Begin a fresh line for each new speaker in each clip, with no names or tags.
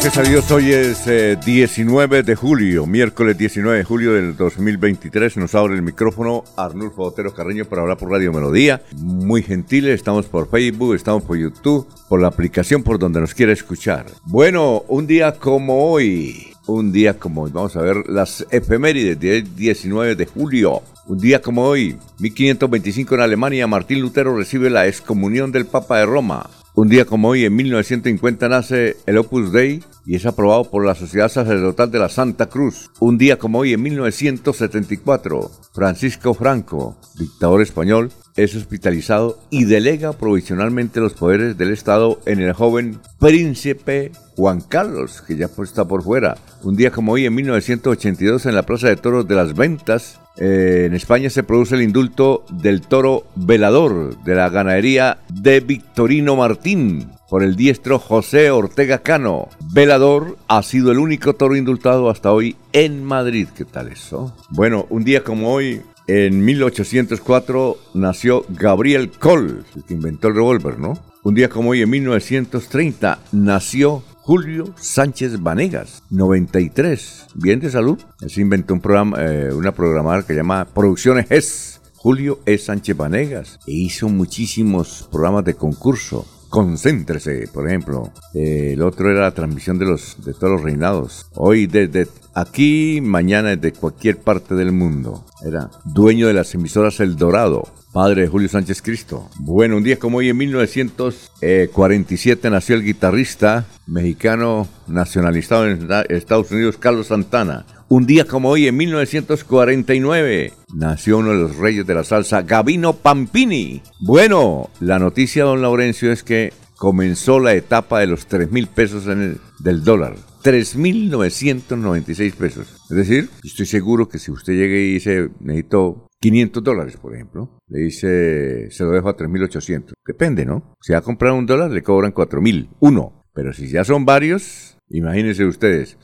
Gracias a Dios, hoy es 19 eh, de julio, miércoles 19 de julio del 2023. Nos abre el micrófono Arnulfo Otero Carreño para hablar por Radio Melodía. Muy gentiles, estamos por Facebook, estamos por YouTube, por la aplicación por donde nos quiera escuchar. Bueno, un día como hoy, un día como hoy, vamos a ver las efemérides del 19 de julio. Un día como hoy, 1525 en Alemania, Martín Lutero recibe la excomunión del Papa de Roma. Un día como hoy, en 1950, nace el Opus Dei y es aprobado por la Sociedad Sacerdotal de la Santa Cruz. Un día como hoy, en 1974, Francisco Franco, dictador español, es hospitalizado y delega provisionalmente los poderes del Estado en el joven príncipe Juan Carlos, que ya pues está por fuera. Un día como hoy, en 1982, en la Plaza de Toros de las Ventas, eh, en España se produce el indulto del toro velador de la ganadería de Victorino Martín por el diestro José Ortega Cano. Velador ha sido el único toro indultado hasta hoy en Madrid. ¿Qué tal eso? Bueno, un día como hoy, en 1804, nació Gabriel Coll, el que inventó el revólver, ¿no? Un día como hoy, en 1930, nació Julio Sánchez Vanegas, 93. Bien de salud. Él inventó un programa, eh, una programadora que se llama Producciones GES. Julio E. Sánchez Vanegas e hizo muchísimos programas de concurso. Concéntrese, por ejemplo. Eh, el otro era la transmisión de los de todos los reinados. Hoy desde aquí, mañana desde cualquier parte del mundo. Era dueño de las emisoras El Dorado, padre de Julio Sánchez Cristo. Bueno, un día como hoy, en 1947, nació el guitarrista mexicano nacionalizado en Estados Unidos, Carlos Santana. Un día como hoy, en 1949, nació uno de los reyes de la salsa, Gavino Pampini. Bueno, la noticia, don Laurencio, es que comenzó la etapa de los 3 mil pesos en el, del dólar. 3.996 pesos. Es decir, estoy seguro que si usted llega y dice, necesito 500 dólares, por ejemplo, le dice, se lo dejo a 3.800. Depende, ¿no? Si va a comprar un dólar, le cobran 4.000, uno. Pero si ya son varios, imagínense ustedes.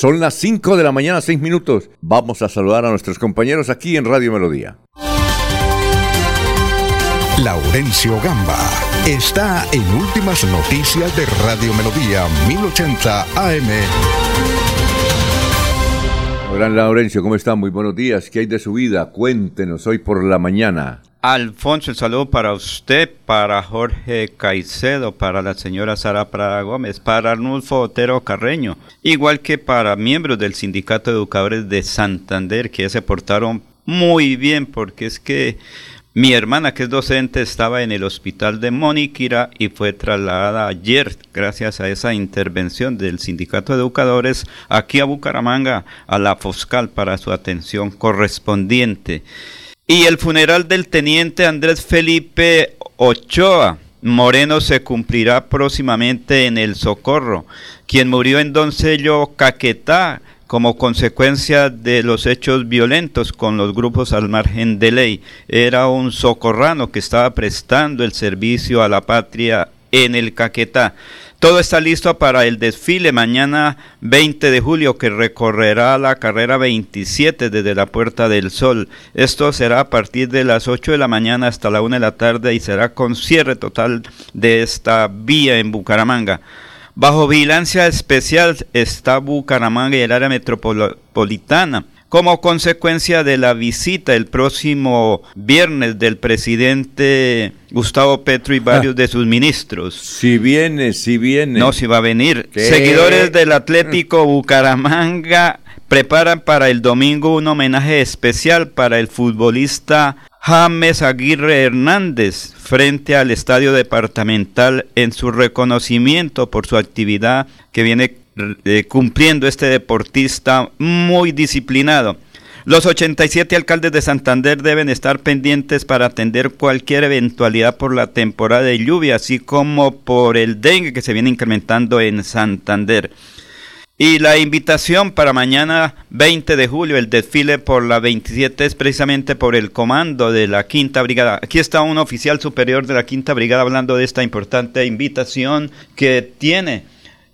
Son las 5 de la mañana, 6 minutos. Vamos a saludar a nuestros compañeros aquí en Radio Melodía.
Laurencio Gamba está en Últimas Noticias de Radio Melodía 1080 AM.
Hola Laurencio, ¿cómo está? Muy buenos días. ¿Qué hay de su vida? Cuéntenos hoy por la mañana.
Alfonso, el saludo para usted, para Jorge Caicedo, para la señora Sara Prada Gómez, para Arnulfo Otero Carreño, igual que para miembros del Sindicato de Educadores de Santander que se portaron muy bien porque es que mi hermana, que es docente, estaba en el hospital de Moniquira y fue trasladada ayer, gracias a esa intervención del Sindicato de Educadores, aquí a Bucaramanga, a la Foscal, para su atención correspondiente. Y el funeral del teniente Andrés Felipe Ochoa Moreno se cumplirá próximamente en el Socorro, quien murió en Doncello, Caquetá, como consecuencia de los hechos violentos con los grupos al margen de ley. Era un socorrano que estaba prestando el servicio a la patria en el Caquetá. Todo está listo para el desfile mañana 20 de julio que recorrerá la carrera 27 desde la Puerta del Sol. Esto será a partir de las 8 de la mañana hasta la 1 de la tarde y será con cierre total de esta vía en Bucaramanga. Bajo vigilancia especial está Bucaramanga y el área metropolitana como consecuencia de la visita el próximo viernes del presidente Gustavo Petro y varios de sus ministros.
Si viene, si viene.
No, si va a venir. Seguidores del Atlético Bucaramanga preparan para el domingo un homenaje especial para el futbolista James Aguirre Hernández frente al estadio departamental en su reconocimiento por su actividad que viene eh, cumpliendo este deportista muy disciplinado. Los 87 alcaldes de Santander deben estar pendientes para atender cualquier eventualidad por la temporada de lluvia, así como por el dengue que se viene incrementando en Santander. Y la invitación para mañana 20 de julio, el desfile por la 27 es precisamente por el comando de la Quinta Brigada. Aquí está un oficial superior de la Quinta Brigada hablando de esta importante invitación que tiene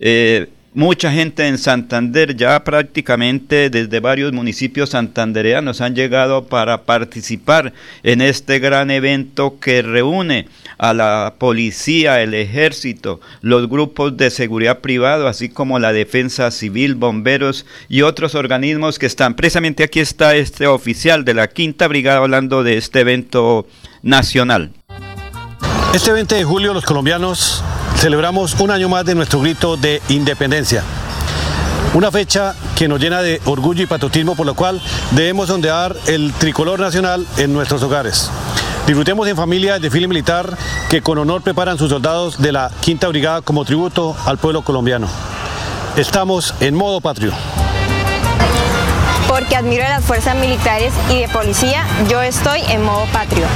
eh, Mucha gente en Santander, ya prácticamente desde varios municipios santandereanos han llegado para participar en este gran evento que reúne a la policía, el ejército, los grupos de seguridad privado, así como la defensa civil, bomberos y otros organismos que están. Precisamente aquí está este oficial de la Quinta Brigada hablando de este evento nacional.
Este 20 de julio los colombianos celebramos un año más de nuestro grito de independencia. Una fecha que nos llena de orgullo y patriotismo por lo cual debemos ondear el tricolor nacional en nuestros hogares. Disfrutemos en familia el desfile militar que con honor preparan sus soldados de la Quinta Brigada como tributo al pueblo colombiano. Estamos en modo patrio.
Porque admiro a las fuerzas militares y de policía, yo estoy en modo patrio.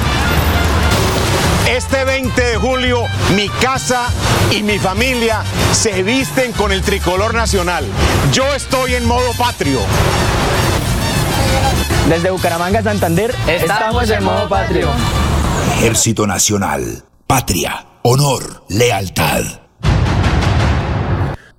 Este 20 de julio mi casa y mi familia se visten con el tricolor nacional. Yo estoy en modo patrio.
Desde Bucaramanga, Santander, estamos, en modo patrio.
Ejército Nacional, patria, honor, lealtad.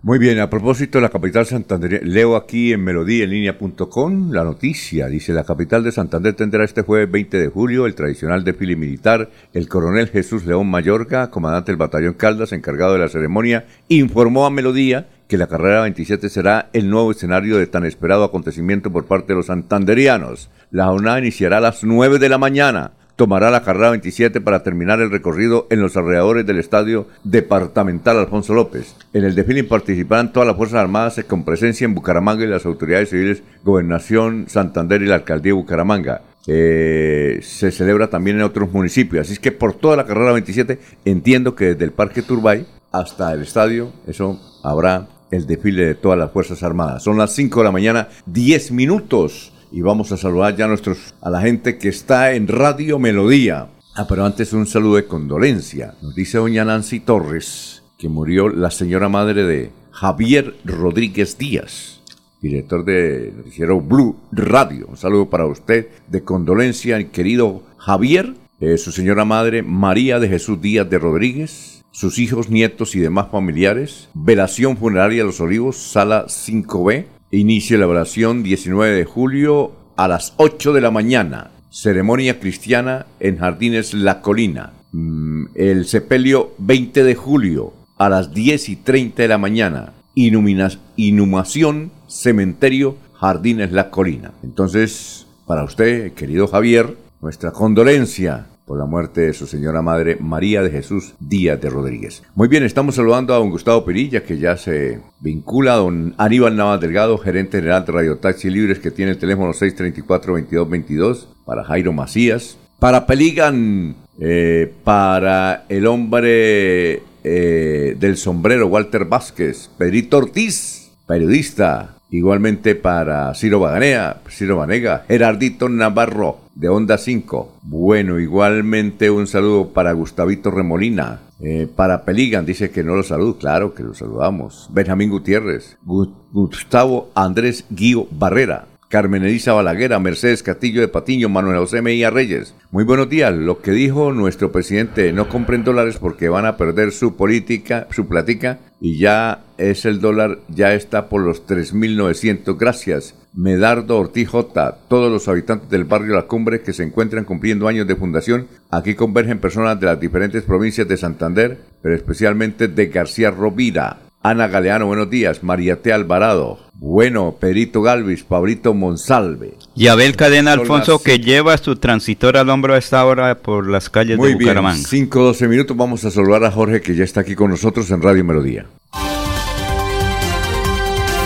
Muy bien, a propósito la capital Santander, leo aquí en melodíaenlínea.com la noticia. Dice, la capital de Santander tendrá este jueves 20 de julio el tradicional desfile militar. El coronel Jesús León Mayorga, comandante del batallón Caldas, encargado de la ceremonia, informó a Melodía que la carrera 27 será el nuevo escenario de tan esperado acontecimiento por parte de los santanderianos. La jornada iniciará a las 9 de la mañana tomará la carrera 27 para terminar el recorrido en los alrededores del Estadio Departamental Alfonso López. En el desfile participarán todas las Fuerzas Armadas con presencia en Bucaramanga y las autoridades civiles, Gobernación, Santander y la Alcaldía de Bucaramanga. Eh, se celebra también en otros municipios. Así es que por toda la carrera 27 entiendo que desde el Parque Turbay hasta el estadio, eso habrá el desfile de todas las Fuerzas Armadas. Son las 5 de la mañana, 10 minutos y vamos a saludar ya a, nuestros, a la gente que está en Radio Melodía. Ah, pero antes un saludo de condolencia. Nos dice doña Nancy Torres que murió la señora madre de Javier Rodríguez Díaz, director de noticiero Blue Radio. Un saludo para usted de condolencia, querido Javier, eh, su señora madre María de Jesús Díaz de Rodríguez, sus hijos, nietos y demás familiares. Velación funeraria Los Olivos, sala 5B, Inicio la oración 19 de julio a las 8 de la mañana. Ceremonia cristiana en Jardines La Colina. Mm, el sepelio 20 de julio a las 10 y 30 de la mañana. inhumación cementerio Jardines La Colina. Entonces, para usted, querido Javier, nuestra condolencia por la muerte de su señora madre María de Jesús Díaz de Rodríguez. Muy bien, estamos saludando a don Gustavo Perilla, que ya se vincula a don Aníbal Navas Delgado, gerente general de Radio Taxi Libres, que tiene el teléfono 634-2222, para Jairo Macías, para Peligan, eh, para el hombre eh, del sombrero Walter Vázquez, Pedrito Ortiz, periodista, Igualmente para Ciro Baganea, Ciro Vanega, Gerardito Navarro de Onda 5. Bueno, igualmente un saludo para Gustavito Remolina. Eh, para Peligan, dice que no lo saludo. Claro que lo saludamos. Benjamín Gutiérrez, Gustavo Andrés Guío Barrera, Carmen Elisa Balaguera, Mercedes Castillo de Patiño, Manuel José Reyes. Muy buenos días. Lo que dijo nuestro presidente, no compren dólares porque van a perder su política, su platica, y ya es el dólar, ya está por los 3.900. Gracias. Medardo Ortiz J. Todos los habitantes del barrio La Cumbre que se encuentran cumpliendo años de fundación, aquí convergen personas de las diferentes provincias de Santander, pero especialmente de García Rovira Ana Galeano, buenos días. María T. Alvarado. Bueno, Perito Galvis, Pablito Monsalve.
Y Abel Cadena Alfonso
las-
que lleva su transitor al hombro a esta hora por las calles
Muy
de
bien,
Bucaramanga.
5 12 minutos. Vamos a saludar a Jorge que ya está aquí con nosotros en Radio Melodía.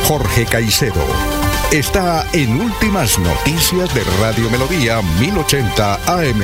Jorge Caicedo está en Últimas Noticias de Radio Melodía 1080 AM.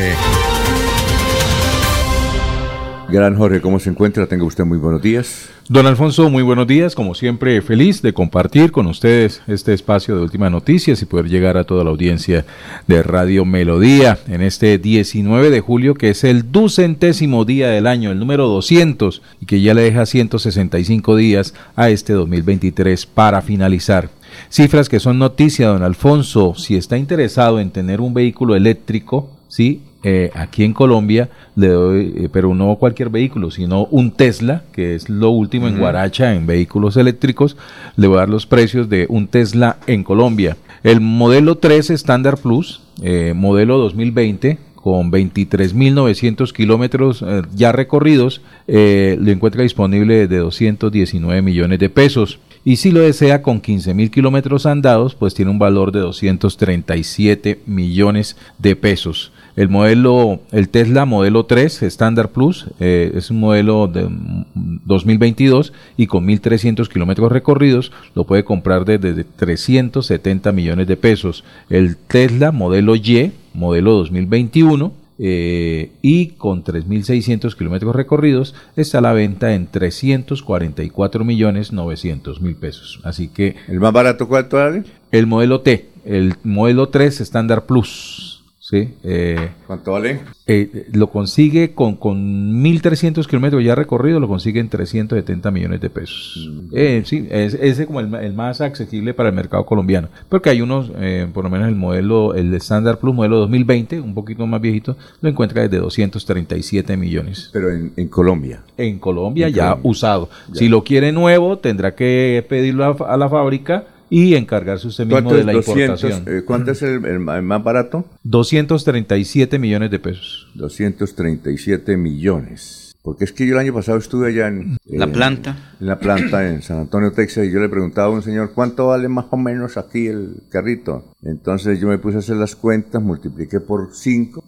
Gran Jorge, ¿cómo se encuentra? Tenga usted muy buenos días.
Don Alfonso, muy buenos días. Como siempre, feliz de compartir con ustedes este espacio de últimas noticias y poder llegar a toda la audiencia de Radio Melodía en este 19 de julio, que es el ducentésimo día del año, el número 200, y que ya le deja 165 días a este 2023 para finalizar. Cifras que son noticia, don Alfonso. Si está interesado en tener un vehículo eléctrico, sí, eh, aquí en Colombia le doy, eh, pero no cualquier vehículo, sino un Tesla, que es lo último en Guaracha en vehículos eléctricos. Le voy a dar los precios de un Tesla en Colombia. El modelo 3 Standard Plus, eh, modelo 2020, con 23.900 kilómetros ya recorridos, lo encuentra disponible de 219 millones de pesos. Y si lo desea con 15.000 kilómetros andados, pues tiene un valor de 237 millones de pesos. El modelo, el Tesla modelo 3 Standard Plus eh, es un modelo de mm, 2022 y con 1.300 kilómetros recorridos lo puede comprar desde 370 millones de pesos. El Tesla modelo Y modelo 2021 eh, y con 3.600 kilómetros recorridos está a la venta en 344 millones 900 mil pesos. Así que
¿El más barato cuánto vale?
el modelo T, el modelo 3 Standard Plus, ¿sí? Eh,
¿Cuánto vale?
eh, lo consigue con, con 1.300 kilómetros ya recorrido, lo consigue en 370 millones de pesos. Eh, sí, es, ese como el, el más accesible para el mercado colombiano. Porque hay unos, eh, por lo menos el modelo, el Standard Plus modelo 2020, un poquito más viejito, lo encuentra desde 237 millones.
Pero en, en Colombia.
En Colombia
En
ya
Colombia.
usado.
Ya.
Si lo quiere nuevo, tendrá que pedirlo a, a la fábrica y encargarse usted mismo
¿Cuánto
de la
200,
importación.
eh, ¿Cuánto es el, el más barato?
237 millones de pesos.
237 millones. Porque es que yo el año pasado estuve allá en
La
eh,
planta.
en la planta en San Antonio, Texas, y yo le preguntaba a un señor, ¿cuánto vale más o menos aquí el carrito? Entonces yo me puse a hacer las cuentas, multipliqué por 5,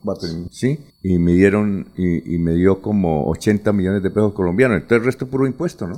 ¿sí? Y me dieron, y, y me dio como 80 millones de pesos colombianos. Entonces el resto es puro impuesto, ¿no?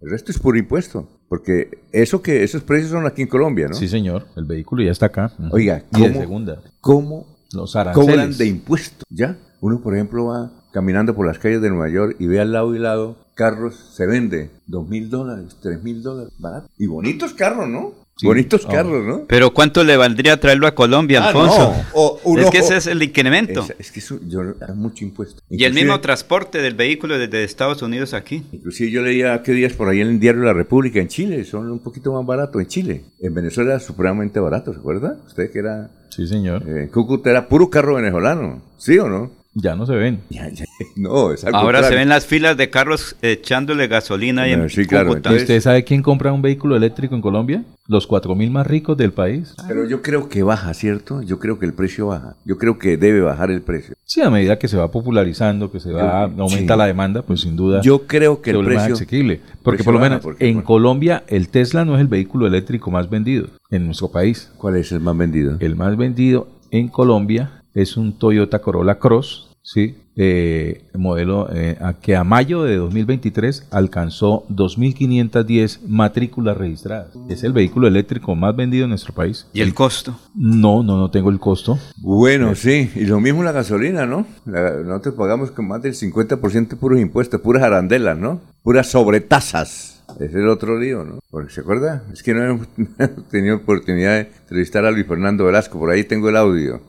El resto es puro impuesto. Porque eso que, esos precios son aquí en Colombia, ¿no?
Sí, señor. El vehículo ya está acá.
Oiga,
y de
¿cómo?
segunda.
¿Cómo
Los aranceles.
cobran de impuestos? ¿Ya? Uno, por ejemplo, va caminando por las calles de Nueva York y ve al lado y lado carros, se vende dos mil dólares, tres mil dólares, barato. Y bonitos carros, ¿no?
Sí.
Bonitos
Ah.
carros, ¿no?
Pero ¿cuánto le valdría traerlo a Colombia,
Ah,
Alfonso?
no. O uno-
es que ese es el incremento.
Es, es que eso, yo, es mucho impuesto.
y el
Inclusive-
mismo transporte del vehículo desde Estados Unidos aquí.
Inclusive yo leía qué días por ahí en el diario La República en Chile, son un poquito más baratos en Chile. En Venezuela supremamente barato, ¿se acuerda? Usted que era...
Sí, señor.
Eh, Cúcuta era puro carro venezolano, ¿sí o no?
Ya no se ven.
Ya, ya, no, es
Ahora se ven las filas de carros echándole gasolina
Bueno,
en
sí, claro.
¿Y
entonces-
usted sabe quién compra un vehículo eléctrico en Colombia? Los 4.000 más ricos del país.
Pero yo creo que baja, ¿cierto? Yo creo que el precio baja. Yo creo que debe bajar el precio.
Sí, a medida que se va popularizando, que se va,
Yo-
aumenta
sí.
la demanda, pues sin duda
Yo creo que
se
el
vuelve más
precio...
asequible. Porque
precio
por lo menos
porque,
en
bueno.
Colombia el Tesla no es el vehículo eléctrico más vendido en nuestro país.
¿Cuál es el más vendido?
El más vendido en Colombia es un Toyota Corolla Cross, ¿sí? Eh, modelo eh, a- que a mayo de 2023 alcanzó 2.510 matrículas registradas. Es el vehículo eléctrico más vendido en nuestro país.
¿Y el costo?
No, no, no tengo el costo.
Bueno, sí. Y lo mismo la gasolina, ¿no? La- nosotros pagamos con más del 50% puros impuestos, puras arandelas, ¿no? Puras sobretasas. Ese es el otro lío, ¿no? Porque, ¿Se acuerda? Es que no hemos tenido oportunidad de entrevistar a Luis Fernando Velasco. Por ahí tengo el audio.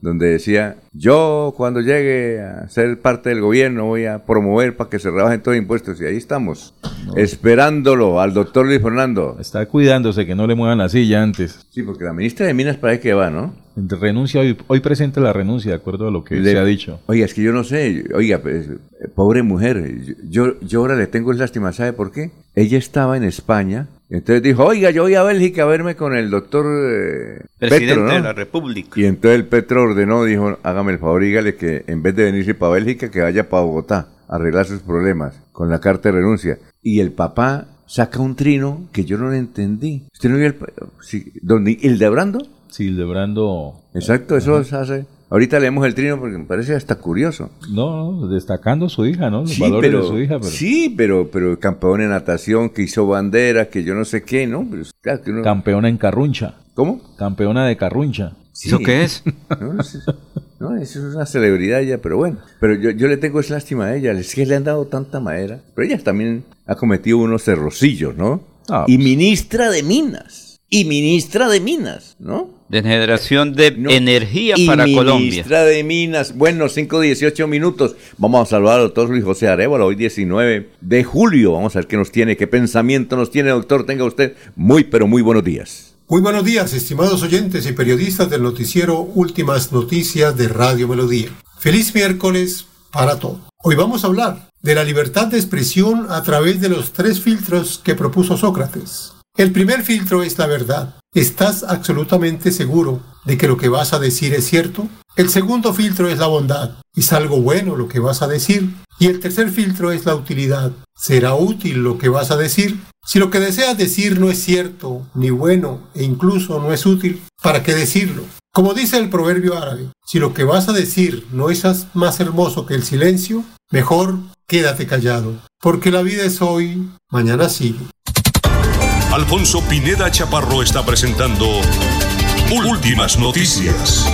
Donde decía, yo cuando llegue a ser parte del gobierno voy a promover para que se rebajen todos los impuestos. Y ahí estamos. Esperándolo al doctor Luis Fernando.
Está cuidándose que no le muevan la silla antes.
Sí, porque la ministra de Minas parece que va, ¿no?
Renuncia hoy, hoy presenta la renuncia, de acuerdo a lo que
Le-
se ha dicho.
Oiga, es que yo no sé, oiga, pues, pobre mujer, yo, yo ahora le tengo lástima, ¿sabe por qué? Ella estaba en España, entonces dijo, oiga, yo voy a Bélgica a verme con el doctor eh,
Presidente
Petro, ¿no?
de la República.
Y entonces el Petro ordenó, dijo, hágame el favor, dígale que en vez de venirse para Bélgica, que vaya para Bogotá a arreglar sus problemas con la carta de renuncia. Y el papá saca un trino que yo no lo entendí. ¿Usted no vio el, sí, donde, el de Brando?
Sí, el de Brando.
Exacto, eso se hace. Ahorita leemos el trino porque me parece hasta curioso.
No, no destacando su hija, ¿no? Los
Sí,
valores
pero,
de su hija. Pero
sí, pero, pero campeón en natación, que hizo bandera, que yo no sé qué, ¿no? Pero, claro que uno-
Campeona en Carruncha.
¿Cómo?
Campeona de Carruncha.
Sí.
¿Eso qué es?
No, es, no, eso es una celebridad ella, pero bueno. Pero yo, yo le tengo es lástima a ella, es que le han dado tanta madera. Pero ella también ha cometido unos cerrocillos, ¿no?
Ah,
y
pues.
ministra de Minas. Y ministra de Minas, ¿no?
De generación de
No.
energía
y
para Colombia.
ministra de Minas. Bueno, 5, 18 minutos. Vamos a saludar al doctor Luis José Arevalo, hoy 19 de julio. Vamos a ver qué nos tiene, qué pensamiento nos tiene, doctor. Tenga usted muy, pero muy buenos días.
Muy buenos días, estimados oyentes y periodistas del noticiero Últimas Noticias de Radio Melodía. Feliz miércoles para todos. Hoy vamos a hablar de la libertad de expresión a través de los tres filtros que propuso Sócrates. El primer filtro es la verdad. ¿Estás absolutamente seguro de que lo que vas a decir es cierto? El segundo filtro es la bondad. ¿Es algo bueno lo que vas a decir? Y el tercer filtro es la utilidad. ¿Será útil lo que vas a decir? Si lo que deseas decir no es cierto, ni bueno, e incluso no es útil, ¿para qué decirlo? Como dice el proverbio árabe, si lo que vas a decir no es más hermoso que el silencio, mejor quédate callado, porque la vida es hoy, mañana sigue.
Alfonso Pineda Chaparro está presentando Últimas Noticias.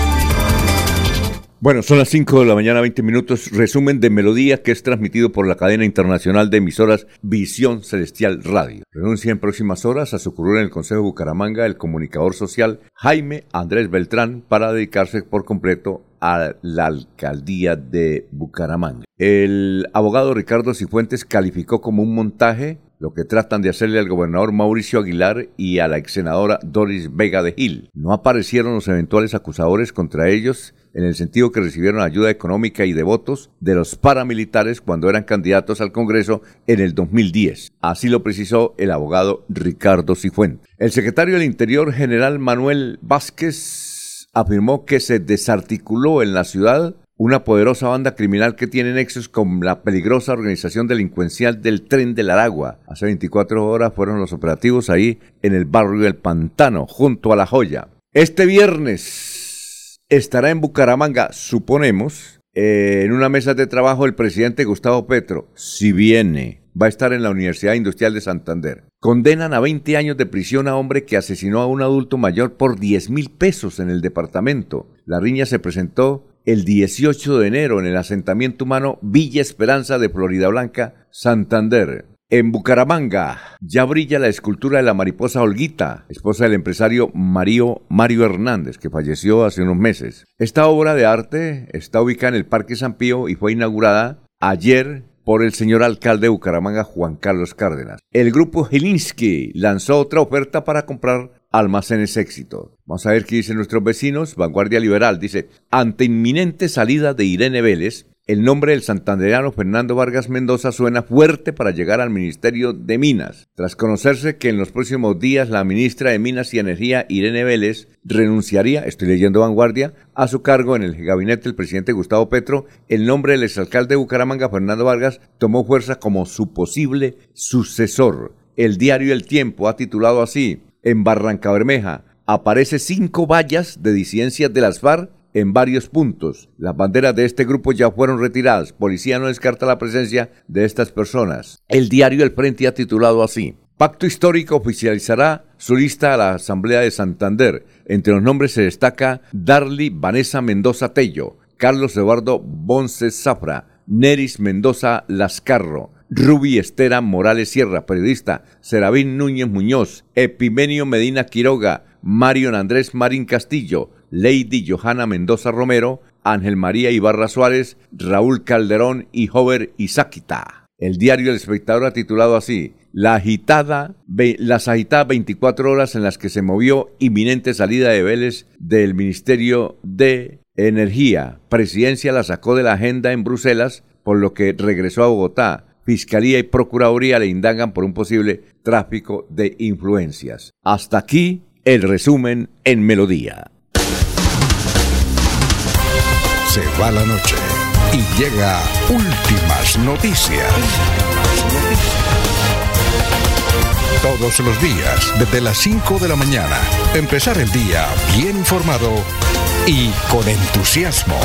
Bueno, son las 5 de la mañana, 20 minutos. Resumen de Melodía que es transmitido por la cadena internacional de emisoras Visión Celestial Radio. Renuncia en próximas horas a su curul en el Consejo de Bucaramanga el comunicador social Jaime Andrés Beltrán para dedicarse por completo a la alcaldía de Bucaramanga. El abogado Ricardo Cifuentes calificó como un montaje lo que tratan de hacerle al gobernador Mauricio Aguilar y a la ex senadora Doris Vega de Gil. No aparecieron los eventuales acusadores contra ellos en el sentido que recibieron ayuda económica y de votos de los paramilitares cuando eran candidatos al Congreso en el 2010. Así lo precisó el abogado Ricardo Cifuentes. El secretario del Interior, general Manuel Vázquez, afirmó que se desarticuló en la ciudad una poderosa banda criminal que tiene nexos con la peligrosa organización delincuencial del Tren del Aragua. Hace 24 horas fueron los operativos ahí en el barrio del Pantano, junto a La Joya. Este viernes estará en Bucaramanga, suponemos, eh, en una mesa de trabajo el presidente Gustavo Petro, si viene, va a estar en la Universidad Industrial de Santander. Condenan a 20 años de prisión a hombre que asesinó a un adulto mayor por 10 mil pesos en el departamento. La riña se presentó el 18 de enero en el asentamiento humano Villa Esperanza de Florida Blanca, Santander. En Bucaramanga ya brilla la escultura de la mariposa Olguita, esposa del empresario Mario, Mario Hernández, que falleció hace unos meses. Esta obra de arte está ubicada en el Parque San Pío y fue inaugurada ayer por el señor alcalde de Bucaramanga, Juan Carlos Cárdenas. El grupo Gilinski lanzó otra oferta para comprar almacenes éxito. Vamos a ver qué dicen nuestros vecinos. Vanguardia Liberal dice, ante inminente salida de Irene Vélez, el nombre del santandereano Fernando Vargas Mendoza suena fuerte para llegar al Ministerio de Minas. Tras conocerse que en los próximos días la ministra de Minas y Energía, Irene Vélez, renunciaría, estoy leyendo Vanguardia, a su cargo en el gabinete del presidente Gustavo Petro, el nombre del exalcalde de Bucaramanga, Fernando Vargas, tomó fuerza como su posible sucesor. El diario El Tiempo ha titulado así, en Barranca Bermeja, aparece cinco vallas de disidencias de las FARC en varios puntos. Las banderas de este grupo ya fueron retiradas. Policía no descarta la presencia de estas personas. El diario El Frente ha titulado así. Pacto Histórico oficializará su lista a la Asamblea de Santander. Entre los nombres se destaca Darly Vanessa Mendoza Tello, Carlos Eduardo Bonce Zafra, Neris Mendoza Lascarro, Ruby Estera Morales Sierra, periodista, Serabín Núñez Muñoz, Epimenio Medina Quiroga, Marion Andrés Marín Castillo, Lady Johanna Mendoza Romero, Ángel María Ibarra Suárez, Raúl Calderón y Hover Isáquita. El diario El Espectador ha titulado así, la agitada, las agitadas 24 horas en las que se movió inminente salida de Vélez del Ministerio de Energía. Presidencia la sacó de la agenda en Bruselas, por lo que regresó a Bogotá. Fiscalía y Procuraduría le indagan por un posible tráfico de influencias. Hasta aquí el resumen en Melodía.
Se va la noche y llega últimas noticias. Todos los días, desde las 5 de la mañana, empezar el día bien informado y con entusiasmo.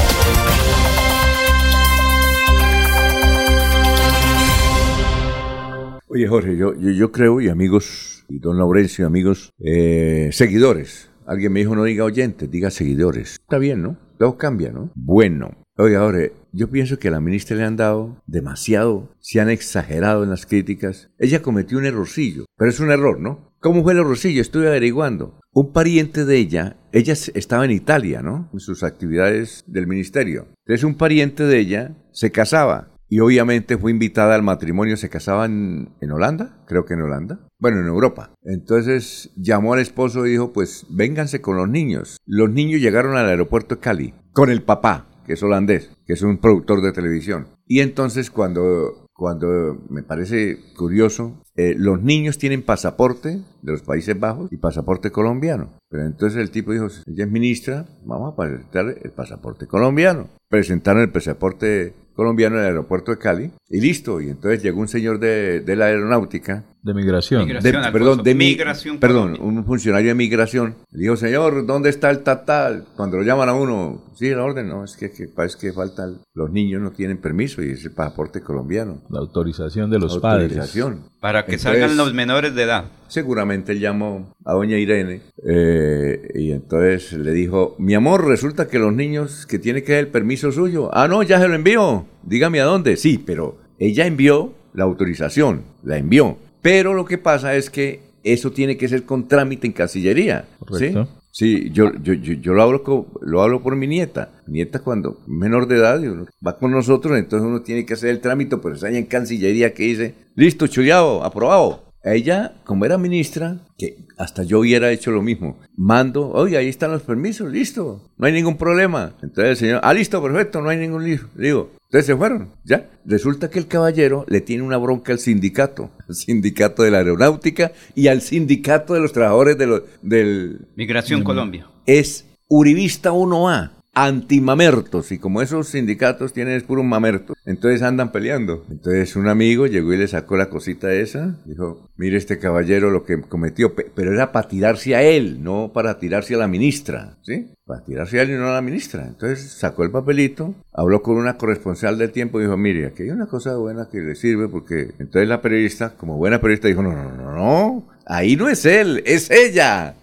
Oye, Jorge, yo, yo, creo, y amigos, y don Laurencio, amigos, eh, seguidores. Alguien me dijo, no diga oyentes, diga seguidores. Está bien, ¿no? Todo cambia, ¿no? Bueno. Oye, Jorge, yo pienso que a la ministra le han dado demasiado, se han exagerado en las críticas. Ella cometió un errorcillo, pero es un error, ¿no? ¿Cómo fue el errorcillo? Estuve averiguando. Un pariente de ella, ella estaba en Italia, ¿no? En sus actividades del ministerio. Entonces un pariente de ella se casaba y obviamente fue invitada al matrimonio, se casaban en Holanda, creo que en Holanda, bueno, en Europa. Entonces llamó al esposo y dijo, pues vénganse con los niños. Los niños llegaron al aeropuerto de Cali con el papá, que es holandés, que es un productor de televisión. Y entonces cuando, cuando me parece curioso, eh, los niños tienen pasaporte de los Países Bajos y pasaporte colombiano. Pero entonces el tipo dijo, ella es ministra, vamos a presentar el pasaporte colombiano. Presentaron el pasaporte colombiano en el aeropuerto de Cali y listo. Y entonces llegó un señor de, de la aeronáutica.
De migración.
De, perdón, de migración. Perdón, un funcionario de migración. Le dijo, señor, ¿dónde está el tatal? Cuando lo llaman a uno, sí, la orden, no, es que, que parece que falta, los niños no tienen permiso y es el pasaporte colombiano.
La autorización de los
La autorización.
padres.
Para que
Entonces,
salgan los menores de edad.
Seguramente él llamó a doña Irene eh, y entonces le dijo, mi amor, resulta que los niños que tiene que dar el permiso suyo. Ah, no, ya se lo envió. Dígame a dónde. Sí, pero ella envió la autorización, la envió. Pero lo que pasa es que eso tiene que ser con trámite en Cancillería.
Correcto.
¿sí? Sí, yo, yo, yo, yo lo, hablo co- lo hablo por mi nieta. Mi nieta cuando menor de edad va con nosotros, entonces uno tiene que hacer el trámite, pero está en Cancillería que dice, listo, chullado, aprobado. Ella, como era ministra, que hasta yo hubiera hecho lo mismo, mando, oye, ahí están los permisos, listo, no hay ningún problema. Entonces el señor, ah, listo, perfecto, no hay ningún lío. Digo, entonces se fueron, ya. Resulta que el caballero le tiene una bronca al sindicato, al sindicato de la aeronáutica y al sindicato de los trabajadores de los, del...
Migración Colombia.
Es Uribista 1A, antimamertos, y como esos sindicatos tienen es puro mamertos, entonces andan peleando. Entonces un amigo llegó y le sacó la cosita esa, dijo, mire este caballero lo que cometió, pe- pero era para tirarse a él, no para tirarse a la ministra, ¿sí? Para tirarse a él y no a la ministra. Entonces sacó el papelito, habló con una corresponsal del tiempo y dijo, mire, aquí hay una cosa buena que le sirve porque entonces la periodista, como buena periodista, dijo, no, no, no, no, ahí no es él, es ella.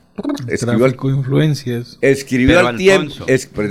Escribió al,
Tráfico de influencias.
escribió
Pero
al tiempo, es, pues,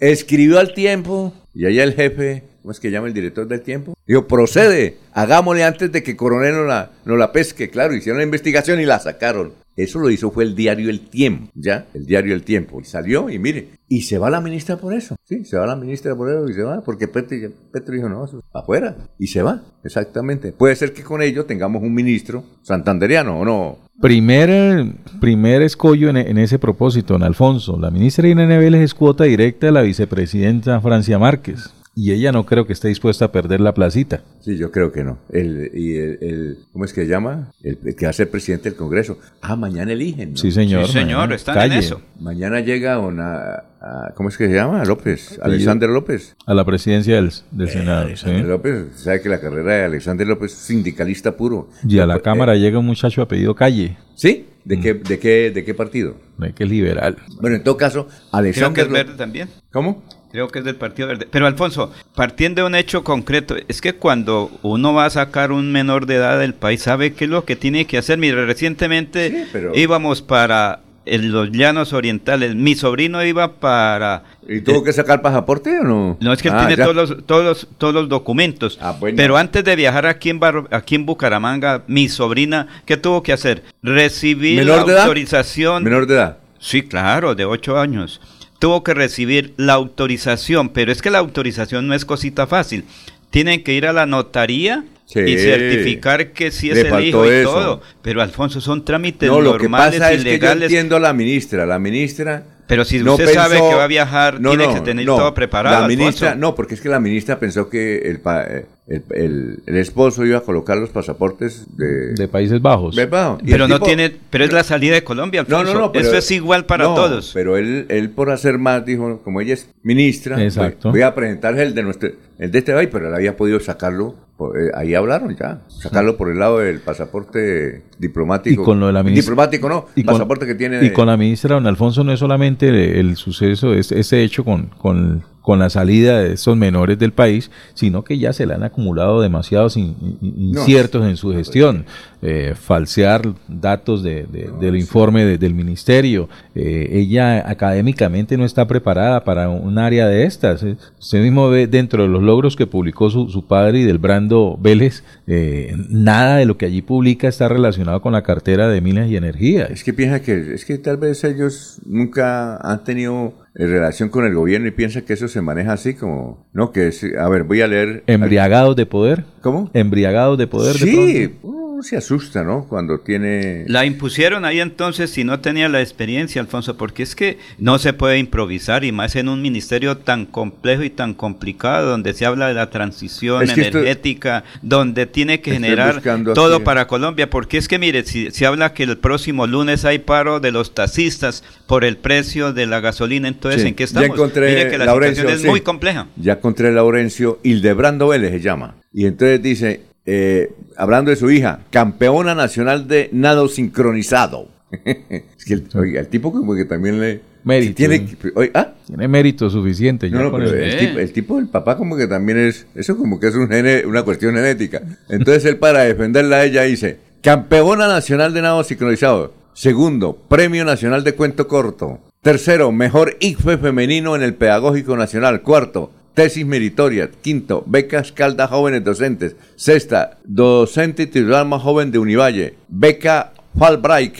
escribió al tiempo y allá el jefe, ¿cómo es que llama el director del tiempo? Dijo, procede, hagámosle antes de que Coronel no la, no la pesque. Claro, hicieron la investigación y la sacaron. Eso lo hizo fue el diario El Tiempo, ¿ya? El diario El Tiempo. Y salió y mire, y se va la ministra por eso. Sí, se va la ministra por eso y se va, porque Petro, Petro dijo, no, eso, afuera. Y se va, exactamente. Puede ser que con ello tengamos un ministro santanderiano o no.
Primer, primer escollo en, en ese propósito, don Alfonso. La ministra Irene Vélez es cuota directa de la vicepresidenta Francia Márquez. Y ella no creo que esté dispuesta a perder la placita.
Sí, yo creo que no. El, y el, el- ¿Cómo es que se llama? El, el que va a ser presidente del Congreso. Ah, mañana eligen. ¿no?
Sí, señor.
Sí, señor,
mañana.
están en
Calle.
eso.
Mañana llega una... a- ¿Cómo es que se llama? López. Alexander López.
A la presidencia del, del Senado. sí.
Alexander López. Sabe que la carrera de Alexander López es sindicalista puro.
Y a la
Eh,
Cámara llega un muchacho apellido Calle,
¿Sí? ¿De, qué, de, qué, ¿De qué partido?
no que es liberal.
Bueno, en todo caso,
Creo que
Alexander
es verde también.
¿Cómo?
Creo que es del Partido Verde. Pero Alfonso, partiendo de un hecho concreto, es que cuando uno va a sacar un menor de edad del país, sabe qué es lo que tiene que hacer. Mire, recientemente
Sí, pero-
íbamos para en los llanos orientales. Mi sobrino iba para...
¿Y tuvo que sacar pasaporte o no?
No, es que él
Ah,
tiene
ya.
todos los, todos, los, todos los documentos.
Ah, bueno.
Pero antes de viajar aquí en, Bar- aquí en Bucaramanga, mi sobrina, ¿qué tuvo que hacer? Recibir
¿Menor
la
edad?
autorización.
Menor de edad.
Sí, claro, de 8 años. Tuvo que recibir la autorización, pero es que la autorización no es cosita fácil. Tienen que ir a la notaría
Sí.
y certificar que sí es el hijo y
eso.
todo. Pero Alfonso, son trámites
No, lo que
normales,
pasa es que yo entiendo a la ministra. La ministra.
Pero si
no
usted sabe que va a viajar,
No,
tiene
no,
que tener todo preparado.
La ministra,
Alfonso.
no, porque es que la ministra pensó que el, eh, el, el- el esposo iba a colocar los pasaportes de,
De Países Bajos.
de
Pero no
tipo-
tiene, pero es la salida de Colombia,
No,
Alfonso.
no, no. pero-
Eso es igual para
no,
todos.
Pero él, él por hacer más dijo, como ella es ministra,
Exacto.
voy, voy a presentarle el de nuestro, el de este país, pero él había podido sacarlo. por- eh, ahí hablaron ya, sacarlo por el lado del pasaporte diplomático.
Y con lo de la ministra-
Diplomático no,
y con-
pasaporte que tiene.
Y con la ministra Don Alfonso no es solamente el, el suceso, es- ese hecho con, con, con la salida de estos menores del país, sino que ya se le han acumulado demasiados in- in-
No,
inciertos en su gestión. Eh, falsear datos de, de- del informe de- del ministerio. Eh, ella académicamente no está preparada para un área de estas. Eh, Usted mismo ve dentro de los logros que publicó su, su padre y del Brando Vélez, eh, nada de lo que allí publica está relacionado con la cartera de minas y energía.
Es que piensa que, es que tal vez ellos nunca han tenido eh, relación con el gobierno y piensan que eso se maneja así como, no, que es, a ver, voy a leer.
Embriagados de poder.
¿Cómo?
Embriagados de poder. de
Sí. Uno se asusta, ¿no? Cuando tiene...
La impusieron ahí entonces si no tenía la experiencia, Alfonso, porque es que no se puede improvisar y más en un ministerio tan complejo y tan complicado donde se habla de la transición
Es que esto-
energética, donde tiene que generar todo
aquí.
para Colombia, porque es que mire, si se habla que el próximo lunes hay paro de los taxistas por el precio de la gasolina, entonces
Sí,
¿en qué
ya
estamos?
encontré
mire que la
Laurencio,
situación es
sí.
muy compleja.
Ya encontré Laurencio, Hildebrando Vélez se llama. Y entonces dice, eh, hablando de su hija, campeona nacional de nado sincronizado. es que el, oiga, el tipo como que también le...
Mérito.
Tiene, oye, ah,
Tiene mérito suficiente.
no, no,
con
pero
el-
el, tipo, el tipo papá como que también es, eso como que es un gene- una cuestión genética. Entonces él para defenderla a ella dice, campeona nacional de nado sincronizado. Segundo, premio nacional de cuento corto. Tercero, mejor ICFE femenino en el pedagógico nacional. Cuarto, tesis meritoria. Quinto, becas Calda jóvenes docentes. Sexta, docente titular más joven de Univalle. Beca Fulbright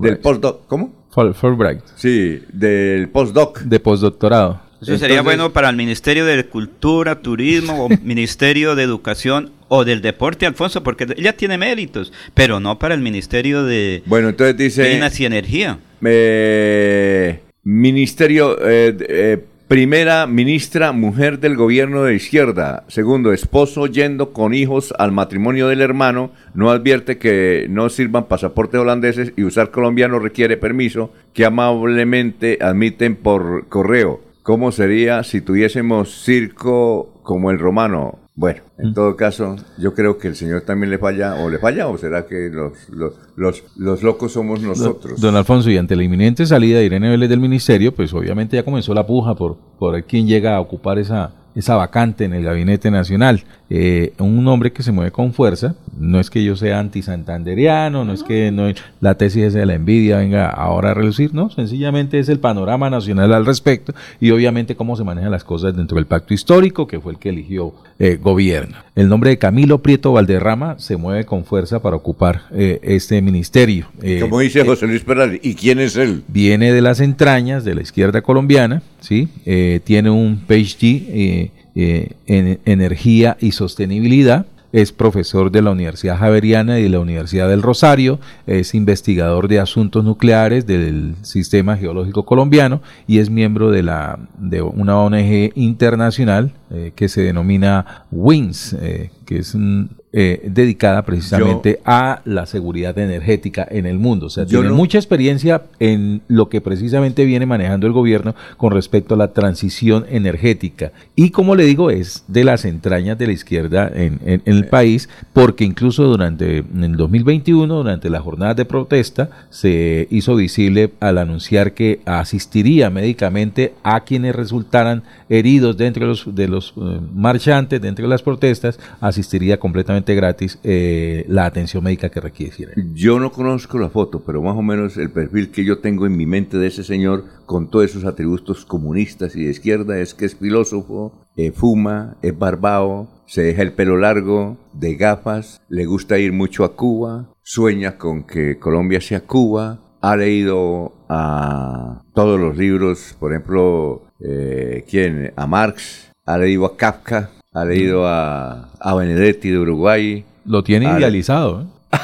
del postdoc. ¿Cómo?
Ful- Fulbright,
Sí, del postdoc.
de postdoctorado.
Eso sería bueno para el Ministerio de Cultura, Turismo o Ministerio de Educación o del Deporte, Alfonso, porque ella tiene méritos, pero no para el Ministerio de
Bueno, entonces dice...
Minas y Energía.
Eh, ministerio, eh, eh, primera ministra mujer del gobierno de izquierda. Segundo, esposo yendo con hijos al matrimonio del hermano. No advierte que no sirvan pasaportes holandeses y usar colombiano requiere permiso que amablemente admiten por correo. ¿Cómo sería si tuviésemos circo como el romano? Bueno, en todo caso, yo creo que el señor también le falla, o le falla, o será que los, los, los, los locos somos nosotros.
Don Alfonso, y ante la inminente salida de Irene Vélez del ministerio, pues obviamente ya comenzó la puja por, por quién llega a ocupar esa, esa vacante en el gabinete nacional. Eh, un hombre que se mueve con fuerza, no es que yo sea antisantanderiano, no es que no, la tesis esa de la envidia venga ahora a relucir, no, sencillamente es el panorama nacional al respecto y obviamente cómo se manejan las cosas dentro del pacto histórico que fue el que eligió eh, gobierno. El nombre de Camilo Prieto Valderrama se mueve con fuerza para ocupar eh, este ministerio. Eh,
Como dice José Luis Perales, ¿y quién es él?
viene de las entrañas de la izquierda colombiana, ¿sí? Eh, tiene un PhD eh, en energía y sostenibilidad, es profesor de la Universidad Javeriana y de la Universidad del Rosario, es investigador de asuntos nucleares del Sistema Geológico Colombiano y es miembro de, la, de una ONG internacional eh, que se denomina WINS, eh, que es mm, eh, dedicada precisamente a la seguridad energética en el mundo. O sea, tiene
no-
mucha experiencia en lo que precisamente viene manejando el gobierno con respecto a la transición energética. Y como le digo, es de las entrañas de la izquierda en, en- en el país, porque incluso durante en el 2021, durante las jornadas de protesta, se hizo visible al anunciar que asistiría médicamente a quienes resultaran heridos dentro de los, de los eh, marchantes, dentro de las protestas, asistiría completamente gratis eh, la atención médica que requisiera.
Yo no conozco la foto, pero más o menos el perfil que yo tengo en mi mente de ese señor con todos esos atributos comunistas y de izquierda es que es filósofo, eh, fuma, es barbado, se deja el pelo largo, de gafas, le gusta ir mucho a Cuba, sueña con que Colombia sea Cuba, ha leído a todos los libros, por ejemplo, eh, ¿quién? A Marx, ha leído a Kafka, ha leído a, a Benedetti de Uruguay.
Lo tiene idealizado. ¿eh?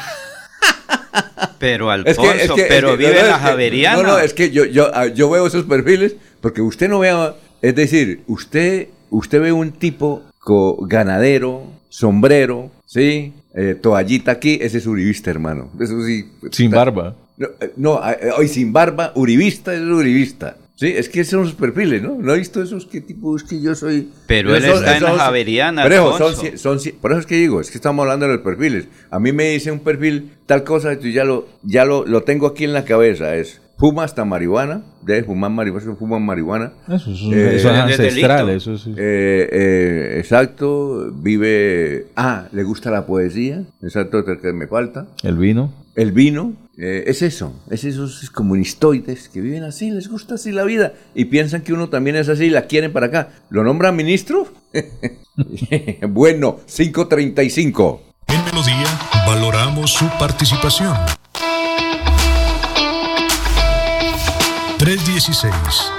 Pero
Es que-
Alfonso,
es que-
pero
es que-
vive
no, no,
la Javeriana.
No, no, es que yo, yo, ah, yo veo esos perfiles porque usted no vea, es decir, usted, usted ve un tipo co- ganadero sombrero, ¿sí? Eh, toallita aquí, ese es uribista, hermano. Eso sí.
Sin barba.
No, eh, no, eh, hoy sin barba, uribista es uribista. Sí, es que son los perfiles, ¿no? ¿No he visto esos qué tipo? Es que yo soy...
Pero él
Esos-
está en la Javeriana,
Pero son, son por eso es que digo, es que estamos hablando de los perfiles. A mí me dice un perfil tal cosa, y ya lo, ya lo, lo tengo aquí en la cabeza. Es fuma hasta marihuana, debe fumar marihuana, fuman marihuana.
Eso, es-
Eh,
eso es
de
ancestral, eso sí.
eh, eh, exacto, vive... Ah, le gusta la poesía, exacto, que me falta.
El vino.
El vino, eh, es eso, es esos comunistoides que viven así, les gusta así la vida y piensan que uno también es así y la quieren para acá. ¿Lo nombran ministro? bueno, 535.
En Melodía valoramos su participación.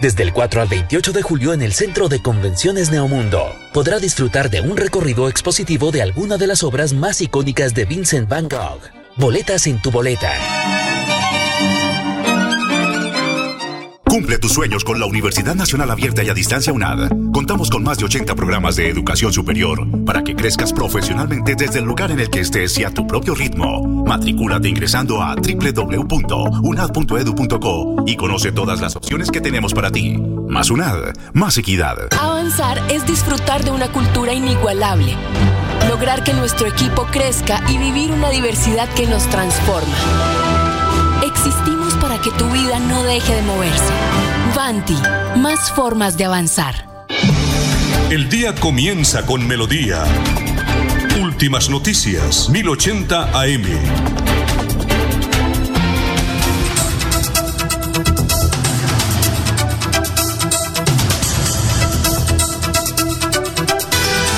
Desde el 4 al 28 de julio en el Centro de Convenciones Neomundo, podrá disfrutar de un recorrido expositivo de alguna de las obras más icónicas de Vincent Van Gogh. Boletas en tu boleta.
Cumple tus sueños con la Universidad Nacional Abierta y a Distancia UNAD. Contamos con más de 80 programas de educación superior para que crezcas profesionalmente desde el lugar en el que estés y a tu propio ritmo. Matricúlate ingresando a www.unad.edu.co y conoce todas las opciones que tenemos para ti. Más UNAD, más equidad.
Avanzar es disfrutar de una cultura inigualable, lograr que nuestro equipo crezca y vivir una diversidad que nos transforma. Existimos para que tu vida no deje de moverse. Vanti, más formas de avanzar.
El día comienza con Melodía. Últimas noticias, 1080 AM.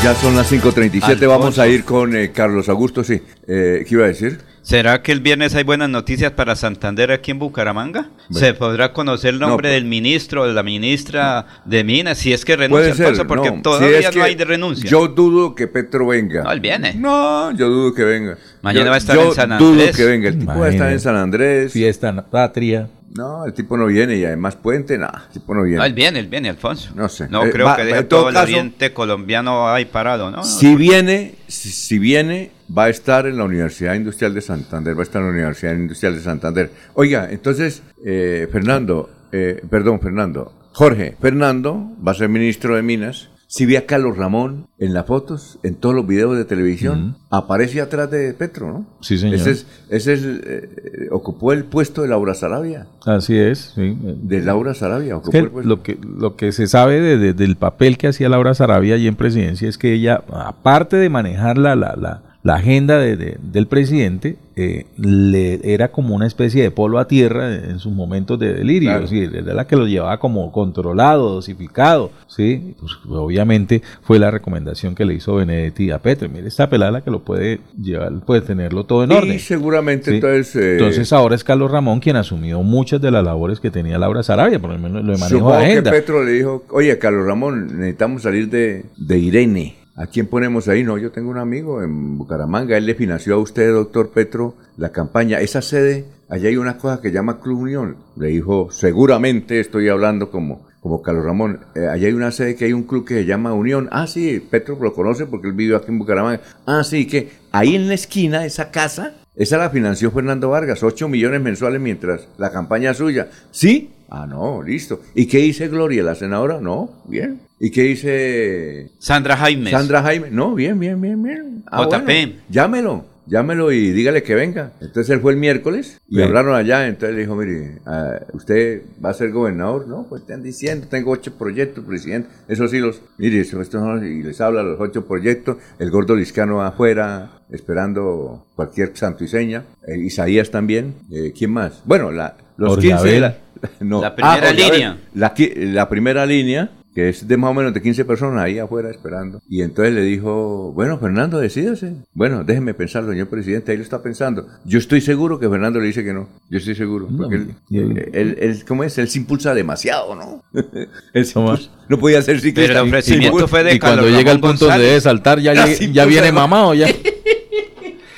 Ya son las 5.37,
Alfonso.
vamos a ir con eh, Carlos Augusto, sí. Eh, ¿Qué iba a decir?
¿Será que el viernes hay buenas noticias para Santander aquí en Bucaramanga?
Bueno.
¿Se podrá conocer el nombre
No,
del ministro o de la ministra de Minas? Si es que renuncia,
Puede ser,
Alfonso, porque
no, si
todavía
es
no
que
hay de renuncia.
Yo dudo que Petro venga.
No, él viene.
No, yo dudo que venga.
Mañana
Yo-
va a estar
yo
en San
dudo
Andrés.
que venga. El tipo va a estar en
Imagínate.
San Andrés.
Fiesta en la patria.
No, el tipo no viene y además puente, nada, el tipo no viene.
No, él viene, él viene, Alfonso.
No sé.
No
Eh,
creo
va-
que deje
en todo
todo el
caso-
oriente colombiano ahí parado, ¿no?
Si viene, si, si viene, va a estar en la Universidad Industrial de Santander, va a estar en la Universidad Industrial de Santander. Oiga, entonces, eh, Fernando, eh, perdón, Fernando, Jorge, Fernando va a ser ministro de Minas. Si ve a Carlos Ramón en las fotos, en todos los videos de televisión, aparece atrás de Petro, ¿no?
Sí, señor.
Ese es, ese es, eh, ocupó el puesto de Laura Sarabia.
Así es, sí.
De Laura Sarabia,
Es
ocupó
que
el puesto.
lo que lo que se sabe de- de- del papel que hacía Laura Sarabia allí en presidencia es que ella, aparte de manejar la, la, la, la agenda de- de- del presidente, eh, le era como una especie de polo a tierra en sus momentos de delirio,
Claro.
es decir, era la que lo llevaba como controlado, dosificado, ¿sí? Pues, obviamente fue la recomendación que le hizo Benedetti a Petro, mire, esta pelada la que lo puede llevar, puede tenerlo todo en
Y
orden.
seguramente
Sí.
entonces... eh,
Entonces ahora es Carlos Ramón quien asumió muchas de las labores que tenía Laura Sarabia, por lo menos lo de manejo
Supongo
de
que
agenda.
Petro le dijo, oye, Carlos Ramón, necesitamos salir de, de Irene. ¿A quién ponemos ahí? No, yo tengo un amigo en Bucaramanga, él le financió a usted, doctor Petro, la campaña. Esa sede, allá hay una cosa que llama Club Unión. Le dijo, seguramente estoy hablando como, como Carlos Ramón, eh, allá hay una sede que hay un club que se llama Unión. Ah, sí, Petro lo conoce porque él vive aquí en Bucaramanga. Ah, sí, que ahí en la esquina, esa casa, esa la financió Fernando Vargas, 8 millones mensuales mientras la campaña suya. ¿Sí? Ah, no, listo. ¿Y qué dice Gloria, la senadora? No, bien. ¿Y qué dice
Sandra Jaime.
Sandra Jaime? No, bien, bien, bien, bien. Ah,
JP.
bueno, llámelo. llámelo y dígale que venga. Entonces él fue el miércoles y hablaron allá. Entonces le dijo, mire, ah, ¿usted va a ser gobernador? No, pues están diciendo, tengo ocho proyectos, presidente. Eso sí los, mire, eso- estos son- y les habla los ocho proyectos. El gordo Liscano afuera esperando cualquier santo y seña. Eh, Isaías también. Eh, ¿Quién más? Bueno, la, los
Jorge
15 de
Abel.
la, no.
La primera
Abel.
línea.
La, primera línea, que es de más o menos de 15 personas ahí afuera esperando. Y entonces le dijo, bueno, Fernando, decídase. Bueno, déjeme pensar, señor presidente, ahí lo está pensando. Yo estoy seguro que Fernando le dice que no. Yo estoy seguro. Porque él, él, él- ¿cómo es? Él se impulsa demasiado, ¿no? Él se impulsa- no podía ser ciclista.
Pero el ofrecimiento fue de
y cuando
Carlos
llega el
Ramón
punto de
González.
saltar, ya,
Ya
llegue- viene mamado. Ya.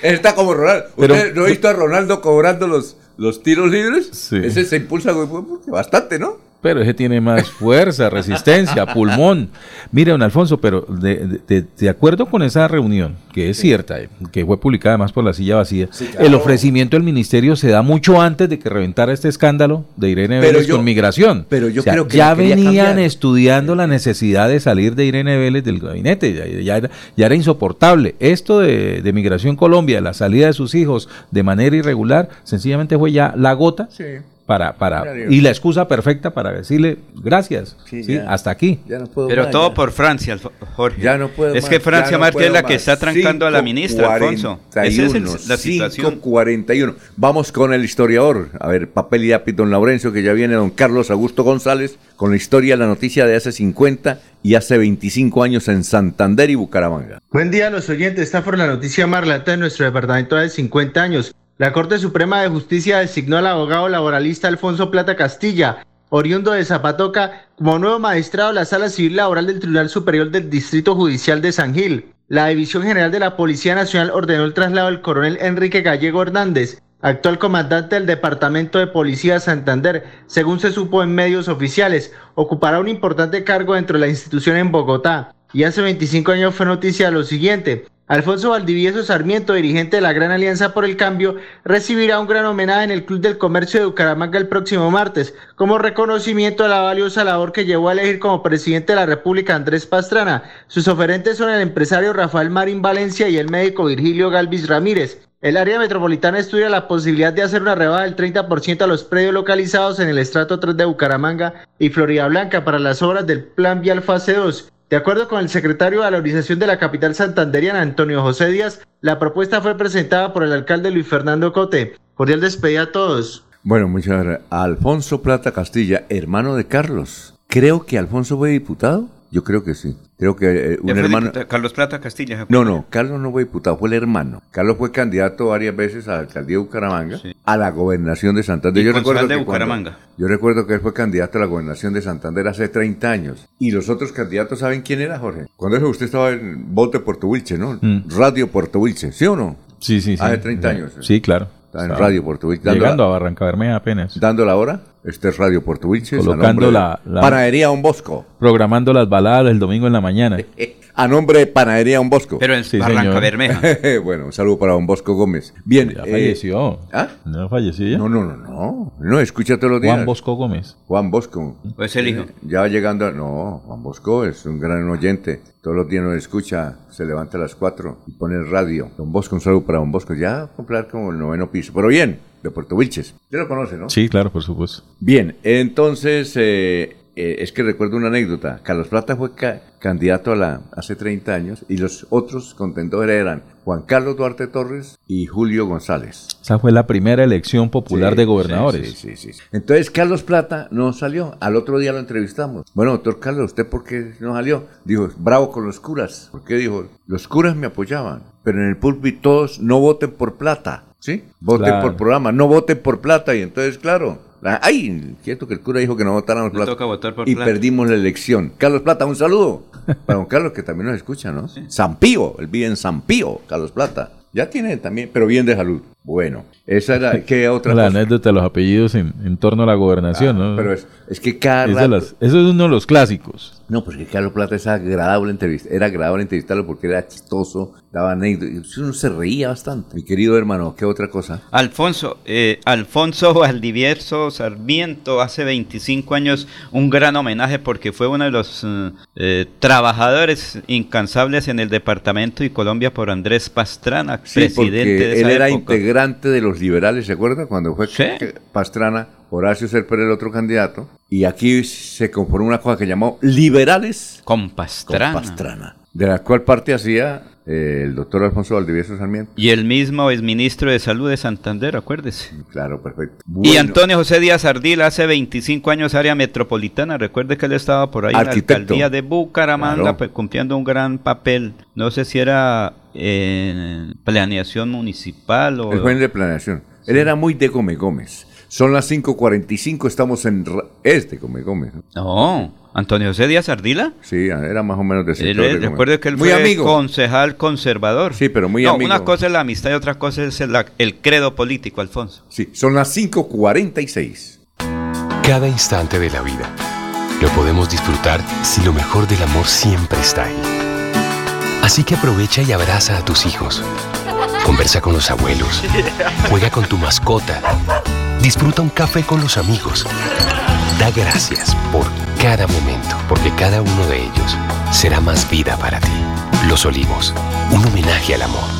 Él está como Ronaldo.
Pero-
¿Usted no ha visto a Ronaldo cobrando los, los tiros libres?
Sí.
Ese se impulsa güey, bastante, ¿no?
Pero ese tiene más fuerza, resistencia, pulmón. Mire, don Alfonso, pero de, de- acuerdo con esa reunión, que es cierta, eh, que fue publicada además por la silla vacía,
claro.
el ofrecimiento del ministerio se da mucho antes de que reventara este escándalo de Irene
Pero
Vélez
yo-
con migración.
pero yo
O sea,
creo que
ya venían
cambiar.
estudiando la necesidad de salir de Irene Vélez del gabinete, ya, ya era, ya era insoportable. Esto de, de Migración Colombia, la salida de sus hijos de manera irregular, sencillamente fue ya la gota
Sí.
Para, para y la excusa perfecta para decirle gracias,
Sí,
sí,
ya.
hasta aquí.
Ya no puedo
Pero
más,
todo
ya.
por Francia, Jorge.
Ya no puedo
Es
más,
que Francia
no
es la
puedo
que
más.
está trancando a la ministra, Alfonso. Esa es el-
5.41,
la situación.
5.41. Vamos con el historiador. A ver, papel y lápiz, don Laurencio, que ya viene don Carlos Augusto González con la historia, la noticia de hace 50 y hace 25 años en Santander y Bucaramanga.
Buen día a los oyentes. Esta fue la noticia más relata de nuestro departamento de 50 años. La Corte Suprema de Justicia designó al abogado laboralista Alfonso Plata Castilla, oriundo de Zapatoca, como nuevo magistrado de la Sala Civil Laboral del Tribunal Superior del Distrito Judicial de San Gil. La División General de la Policía Nacional ordenó el traslado del coronel Enrique Gallego Hernández, actual comandante del Departamento de Policía de Santander, según se supo en medios oficiales, ocupará un importante cargo dentro de la institución en Bogotá. Y hace 25 años fue noticia lo siguiente. Alfonso Valdivieso Sarmiento, dirigente de la Gran Alianza por el Cambio, recibirá un gran homenaje en el Club del Comercio de Bucaramanga el próximo martes, como reconocimiento a la valiosa labor que llevó a elegir como presidente de la República Andrés Pastrana. Sus oferentes son el empresario Rafael Marín Valencia y el médico Virgilio Galvis Ramírez. El área metropolitana estudia la posibilidad de hacer una rebaja del 30% a los predios localizados en el estrato 3 de Bucaramanga y Florida Blanca para las obras del Plan Vial Fase 2. De acuerdo con el secretario de Valorización de la capital santanderiana, Antonio José Díaz, la propuesta fue presentada por el alcalde Luis Fernando Cote. Cordial despedida a todos.
Bueno, muchas gracias. Alfonso Plata Castilla, hermano de Carlos. Creo que Alfonso fue diputado. Yo creo que sí. Creo que eh, un hermano.
diputado- Carlos Plata Castilla. ¿se
No, no, Carlos no fue diputado, fue el hermano. Carlos fue candidato varias veces a la alcaldía de Bucaramanga, a la gobernación de Santander.
Y
Yo recuerdo,
de
que cuando- yo recuerdo que él fue candidato a la gobernación de Santander hace 30 años. Y los otros candidatos, ¿saben quién era, Jorge? Cuando eso usted estaba en Volte Puerto Wilche, ¿no?
Mm.
Radio Puerto Wilche, ¿sí o no?
Sí, sí, sí.
Hace 30 años.
Sí, claro.
Está en
Estaba
Radio Puerto Wilche. dando
Llegando
la-
a Barranca Bermeja apenas.
Dando la hora. Este es Radio Puerto Wilches. a
Colocando la- la-
Panadería Un Bosco.
Programando las baladas el domingo en la mañana.
A nombre de Panadería Un Bosco.
Pero en
Sí,
Barranca
señor.
Bermeja.
bueno, un saludo para Don Bosco Gómez. Bien.
Ya
eh,
falleció.
¿Ah?
¿No falleció ya?
No, no, no, no. No, escucha todos los días.
Juan Bosco Gómez.
Juan Bosco.
Pues el hijo.
Eh, Ya va llegando. a- No, Juan Bosco es un gran oyente. Todos los días nos escucha. Se levanta a las 4 y pone el radio. Don Bosco, un saludo para Don Bosco. Ya va a comprar como el noveno piso. Pero bien, de Puerto Wilches. Ya lo conoce, ¿no?
Sí, claro, por supuesto.
Bien, entonces, eh, eh, es que recuerdo una anécdota. Carlos Plata fue ca- candidato a la, hace 30 años y los otros contendores eran Juan Carlos Duarte Torres y Julio González.
Esa fue la primera elección popular
Sí,
de gobernadores.
Sí, sí, sí. Entonces Carlos Plata no salió. Al otro día lo entrevistamos. Bueno, doctor Carlos, ¿usted por qué no salió? Dijo, bravo con los curas. ¿Por qué dijo? Los curas me apoyaban, pero en el púlpito todos no voten por plata. ¿Sí? Voten
Claro.
por programa, no voten por plata. Y entonces, claro, la- ay, cierto que el cura dijo que no votáramos plata.
toca votar por
y
plata.
perdimos la elección. Carlos Plata, un saludo. Para don Carlos, que también nos escucha, ¿no? San Pío, él vive en San Pío, Carlos Plata. Ya tiene también, pero bien de salud. Bueno, esa era, ¿qué otra
la
cosa?
anécdota de los apellidos en, en torno a la gobernación,
Ah,
¿no?
Pero es, es que cada
Es de
rato-
las- eso es uno de los clásicos.
No, porque Carlos Plata es agradable entrevista, era agradable entrevistarlo porque era chistoso, daba anécdotas, uno se reía bastante. Mi querido hermano, ¿qué otra cosa?
Alfonso, eh, Alfonso Valdivieso Sarmiento, hace 25 años, un gran homenaje porque fue uno de los eh, eh, trabajadores incansables en el departamento y Colombia por Andrés Pastrana,
Sí,
presidente
porque
de
él
esa
era
época.
Integrante de los liberales, ¿se acuerda? Cuando fue Pastrana, Horacio Serper el otro candidato, y aquí se conformó una cosa que llamó liberales
con Pastrana.
con Pastrana, de la cual parte hacía eh, el doctor Alfonso Valdivieso Sarmiento.
Y el mismo es ministro de Salud de Santander, acuérdese.
Claro, perfecto.
Y
Bueno,
Antonio José Díaz Ardila hace 25 años área metropolitana. Recuerde que él estaba por ahí en la
Arquitecto.
alcaldía de Bucaramanga
Claro.
pues, cumpliendo un gran papel. No sé si era en planeación municipal o...
El juez de planeación. Él era muy de Gómez Gómez. Son las 5.45, estamos en... ra- Es de Gómez Gómez. ¿no?
Antonio José Díaz Ardila.
Sí, era más o menos de
Él
sector de
es-
Gómez.
recuerde que él
Muy
fue
amigo.
concejal conservador.
Sí, pero muy
no,
amigo.
una cosa es la amistad y otra cosa es el, el credo político, Alfonso.
Sí, son las 5.46.
Cada instante de la vida lo podemos disfrutar si lo mejor del amor siempre está ahí. Así que aprovecha y abraza a tus hijos. Conversa con los abuelos. Juega con tu mascota. Disfruta un café con los amigos. Da gracias por cada momento, porque cada uno de ellos será más vida para ti. Los Olivos, un homenaje al amor.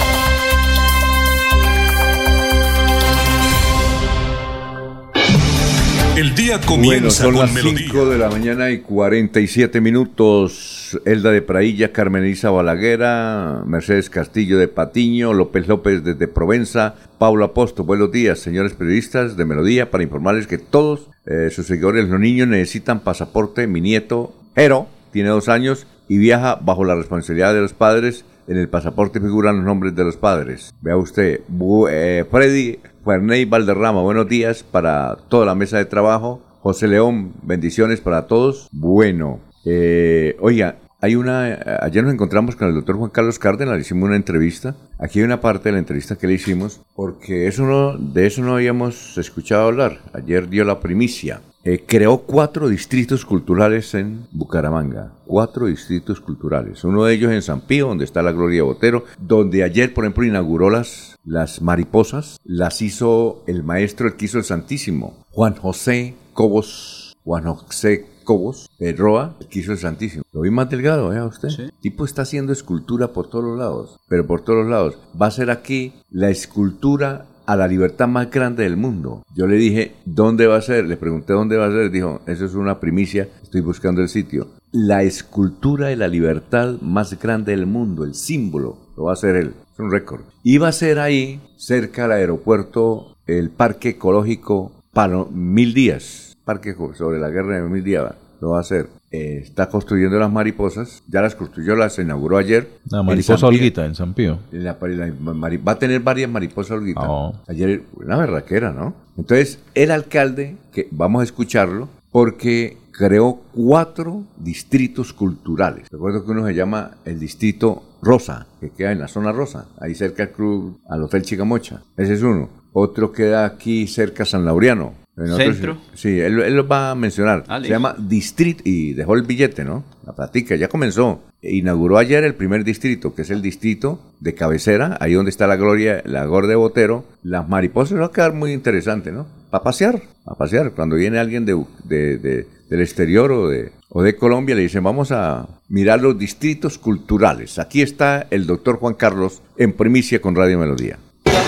El día
Bueno,
comienza
son
con
las
melodía.
5 de la mañana y 47 minutos. Elda de Prailla, Carmen Elisa Balaguera, Mercedes Castillo de Patiño, López López desde Provenza, Pablo Aposto. Buenos días, señores periodistas de Melodía, para informarles que todos eh, sus seguidores, los niños, necesitan pasaporte. Mi nieto, Ero, tiene dos años y viaja bajo la responsabilidad de los padres. En el pasaporte figuran los nombres de los padres. Vea usted, Bu- eh, Freddy Ferney Valderrama, buenos días para toda la mesa de trabajo. José León, bendiciones para todos. Bueno, eh, oiga, hay una. Ayer nos encontramos con el doctor Juan Carlos Cárdenas, le hicimos una entrevista. Aquí hay una parte de la entrevista que le hicimos, porque eso no, de eso no habíamos escuchado hablar. Ayer dio la primicia. Eh, creó cuatro distritos culturales en Bucaramanga. Cuatro distritos culturales. Uno de ellos en San Pío, donde está la Gloria Botero, donde ayer, por ejemplo, inauguró las, las mariposas. Las hizo el maestro, el que hizo el Santísimo, Juan José Cobos. Juan José Cobos, de Roa, el que hizo el Santísimo. Lo vi más delgado, vea usted. El tipo está haciendo escultura por todos los lados, pero por todos los lados. Va a ser aquí la escultura a la libertad más grande del mundo. Yo le dije, ¿dónde va a ser? Le pregunté dónde va a ser. Dijo, eso es una primicia, estoy buscando el sitio. La escultura de la libertad más grande del mundo, el símbolo, lo va a hacer él. Es un récord. Va a ser ahí, cerca al aeropuerto, el Parque Ecológico Palo, Mil Días. Parque sobre la guerra de Mil Días. Lo va a hacer. Eh, está construyendo las mariposas. Ya las construyó, las inauguró ayer.
La mariposa. Olguita en San Pío.
La- la mari- va a tener varias mariposas olguitas.
Oh.
Ayer, una berraquera, ¿no? Entonces, el alcalde, que vamos a escucharlo, porque creó cuatro distritos culturales. Recuerdo que uno se llama el distrito Rosa, que queda en la zona rosa, ahí cerca al club, al Hotel Chicamocha. Ese es uno. Otro queda aquí cerca a San Laureano. En otro-
¿Centro?
sí, él, él lo va a mencionar.
Ah,
Se llama Distrito, y dejó el billete, ¿no? La platica, ya comenzó. Inauguró ayer el primer distrito, que es el distrito de cabecera, ahí donde está la gloria, la gorda de Botero. Las mariposas va a quedar muy interesante, ¿no? Para pasear, a pasear. Cuando viene alguien de, de- de- del exterior o de, o de Colombia, le dicen, vamos a mirar los distritos culturales. Aquí está el doctor Juan Carlos en primicia con Radio Melodía.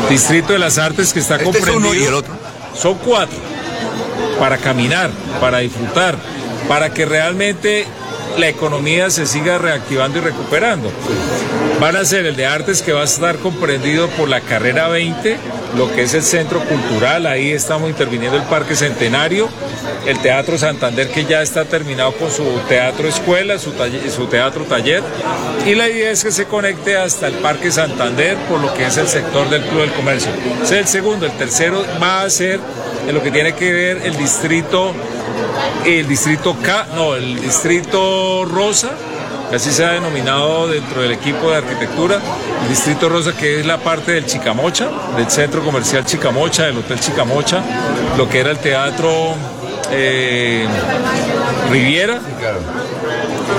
Distrito de las Artes que está
Este es
comprendido.
uno y el otro.
Son cuatro. Para caminar, para disfrutar, para que realmente la economía se siga reactivando y recuperando. Van a ser el de artes que va a estar comprendido por la carrera 20, lo que es el centro cultural, ahí estamos interviniendo el Parque Centenario, el Teatro Santander que ya está terminado con su teatro escuela, su, teatro taller, y la idea es que se conecte hasta el Parque Santander por lo que es el sector del Club del Comercio. Es el segundo, el tercero va a ser en lo que tiene que ver el distrito, el distrito K, no, el distrito Rosa, así se ha denominado dentro del equipo de arquitectura, el Distrito Rosa, que es la parte del Chicamocha, del Centro Comercial Chicamocha, del Hotel Chicamocha, lo que era el Teatro eh, Riviera.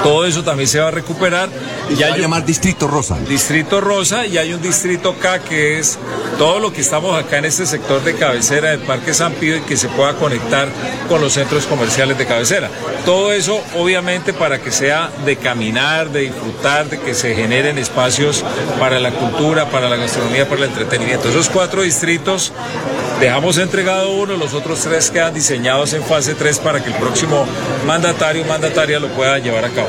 Todo eso también se va a recuperar.
Y ya va a llamar Distrito Rosa.
Distrito Rosa y hay un distrito K que es todo lo que estamos acá en este sector de cabecera del Parque San Pío y que se pueda conectar con los centros comerciales de cabecera. Todo eso obviamente para que sea de caminar, de disfrutar, de que se generen espacios para la cultura, para la gastronomía, para el entretenimiento. Esos cuatro distritos dejamos entregado uno, los otros tres quedan diseñados en fase 3 para que el próximo mandatario o mandataria lo pueda llevar a cabo.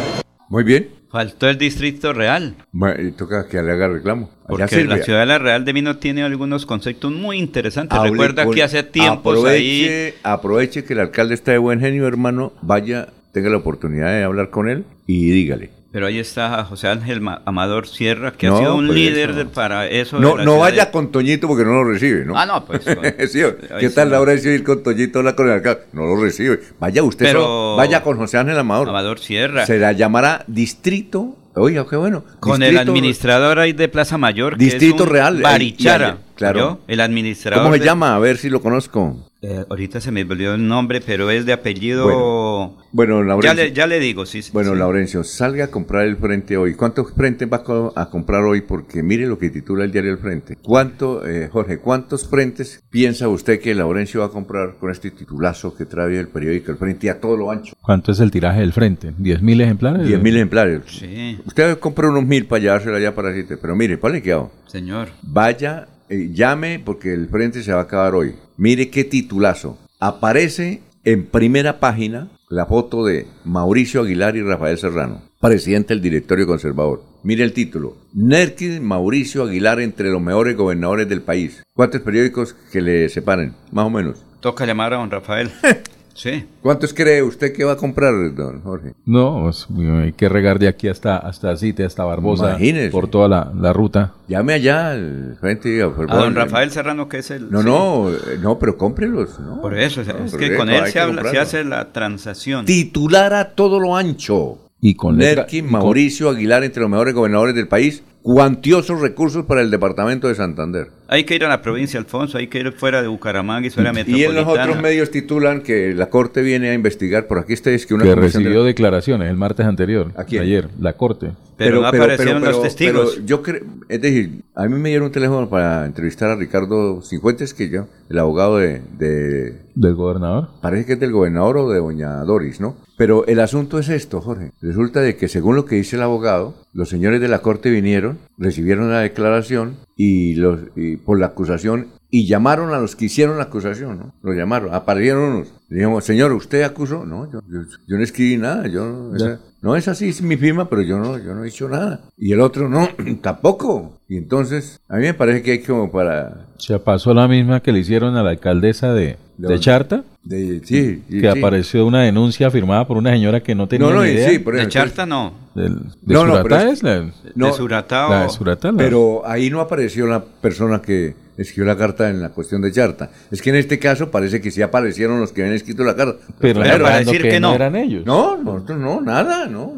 Muy bien.
Faltó el Distrito Real.
Bueno, y toca que le haga reclamo. Allá
Porque
sirve.
la ciudad de la Real de Vino tiene algunos conceptos muy interesantes.
Hable
Recuerda
con-
que hace tiempos ahí...
aproveche que el alcalde está de buen genio, hermano. Vaya, tenga la oportunidad de hablar con él y dígale.
Pero ahí está José Ángel Ma- Amador Sierra, que
No,
ha sido un
pues
líder
eso.
de- para eso.
No,
la
vaya
de-
con Toñito porque no lo recibe, ¿no?
Ah, no, pues.
Sí,
ahí
¿Qué
sí
tal la hora de ir con Toñito a hablar con el alcalde? No lo recibe. Vaya usted,
Pero-
solo, vaya con José Ángel Amador.
Amador Sierra.
Se la llamará Distrito. Oiga, qué bueno.
Con el administrador ahí de Plaza Mayor. que es
Distrito
un
Real.
Barichara.
claro.
El administrador.
¿Cómo se
de-
llama? A ver si lo conozco.
Eh, ahorita se me olvidó el nombre, pero es de apellido.
Bueno, Bueno,
ya,
Laurencio.
le, ya le digo, sí. sí,
Bueno,
sí.
Laurencio, salga a comprar el frente hoy. ¿Cuántos frentes va a co- a comprar hoy? Porque mire lo que titula el diario El Frente. ¿Cuánto, eh, Jorge, cuántos frentes piensa usted que Laurencio va a comprar con este titulazo que trae el periódico El Frente a todo lo ancho?
¿Cuánto es el tiraje del frente? ¿10.000 ejemplares?
10 mil ejemplares.
Sí.
Usted compra unos mil para llevárselo allá para Cite, pero mire, ¿cuál le quedado?
Señor.
Vaya, eh, llame porque el frente se va a acabar hoy. Mire qué titulazo. Aparece en primera página la foto de Mauricio Aguilar y Rafael Serrano, presidente del directorio conservador. Mire el título. Nerkis Mauricio Aguilar entre los mejores gobernadores del país. ¿Cuántos periódicos que le separen? Más o menos.
Toca llamar a don Rafael. sí.
¿Cuántos cree usted que va a comprar, don Jorge?
No, pues, hay que regar de aquí hasta hasta Cite, hasta Barbosa,
Imagínese.
por toda la, la ruta.
Llame allá al frente y diga, por
A
favor,
don Rafael Serrano, que es el.
No,
sí.
no, eh, no, pero cómprelos. ¿no?
Por eso, es que con él se, habla, hace la transacción.
Titular a todo lo ancho.
Y con letra-
Nerky
y con-
Mauricio Aguilar entre los mejores gobernadores del país. Cuantiosos recursos para el departamento de Santander.
Hay que ir a la provincia, Alfonso, hay que ir fuera de Bucaramanga y fuera
Y
metropolitana.
en los otros medios titulan que la Corte viene a investigar. Por aquí está es que una
que
de-
recibió declaraciones el martes anterior,
¿A quién?
ayer, la corte.
Pero no aparecieron los testigos.
pero yo creo, es decir, a mí me dieron un teléfono para entrevistar a Ricardo Cincuentes, que yo, el abogado de, de-
¿Del gobernador?
parece que es del gobernador o de doña Doris, ¿no? Pero el asunto es esto, Jorge. Resulta de que según lo que dice el abogado, los señores de la corte vinieron, recibieron la declaración y los y por la acusación y llamaron a los que hicieron la acusación, ¿no? Lo llamaron, aparecieron unos. Dijimos, señor, ¿usted acusó? No, yo, yo, yo no escribí nada, yo no, esa- no es así, es mi firma, pero yo no, yo no he hecho nada. Y el otro, no, tampoco. Y entonces, a mí me parece que hay como para...
Se pasó la misma que le hicieron a la alcaldesa de,
¿De
de? Charta,
De, sí, sí,
que
sí.
apareció una denuncia firmada por una señora que no tenía
No, no,
ni idea.
sí, por
De
ejemplo,
Charta no.
Del- de
No, no,
Suratá
pero es-
es la,
No,
de Suratá
la de Suratá, la-
Pero ahí no apareció la persona que escribió la carta en la cuestión de Charta. Es que en este caso parece que sí aparecieron los que habían escrito la carta.
pero
Pero para decir que no.
eran ellos.
No, nosotros no, nada, no.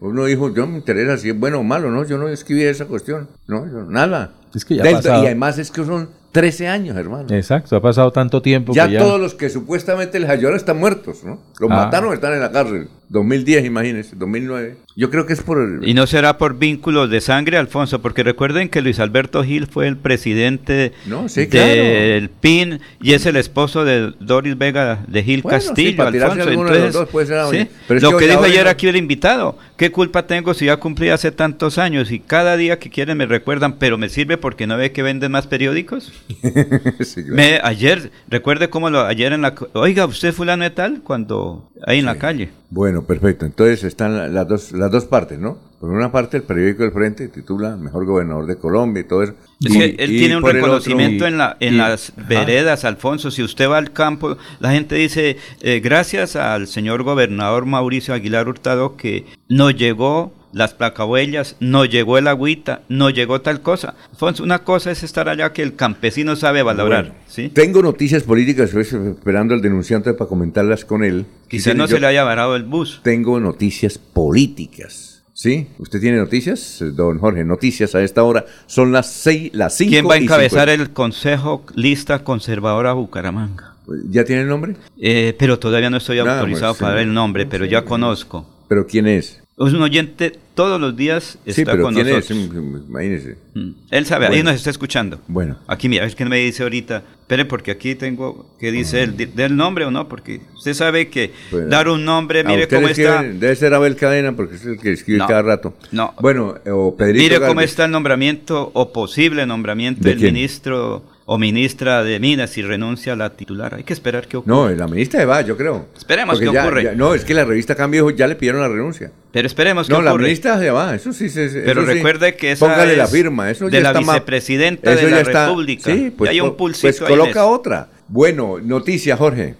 Uno dijo, yo me interesa si es bueno o malo, no, yo no escribí esa cuestión, no, yo, nada.
Es que ya
Del-
pasado.
y además es que son 13 años, hermano.
Exacto, ha pasado tanto tiempo
Ya,
que ya...
todos los que supuestamente les ayudaron están muertos, ¿no? Los
Ah.
mataron, están en la cárcel. 2010, imagínense, 2009. Yo creo que es por el...
Y no será por vínculos de sangre, Alfonso, porque recuerden que Luis Alberto Gil fue el presidente
No, sí,
del PIN y es el esposo de Doris Vega de Gil
Bueno, sí,
Castillo,
tirarse
Alfonso.
alguno de los
Entonces,
dos puede ser,
sí,
pero
lo
que
que dijo ayer
no-
aquí el invitado, ¿qué culpa tengo si ya cumplí hace tantos años y cada día que quieren me recuerdan, pero me sirve porque no ve que venden más periódicos?
Sí, claro.
Me, ayer, recuerde cómo lo, ayer en la... Oiga, ¿usted fulano de tal? Cuando ahí en la calle.
Bueno, perfecto. Entonces están las dos, las dos partes, ¿no? Por una parte, el periódico del Frente titula Mejor Gobernador de Colombia y todo eso.
Es que él tiene un reconocimiento en, la, en las veredas, Alfonso. Si usted va al campo, la gente dice, eh, gracias al señor gobernador Mauricio Aguilar Hurtado que nos llegó las placahuellas, no llegó el agüita, no llegó tal cosa. Alfonso, una cosa es estar allá que el campesino sabe valorar. ¿sí?
Tengo noticias políticas, estoy esperando al denunciante para comentarlas con él.
Quizá no se le haya varado el bus.
Tengo noticias políticas. ¿Sí? ¿Usted tiene noticias, don Jorge? Noticias a esta hora. Son las seis, las cinco
¿Quién va a encabezar el Consejo Lista Conservadora Bucaramanga?
¿Ya tiene el nombre?
Eh, pero todavía no estoy autorizado para dar el nombre, pero ya conozco.
¿Pero quién es?
Es un oyente todos los días está
sí, pero
con
¿quién
nosotros.
Es? Imagínese.
Mm. Él sabe, ahí nos está escuchando.
Bueno.
Aquí, mira, es que me dice ahorita, espere, porque aquí tengo, ¿qué dice él? Di- ¿Del nombre o no? Porque usted sabe que
Bueno.
dar un nombre, mire cómo está.
escriben- Debe ser Abel Cadena porque es el que escribe
No.
cada rato.
No.
Bueno, o Pedrito
Mire cómo está el nombramiento o posible nombramiento
¿De
del
quién?
ministro o ministra de Minas y renuncia a la titular. Hay que esperar qué ocurre.
No, la ministra de va, yo creo.
Esperemos
Porque
qué
ya-
ocurre.
ya- no, es que la revista Cambio ya le pidieron la renuncia.
Pero esperemos qué
No, la ministra se va, eso sí se.
Pero
eso sí.
recuerde que esa
Póngale la firma, eso
de
ya
la
está
vicepresidenta
eso
de la
está-
República.
Sí, pues,
Y hay un
po-
pulsito
pues coloca otra. Bueno, noticia, Jorge.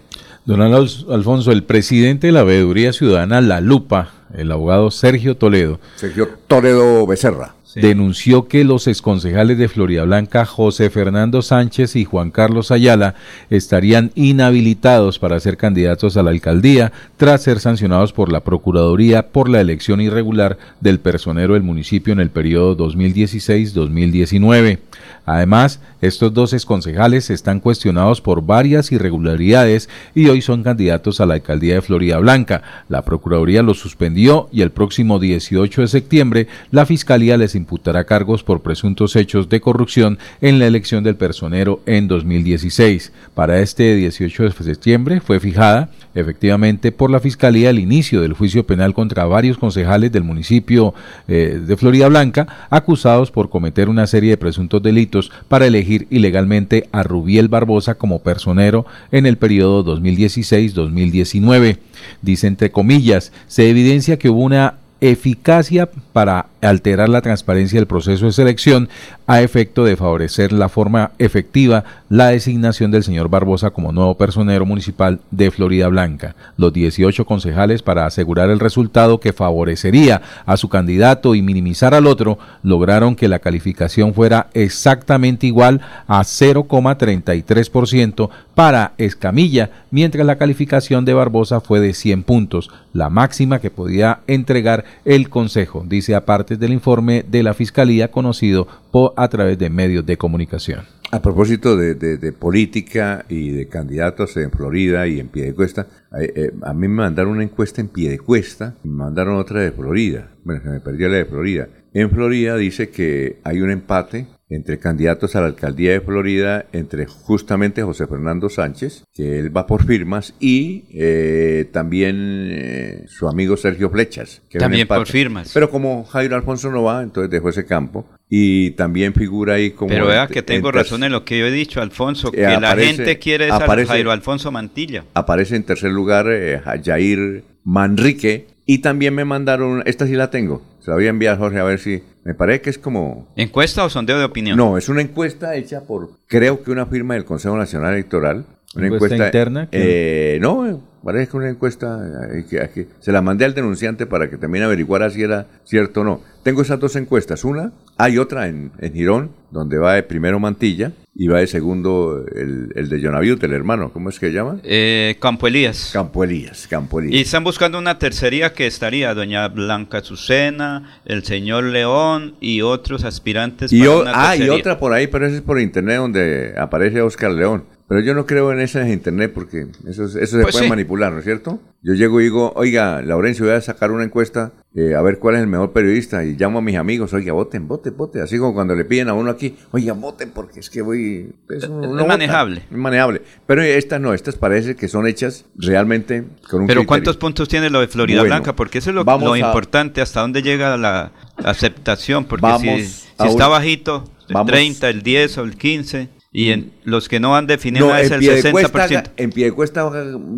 Don Al- Alfonso, el presidente de la Veeduría Ciudadana La Lupa, el abogado Sergio Toledo,
Sergio Toledo Becerra.
Denunció que los exconcejales de Florida Blanca, José Fernando Sánchez y Juan Carlos Ayala, estarían inhabilitados para ser candidatos a la alcaldía tras ser sancionados por la Procuraduría por la elección irregular del personero del municipio en el periodo 2016-2019. Además, estos dos exconcejales están cuestionados por varias irregularidades y hoy son candidatos a la alcaldía de Florida Blanca. La Procuraduría los suspendió y el próximo 18 de septiembre la Fiscalía les imputará cargos por presuntos hechos de corrupción en la elección del personero en 2016. Para este 18 de septiembre fue fijada efectivamente por la Fiscalía el inicio del juicio penal contra varios concejales del municipio eh, de Florida Blanca acusados por cometer una serie de presuntos delitos para elegir ilegalmente a Rubiel Barbosa como personero en el periodo 2016-2019. Dice entre comillas, se evidencia que hubo una eficacia para alterar la transparencia del proceso de selección a efecto de favorecer la forma efectiva la designación del señor Barbosa como nuevo personero municipal de Florida Blanca. Los 18 concejales para asegurar el resultado que favorecería a su candidato y minimizar al otro lograron que la calificación fuera exactamente igual a 0,33% para Escamilla, mientras la calificación de Barbosa fue de 100 puntos, la máxima que podía entregar el Consejo, aparte del informe de la Fiscalía conocido por, a través de medios de comunicación.
A propósito de, política y de candidatos en Florida y en Piedecuesta, eh, eh, a mí me mandaron una encuesta en Piedecuesta me mandaron otra de Florida. Bueno, se me perdió la de Florida. En Florida dice que hay un empate entre candidatos a la alcaldía de Florida, entre justamente José Fernando Sánchez, que él va por firmas, y eh, también eh, su amigo Sergio Flechas. Que
También por firmas.
Pero como Jairo Alfonso no va, entonces dejó ese campo. Y también figura ahí como...
Pero vea que tengo
en
razón en lo que yo he dicho, Alfonso,
Eh,
que la gente quiere es
aparece-
Jairo Alfonso Mantilla.
Aparece en tercer lugar eh, Jair Manrique. Y también me mandaron, esta sí la tengo, se la voy a enviar Jorge a ver si, me parece que es como...
¿Encuesta o sondeo de opinión?
No, es una encuesta hecha por, creo que una firma del Consejo Nacional Electoral. Una
¿Encuesta
encuesta
interna?
Eh, no, parece que una encuesta eh, que, que se la mandé al denunciante para que también averiguara si era cierto o no. Tengo esas dos encuestas. Una, hay otra en, en Girón, donde va de primero Mantilla y va de segundo el, el de Jonaviut, el hermano, ¿cómo es que se llama?
Eh, Campo Elías.
Campo Elías, Campo
Y
Elías.
están buscando una tercería que estaría doña Blanca Azucena, el señor León y otros aspirantes
Y,
para
o-
una
ah, y otra por ahí, pero esa es por internet donde aparece Oscar León. Pero yo no creo en esa de internet porque eso, eso se
Pues
puede
sí.
manipular, ¿no es cierto? Yo llego y digo, oiga, Laurencio, voy a sacar una encuesta eh, a ver cuál es el mejor periodista y llamo a mis amigos, oiga, voten, voten, voten. Así como cuando le piden a uno aquí, oiga, voten porque es que voy...
Es
vota.
manejable.
Es manejable. Pero estas no, estas parece que son hechas realmente con un
Pero
criterio.
¿cuántos puntos tiene lo de Florida
Bueno,
Blanca? Porque eso es lo, lo
a-
importante, hasta dónde llega la aceptación. Porque si, si
a un-
está bajito, el
vamos-
30, el 10 o el 15, Y en los que no han definido es el
Piedecuesta
60%.
ga- en Piedecuesta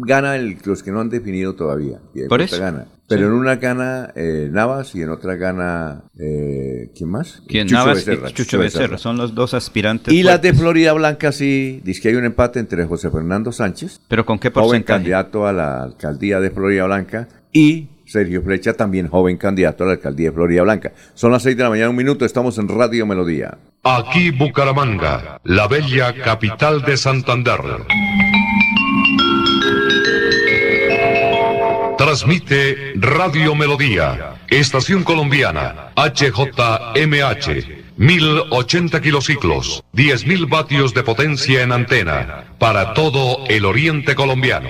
gana el- los que no han definido todavía.
Por eso.
gana. Pero
Sí.
en una gana eh, Navas y en otra gana. Eh, ¿Quién más?
Quien
Chucho
Navas
Becerra,
y Chucho Becerra son los dos aspirantes.
Y las de. Florida Blanca sí, dice que hay un empate entre José Fernando Sánchez,
¿Pero con qué
joven
porcentaje?
candidato a la alcaldía de Florida Blanca, y Sergio Flecha, también joven candidato a la alcaldía de Florida Blanca. Son las 6 de la mañana, un minuto, estamos en Radio Melodía.
Aquí Bucaramanga, la bella capital de Santander. Transmite Radio Melodía, Estación Colombiana, HJMH, 1080 kilociclos, 10.000 vatios de potencia en antena, para todo el oriente colombiano.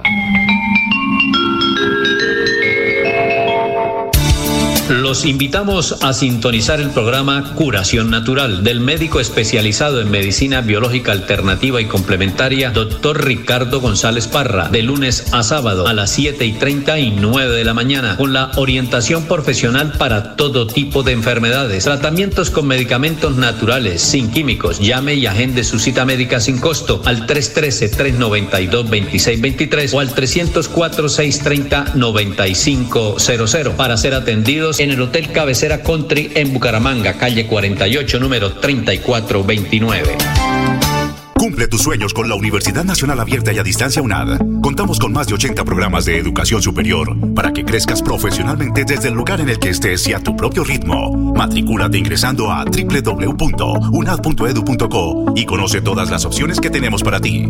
Los invitamos a sintonizar el programa Curación Natural del médico especializado en medicina biológica alternativa y complementaria, doctor Ricardo González Parra, de lunes a sábado a las 7 y 30 y 9 de la mañana, con la orientación profesional para todo tipo de enfermedades, tratamientos con medicamentos naturales, sin químicos. Llame y agende su cita médica sin costo al 313-392-2623 o al 304-630-9500 para ser atendidos en el Hotel Cabecera Country en Bucaramanga, calle 48, número 3429.
Cumple tus sueños con la Universidad Nacional Abierta y a Distancia UNAD. Contamos con más de 80 programas de educación superior para que crezcas profesionalmente desde el lugar en el que estés y a tu propio ritmo. Matricúlate ingresando a www.unad.edu.co y conoce todas las opciones que tenemos para ti.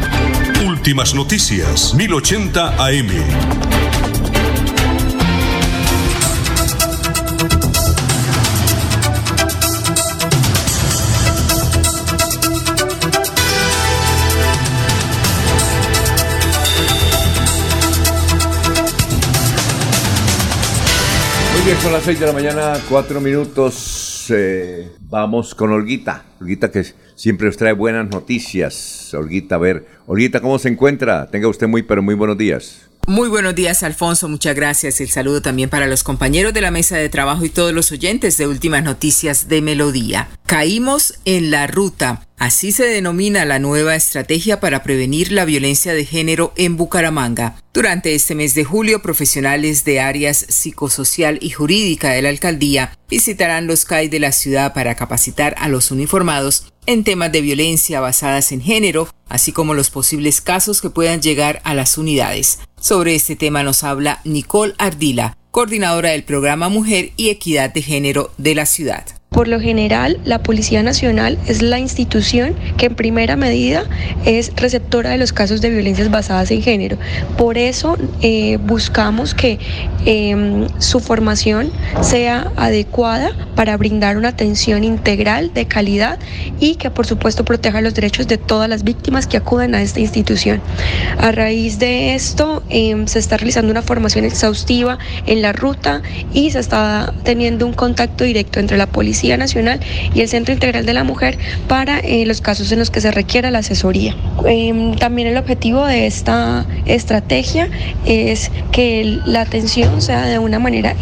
Últimas noticias, 1080 AM.
Muy bien, son las 6 de la mañana, 4 minutos. eh, vamos con Olguita. Olguita que siempre nos trae buenas noticias. Olguita, a ver. Olguita, ¿cómo se encuentra? Tenga usted muy, pero muy buenos días.
Muy buenos días, Alfonso. Muchas gracias. El saludo también para los compañeros de la mesa de trabajo y todos los oyentes de Últimas Noticias de Melodía. Caímos en la ruta. Así se denomina la nueva estrategia para prevenir la violencia de género en Bucaramanga. Durante este mes de julio, profesionales de áreas psicosocial y jurídica de la alcaldía visitarán los CAI de la ciudad para capacitar a los uniformados en temas de violencia basadas en género, así como los posibles casos que puedan llegar a las unidades. Sobre este tema nos habla Nicole Ardila, coordinadora del programa Mujer y Equidad de Género de la ciudad.
Por lo general, la Policía Nacional es la institución que en primera medida es receptora de los casos de violencias basadas en género. Por eso eh, buscamos que eh, su formación sea adecuada para brindar una atención integral de calidad y que por supuesto proteja los derechos de todas las víctimas que acuden a esta institución. A raíz de esto eh, se está realizando una formación exhaustiva en la ruta y se está teniendo un contacto directo entre la Policía Nacional y el Centro Integral de la Mujer para eh, los casos en los que se requiera la asesoría. Eh, también el objetivo de esta estrategia es que la atención sea de una manera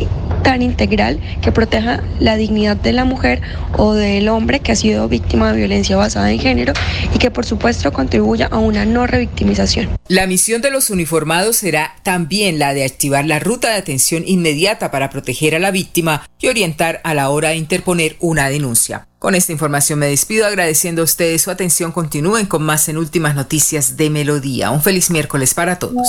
tan integral que proteja la dignidad de la mujer o del hombre que ha sido víctima de violencia basada en género y que por supuesto contribuya a una no revictimización.
La misión de los uniformados será también la de activar la ruta de atención inmediata para proteger a la víctima y orientar a la hora de interponer una denuncia. Con esta información me despido agradeciendo a ustedes su atención. Continúen con más en Últimas Noticias de Melodía. Un feliz miércoles para todos.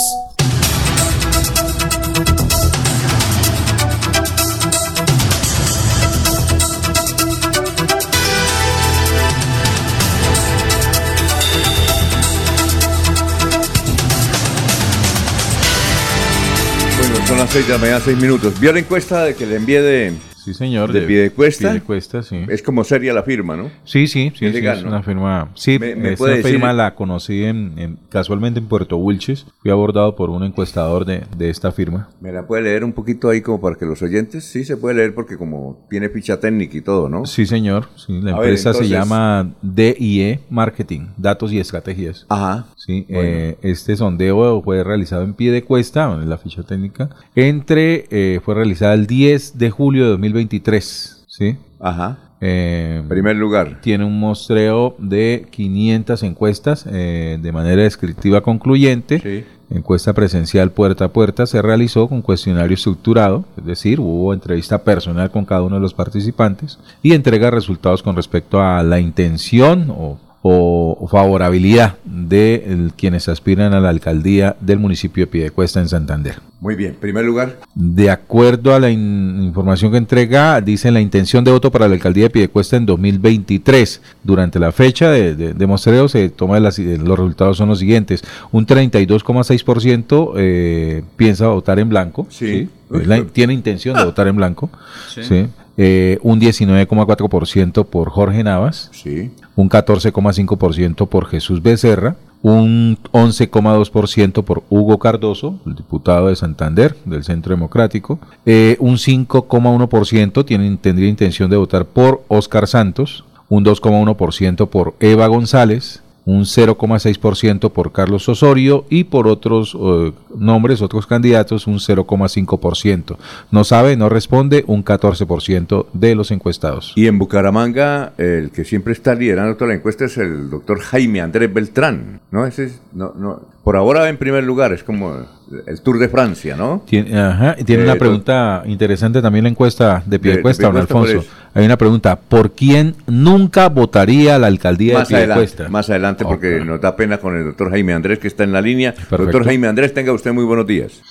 Las 6 de la mañana, 6 minutos. ¿Vio la encuesta de que le envié de,
Sí, señor.
de Piedecuesta?
Piedecuesta, sí.
Es como seria la firma, ¿no?
Sí, sí, sí,
Es
sí,
legal,
es
¿no?
una firma. Sí,
¿Me- me
esta
puede decir-
firma la conocí en, en- casualmente en Puerto Wilches. Fui abordado por un encuestador de, de esta firma.
¿Me la puede leer un poquito ahí como para que los oyentes? Sí, se puede leer porque como tiene ficha técnica y todo, ¿no?
Sí, señor. Sí, la
A ver,
empresa se llama DIE Marketing, Datos y Estrategias.
Ajá.
Sí,
Bueno.
eh, este sondeo fue realizado en pie de cuesta, en la ficha técnica, entre, eh, fue realizada el 10 de julio de 2023, ¿sí?
Ajá.
Eh,
Primer lugar.
Tiene un muestreo de 500 encuestas eh, de manera descriptiva concluyente. Encuesta presencial puerta a puerta se realizó con cuestionario estructurado, es decir, hubo entrevista personal con cada uno de los participantes y entrega resultados con respecto a la intención o, o- favorabilidad de el- quienes aspiran a la alcaldía del municipio de Piedecuesta en Santander.
Muy bien. Primer lugar.
De acuerdo a la in- información que entrega, dice la intención de voto para la alcaldía de Piedecuesta en 2023. Durante la fecha de, de, de muestreo se toma las- eh, los resultados son los siguientes. Un 32,6% eh, piensa votar en blanco.
Sí.
La- tiene intención de votar en blanco.
Sí.
Sí. Eh, un 19,4% por Jorge Navas.
Sí.
Un 14,5% por Jesús Becerra. Un 11,2% por Hugo Cardoso, el diputado de Santander, del Centro Democrático. Eh, un 5,1% tiene, tendría intención de votar por Oscar Santos. Un 2,1% por Eva González. Un 0,6% por Carlos Osorio y por otros eh, nombres, otros candidatos, un 0,5%. No sabe, no responde, un 14% de los encuestados.
Y en Bucaramanga, el que siempre está liderando toda la encuesta es el doctor Jaime Andrés Beltrán, ¿no? Ese es, no, no, por ahora va en primer lugar, es como el Tour de Francia, ¿no?
Tiene, ajá, y tiene
Eh,
una
to-
pregunta interesante también la encuesta de
De- de
Piedecuesta, don Alfonso. Hay una pregunta, ¿por quién nunca votaría la alcaldía
Más
de Piedecuesta?
adelante, más adelante, porque nos da pena con el doctor Jaime Andrés que está en la línea. Doctor. Jaime Andrés, tenga usted muy buenos días.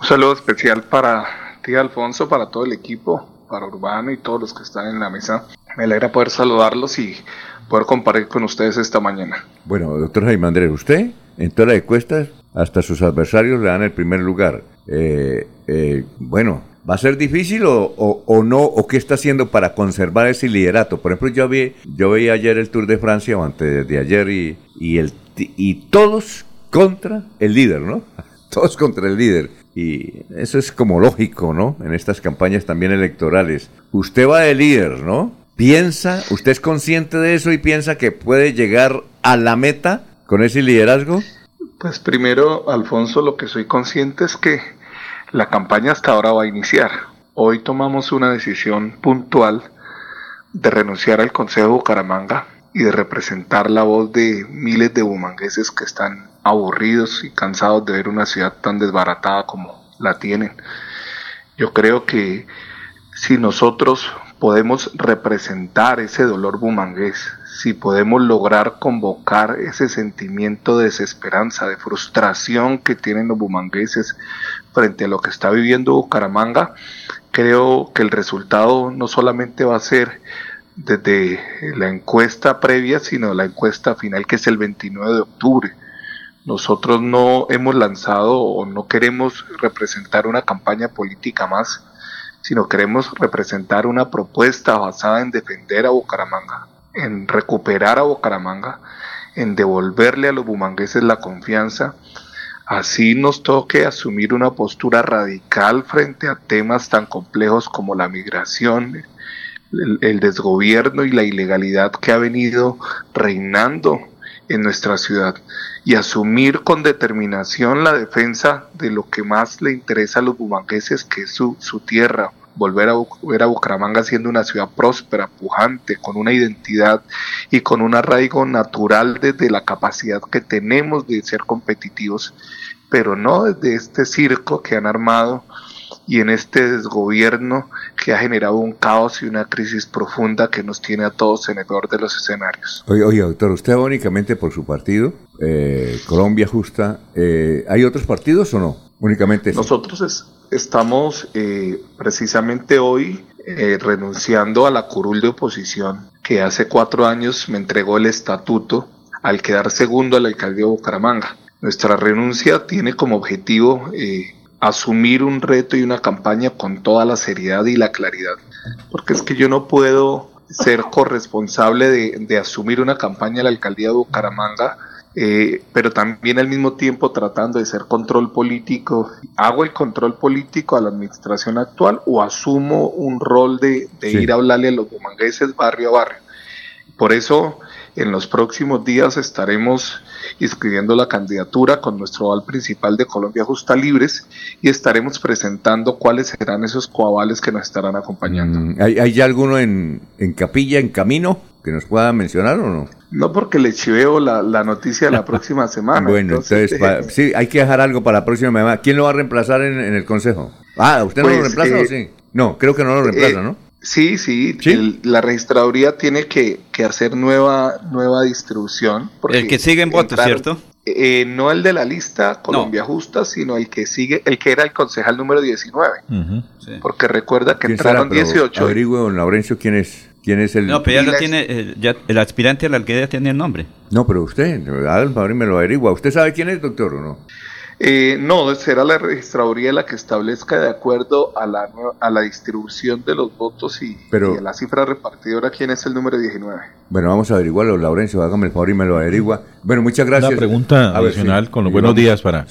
Un saludo especial para ti, Alfonso, para todo el equipo, para Urbano y todos los que están en la mesa. Me alegra poder saludarlos y poder compartir con ustedes esta mañana.
Bueno, doctor Jaime Andrés, usted en todas las encuestas, hasta sus adversarios le dan el primer lugar. Eh, eh, bueno, ¿va a ser difícil o, no? ¿O qué está haciendo para conservar ese liderato? Por ejemplo, yo vi, yo veía ayer el Tour de Francia o antes de ayer y, y, el, y todos contra el líder, ¿no? Todos contra el líder. Y eso es como lógico, ¿no? En estas campañas también electorales. Usted va de líder, ¿no? Piensa, usted es consciente de eso y piensa que puede llegar a la meta con ese liderazgo.
Pues primero, Alfonso, lo que soy consciente es que la campaña hasta ahora va a iniciar. Hoy tomamos una decisión puntual de renunciar al Consejo de Bucaramanga y de representar la voz de miles de bumangueses que están aburridos y cansados de ver una ciudad tan desbaratada como la tienen. Yo creo que si nosotros podemos representar ese dolor bumangués, si podemos lograr convocar ese sentimiento de desesperanza, de frustración que tienen los bumangueses frente a lo que está viviendo Bucaramanga, creo que el resultado no solamente va a ser desde la encuesta previa, sino la encuesta final que es el 29 de octubre. Nosotros no hemos lanzado o no queremos representar una campaña política más, sino queremos representar una propuesta basada en defender a Bucaramanga, en recuperar a Bucaramanga, en devolverle a los bumangueses la confianza. Así nos toque asumir una postura radical frente a temas tan complejos como la migración, el, desgobierno y la ilegalidad que ha venido reinando en nuestra ciudad y asumir con determinación la defensa de lo que más le interesa a los bumangueses, que es su, su tierra, volver a ver a Bucaramanga siendo una ciudad próspera, pujante, con una identidad y con un arraigo natural desde la capacidad que tenemos de ser competitivos, pero no desde este circo que han armado y en este desgobierno que ha generado un caos y una crisis profunda que nos tiene a todos en el peor de los escenarios.
Oye, doctor, usted únicamente por su partido, eh, Colombia Justa, eh, ¿hay otros partidos o no? Únicamente.
Nosotros estamos eh, precisamente hoy renunciando a la curul de oposición que hace cuatro años me entregó el estatuto al quedar segundo a la alcaldía de Bucaramanga. Nuestra renuncia tiene como objetivo asumir un reto y una campaña con toda la seriedad y la claridad. Porque es que yo no puedo ser corresponsable de, asumir una campaña en la alcaldía de Bucaramanga, eh, pero también al mismo tiempo tratando de ser control político. ¿Hago el control político a la administración actual o asumo un rol de, ir a hablarle a los bumangueses barrio a barrio? Por eso en los próximos días estaremos inscribiendo la candidatura con nuestro aval principal de Colombia Justa Libres y estaremos presentando cuáles serán esos coavales que nos estarán acompañando.
Mm, ¿Hay, ya alguno en, capilla, en camino, que nos pueda mencionar o no?
No porque le chiveo la, noticia de la próxima semana.
bueno, entonces, sí, hay que dejar algo para la próxima semana. ¿Quién lo va a reemplazar en, el Consejo? Ah, ¿usted no lo pues, reemplaza o eh, sí? No, creo que no lo reemplaza, eh, ¿no?
Sí, sí, la registraduría tiene que, hacer nueva, nueva distribución.
El que sigue en voto, ¿cierto?
Eh, no el de la lista Colombia Justa, sino el que sigue, el que era el concejal número 19. Porque recuerda que entraron 18.
Averigüe, don Laurencio, quién es. ¿Quién es el.?
No, pero ya lo tiene. Eh, ya, el aspirante a la alcaldía tiene el nombre.
No, pero usted, favor me lo averigua. ¿Usted sabe quién es, doctor, o no?
Eh, no, será la registraduría la que establezca de acuerdo a la, a la distribución de los votos y, a la cifra repartidora quién es el número 19.
Bueno, vamos a averiguarlo, Laurencio, hágame el favor y me lo averigua. Bueno, muchas gracias.
Una pregunta adicional con los buenos días para,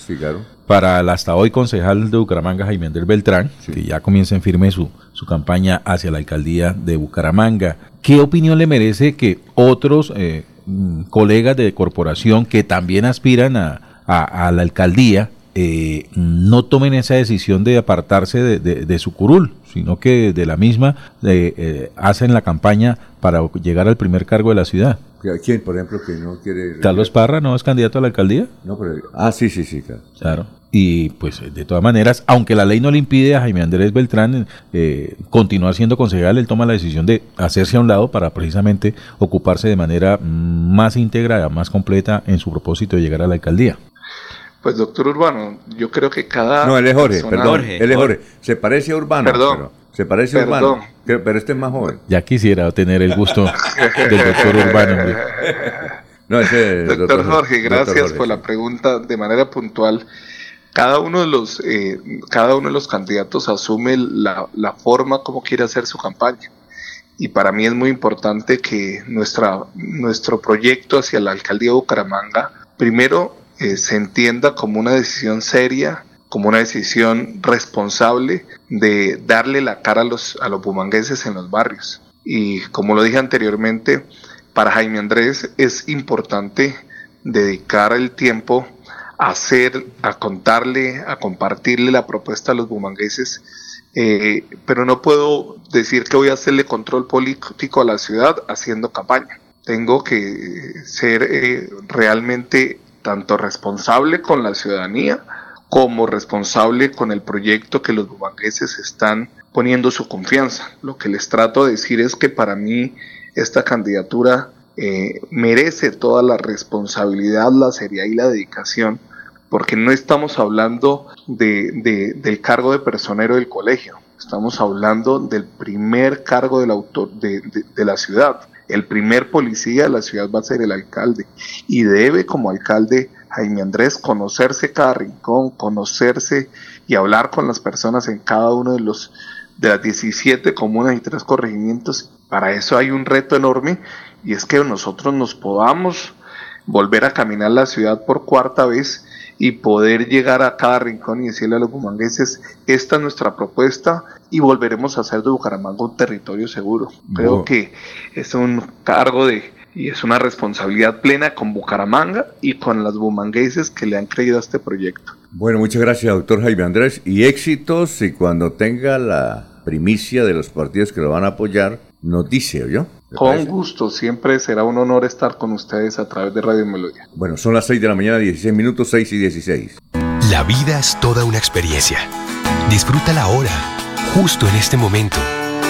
para el hasta hoy concejal de Bucaramanga, Jaime Andrés Beltrán, que ya comienza en firme su, su campaña hacia la alcaldía de Bucaramanga. ¿Qué opinión le merece que otros eh, mm, colegas de corporación que también aspiran a a, la alcaldía eh, no tomen esa decisión de apartarse de, su curul, sino que de la misma eh, eh, hacen la campaña para llegar al primer cargo de la ciudad.
¿Quién, por ejemplo, que no quiere...
Carlos Parra no es candidato a la alcaldía?
No, pero... Ah, sí, sí, sí. Claro.
claro. Y pues de todas maneras, aunque la ley no le impide a Jaime Andrés Beltrán continuar siendo concejal, él toma la decisión de hacerse a un lado para precisamente ocuparse de manera más íntegra, más completa en su propósito de llegar a la alcaldía.
Pues doctor Urbano, yo creo que cada...
No, él es Jorge, perdón, él es Jorge. Se parece a Urbano. Perdón. se parece a Urbano, pero este es más joven.
Ya quisiera tener el gusto del doctor Urbano.
No, ese doctor, Jorge, gracias por la pregunta de manera puntual. Cada uno de los, eh, cada uno de los candidatos asume la, la forma como quiere hacer su campaña y para mí es muy importante que nuestra, nuestro proyecto hacia la alcaldía de Bucaramanga primero eh, se entienda como una decisión seria, como una decisión responsable de darle la cara a los, a los bumangueses en los barrios. Y como lo dije anteriormente, para Jaime Andrés es importante dedicar el tiempo a hacer, a contarle, a compartirle la propuesta a los bumangueses, eh, pero no puedo decir que voy a hacerle control político a la ciudad haciendo campaña. Tengo que ser eh, realmente tanto responsable con la ciudadanía como responsable con el proyecto que los bumangueses están poniendo su confianza. Lo que les trato de decir es que para mí esta candidatura eh, merece toda la responsabilidad, la seriedad y la dedicación, porque no estamos hablando de, del cargo de personero del colegio, estamos hablando del primer cargo del autor, de, de la ciudad. El primer policía de la ciudad va a ser el alcalde y debe como alcalde Jaime Andrés conocerse cada rincón, conocerse y hablar con las personas en cada uno de los de las 17 comunas y tres corregimientos. Para eso hay un reto enorme y es que nosotros nos podamos volver a caminar la ciudad por cuarta vez y poder llegar a cada rincón y decirle a los bumangueses, esta es nuestra propuesta y volveremos a hacer de Bucaramanga un territorio seguro. Creo que es un cargo de y es una responsabilidad plena con Bucaramanga y con las bumangueses que le han creído a este proyecto.
Bueno, muchas gracias, doctor Jaime Andrés, y éxitos y cuando tenga la primicia de los partidos que lo van a apoyar, nos dice, ¿oyó? ¿Le
Con
parece?
gusto, siempre será un honor estar con ustedes a través de Radio Melodía.
Bueno, son las 6 de la mañana, 16 minutos, 6 y 16.
La vida es toda una experiencia. Disfrútala ahora, justo en este momento.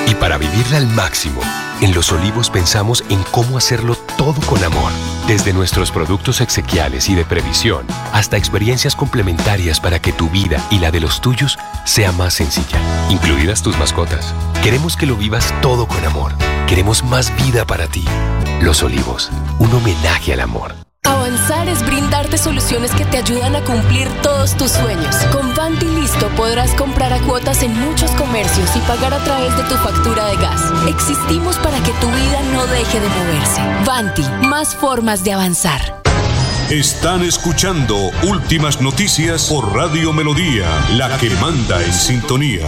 Y para vivirla al máximo, en Los Olivos pensamos en cómo hacerlo todo con amor. Desde nuestros productos exequiales y de previsión hasta experiencias complementarias para que tu vida y la de los tuyos sea más sencilla, incluidas tus mascotas. Queremos que lo vivas todo con amor. Queremos más vida para ti. Los Olivos, un homenaje al amor.
Avanzar es brindarte soluciones que te ayudan a cumplir todos tus sueños. Con Vanti Listo podrás comprar a cuotas en muchos comercios y pagar a través de tu factura de gas. Existimos para que tu vida no deje de moverse. Vanti, más formas de avanzar.
Están escuchando Últimas Noticias por Radio Melodía, la que manda en sintonía.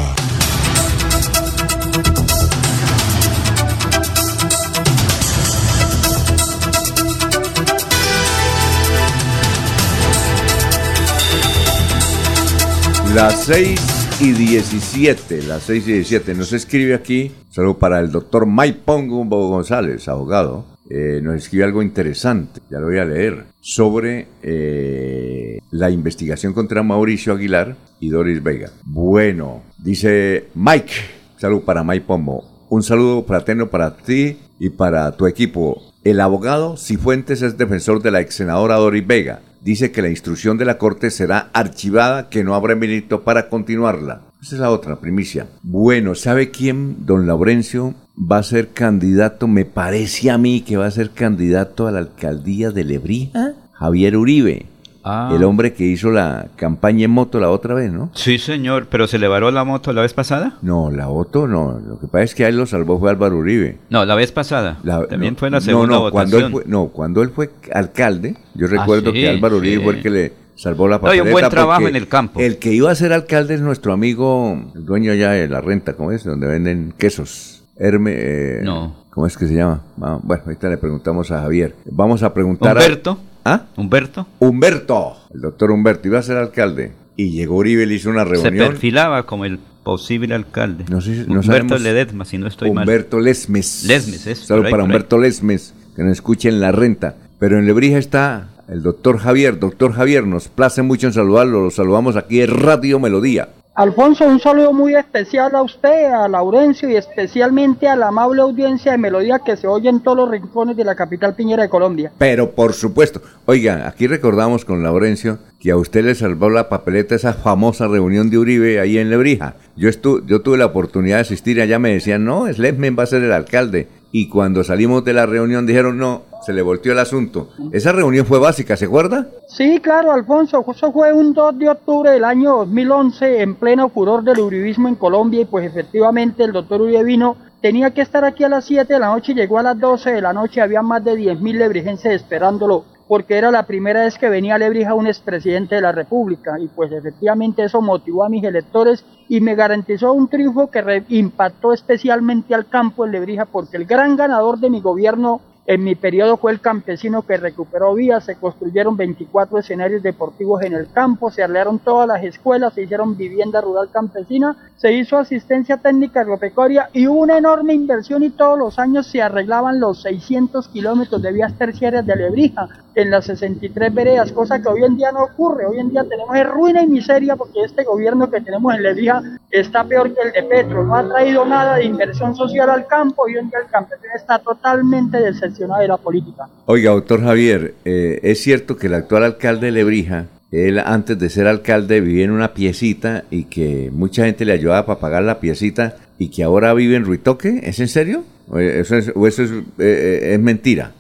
Las 6 y 17, las 6 y 17. Nos escribe aquí, saludo para el doctor Mike Pongo González, abogado. Eh, nos escribe algo interesante, ya lo voy a leer, sobre eh, la investigación contra Mauricio Aguilar y Doris Vega. Bueno, dice Mike, saludo para Mike Pombo. Un saludo fraterno para ti y para tu equipo. El abogado Cifuentes es defensor de la ex senadora Doris Vega. Dice que la instrucción de la Corte será archivada, que no habrá mérito para continuarla. Esa es la otra primicia. Bueno, ¿sabe quién, don Laurencio, va a ser candidato? Me parece a mí que va a ser candidato a la alcaldía de Lebrija. Javier Uribe.
Ah.
El hombre que hizo la campaña en moto la otra vez, ¿no?
Sí, señor, pero se le varó la moto la vez pasada.
No, la moto no. Lo que pasa es que a él lo salvó fue Álvaro Uribe.
No, la vez pasada.
La-
También
no,
fue en la
no,
segunda
no, Cuando él
votación.
fue, no, cuando él fue alcalde, yo
Ah,
recuerdo
sí,
que Álvaro Uribe
sí.
fue el que le salvó la
No, y un
papeleta.
buen trabajo en el campo.
El que iba a ser alcalde es nuestro amigo, el dueño ya de la renta, ¿cómo es? Donde venden quesos. Herme, eh,
No.
¿Cómo es que se llama? Ah, Bueno, ahorita le preguntamos a Javier. Vamos a preguntar a-
Humberto.
¿Ah?
Humberto.
Humberto. El doctor Humberto iba a ser alcalde. Y llegó Uribe, le hizo una
Se
reunión.
perfilaba como el posible alcalde.
No sé, no
Humberto
sabemos-
Ledesma, si no estoy mal.
Humberto Lesmes.
Lesmes, por ahí,
para. Humberto Lesmes, que nos escuche en la renta. Pero en Lebrija está el doctor Javier. Doctor Javier, nos place mucho en saludarlo. Lo saludamos aquí en Radio Melodía.
Alfonso, un saludo muy especial a usted, a Laurencio y especialmente a la amable audiencia de Melodía que se oye en todos los rincones de la capital piñera de Colombia.
Pero por supuesto, oiga, aquí recordamos con Laurencio que a usted le salvó la papeleta esa famosa reunión de Uribe ahí en Lebrija. Yo, estu yo tuve la oportunidad de asistir allá, me decían, no, Lesmen va a ser el alcalde. Y cuando salimos de la reunión dijeron, no, se le volteó el asunto. Esa reunión fue básica, ¿se acuerda?
Sí, claro, Alfonso, eso fue un 2 de octubre del año 2011 en pleno furor del uribismo en Colombia y pues efectivamente el doctor Uribe vino, tenía que estar aquí a las 7 de la noche llegó a las 12 de la noche, había más de 10.000 lebrijenses esperándolo porque era la primera vez que venía a Lebrija un expresidente de la República y pues efectivamente eso motivó a mis electores y me garantizó un triunfo que impactó especialmente al campo en Lebrija porque el gran ganador de mi gobierno en mi periodo fue el campesino que recuperó vías, se construyeron 24 escenarios deportivos en el campo, se arreglaron todas las escuelas, se hicieron vivienda rural campesina, se hizo asistencia técnica agropecuaria y hubo una enorme inversión y todos los años se arreglaban los 600 kilómetros de vías terciarias de Lebrija en las 63 veredas, cosa que hoy en día no ocurre, hoy en día tenemos ruina y miseria porque este gobierno que tenemos en Lebrija está peor que el de Petro, no ha traído nada de inversión social al campo y hoy en día el campesino está totalmente decepcionado de la política.
Oiga, doctor Javier, eh, es cierto que el actual alcalde de Lebrija, él antes de ser alcalde vivía en una piecita y que mucha gente le ayudaba para pagar la piecita y que ahora vive en Ruitoque. ¿Es en serio? ¿O eso es, o eso es, eh, eh, es mentira?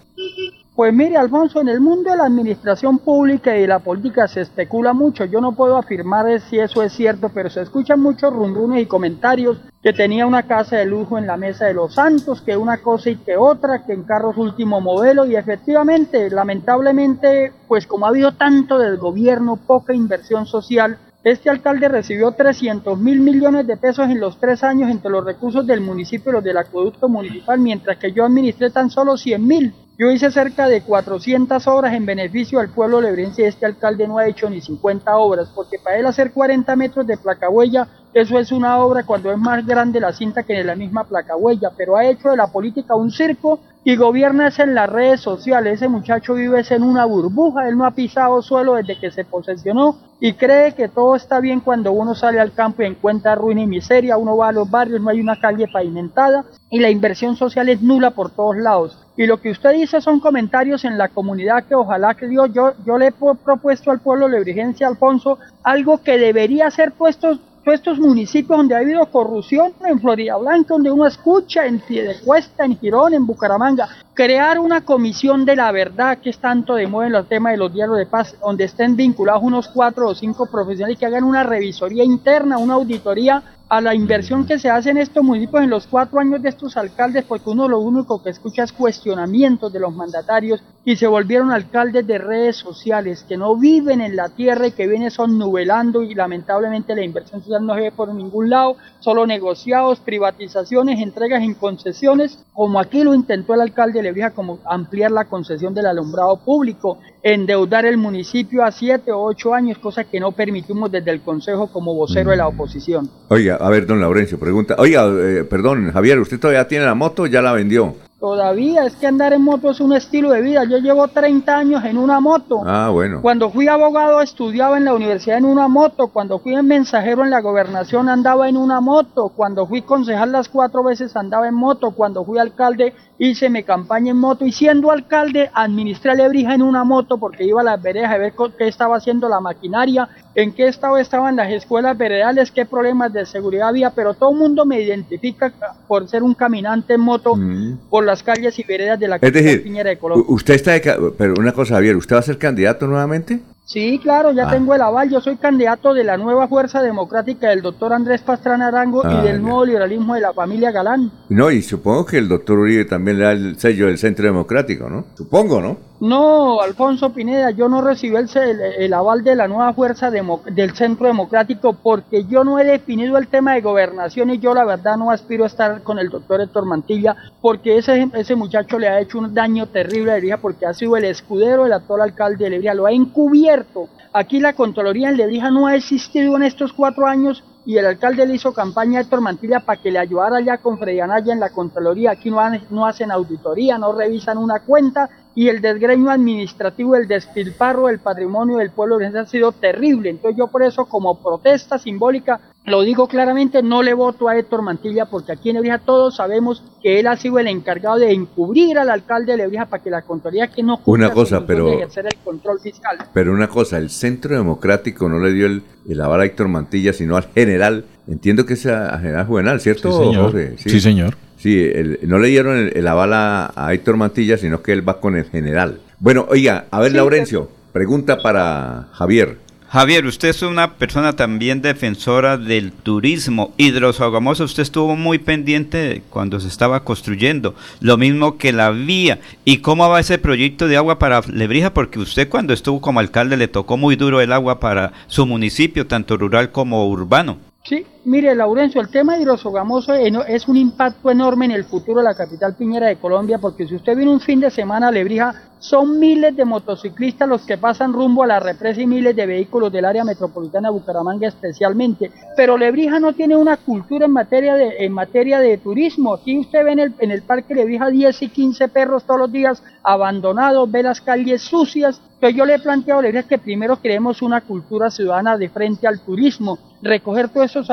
Pues mire, Alfonso, en el mundo de la administración pública y de la política se especula mucho. Yo no puedo afirmar si eso es cierto, pero se escuchan muchos rumrunes y comentarios que tenía una casa de lujo en la Mesa de los Santos, que una cosa y que otra, que en carros último modelo y efectivamente, lamentablemente, pues como ha habido tanto del gobierno, poca inversión social, este alcalde recibió 300 mil millones de pesos en los tres años entre los recursos del municipio y los del acueducto municipal, mientras que yo administré tan solo 100 mil. Yo hice cerca de 400 obras en beneficio del pueblo lebrense. Este alcalde no ha hecho ni 50 obras, porque para él hacer 40 metros de placahuella eso es una obra cuando es más grande la cinta que en la misma placa huella, pero ha hecho de la política un circo y gobierna en las redes sociales. Ese muchacho vive en una burbuja, él no ha pisado suelo desde que se posesionó y cree que todo está bien cuando uno sale al campo y encuentra ruina y miseria, uno va a los barrios, no hay una calle pavimentada y la inversión social es nula por todos lados. Y lo que usted dice son comentarios en la comunidad que ojalá que Dios, yo, yo le he propuesto al pueblo lebrigense Alfonso algo que debería ser puesto estos municipios donde ha habido corrupción, en Florida Blanca, donde uno escucha, en Piedecuesta, en Girón, en Bucaramanga, crear una comisión de la verdad que es tanto de moda en los temas de los diarios de paz, donde estén vinculados unos cuatro o cinco profesionales que hagan una revisoría interna, una auditoría a la inversión que se hace en estos municipios en los cuatro años de estos alcaldes, porque uno lo único que escucha es cuestionamientos de los mandatarios y se volvieron alcaldes de redes sociales que no viven en la tierra y que vienen son nuvelando y lamentablemente la inversión social no se ve por ningún lado, solo negociados, privatizaciones, entregas en concesiones, como aquí lo intentó el alcalde Lebrija, como ampliar la concesión del alumbrado público, endeudar el municipio a siete o ocho años, cosa que no permitimos desde el Consejo como vocero de la oposición.
Oiga, a ver, don Laurencio, pregunta. Oiga, eh, perdón, Javier, ¿usted todavía tiene la moto ya la vendió?
Todavía es que andar en moto es un estilo de vida. Yo llevo 30 años en una moto.
Ah, bueno.
Cuando fui abogado estudiaba en la universidad en una moto. Cuando fui mensajero en la gobernación andaba en una moto. Cuando fui concejal las cuatro veces andaba en moto. Cuando fui alcalde hice mi campaña en moto. Y siendo alcalde administré Lebrija en una moto porque iba a las veredas a ver qué estaba haciendo la maquinaria, en qué estado estaban las escuelas veredales, qué problemas de seguridad había. Pero todo el mundo me identifica por ser un caminante en moto. Mm. Por las calles y veredas de la
es decir, Piñera de Colombia. Usted está, pero una cosa, Javier, ¿usted va a ser candidato nuevamente?
Sí, claro, ya ah. tengo el aval. Yo soy candidato de la nueva Fuerza Democrática del doctor Andrés Pastrana Arango y ah, del nuevo liberalismo de la familia Galán.
No, y supongo que el doctor Uribe también le da el sello del Centro Democrático, ¿no? Supongo, ¿no?
No, Alfonso Pineda, yo no recibí el, el, aval de la nueva fuerza del Centro Democrático porque yo no he definido el tema de gobernación y yo la verdad no aspiro a estar con el doctor Héctor Mantilla porque ese, ese muchacho le ha hecho un daño terrible a Lebrija porque ha sido el escudero del actual alcalde de Lebrija, lo ha encubierto. Aquí la Contraloría en Lebrija no ha existido en estos cuatro años y el alcalde le hizo campaña a Héctor Mantilla para que le ayudara ya con Freddy Anaya en la Contraloría. Aquí no hacen auditoría, no revisan una cuenta y el desgreño administrativo, el despilfarro del patrimonio del pueblo ha sido terrible. Entonces yo por eso como protesta simbólica lo digo claramente, no le voto a Héctor Mantilla porque aquí en Lebrija todos sabemos que él ha sido el encargado de encubrir al alcalde de Lebrija para que la Contraloría que no
una cosa, pero,
ejercer el control fiscal.
Pero una cosa, el Centro Democrático no le dio el, el aval a Héctor Mantilla, sino al general, entiendo que es a, general Juvenal, ¿cierto?
Sí, señor. Sí, señor.
Sí, no le dieron el, aval a, Héctor Mantilla, sino que él va con el general. Bueno, oiga, a ver, Laurencio, pregunta para Javier.
Javier, usted es una persona también defensora del turismo. Hidrosogamoso, usted estuvo muy pendiente cuando se estaba construyendo. Lo mismo que la vía. ¿Y cómo va ese proyecto de agua para Lebrija? Porque usted cuando estuvo como alcalde le tocó muy duro el agua para su municipio, tanto rural como urbano.
Sí, mire, Laurencio, el tema hidrosogamoso es un impacto enorme en el futuro de la capital piñera de Colombia, porque si usted viene un fin de semana a Lebrija, son miles de motociclistas los que pasan rumbo a la represa y miles de vehículos del área metropolitana de Bucaramanga especialmente. Pero Lebrija no tiene una cultura en materia de, materia de turismo. Aquí usted ve en el, en el parque Lebrija 10 y 15 perros todos los días abandonados, ve las calles sucias. Entonces yo le he planteado a Lebrija que primero creemos una cultura ciudadana de frente al turismo, recoger todos esos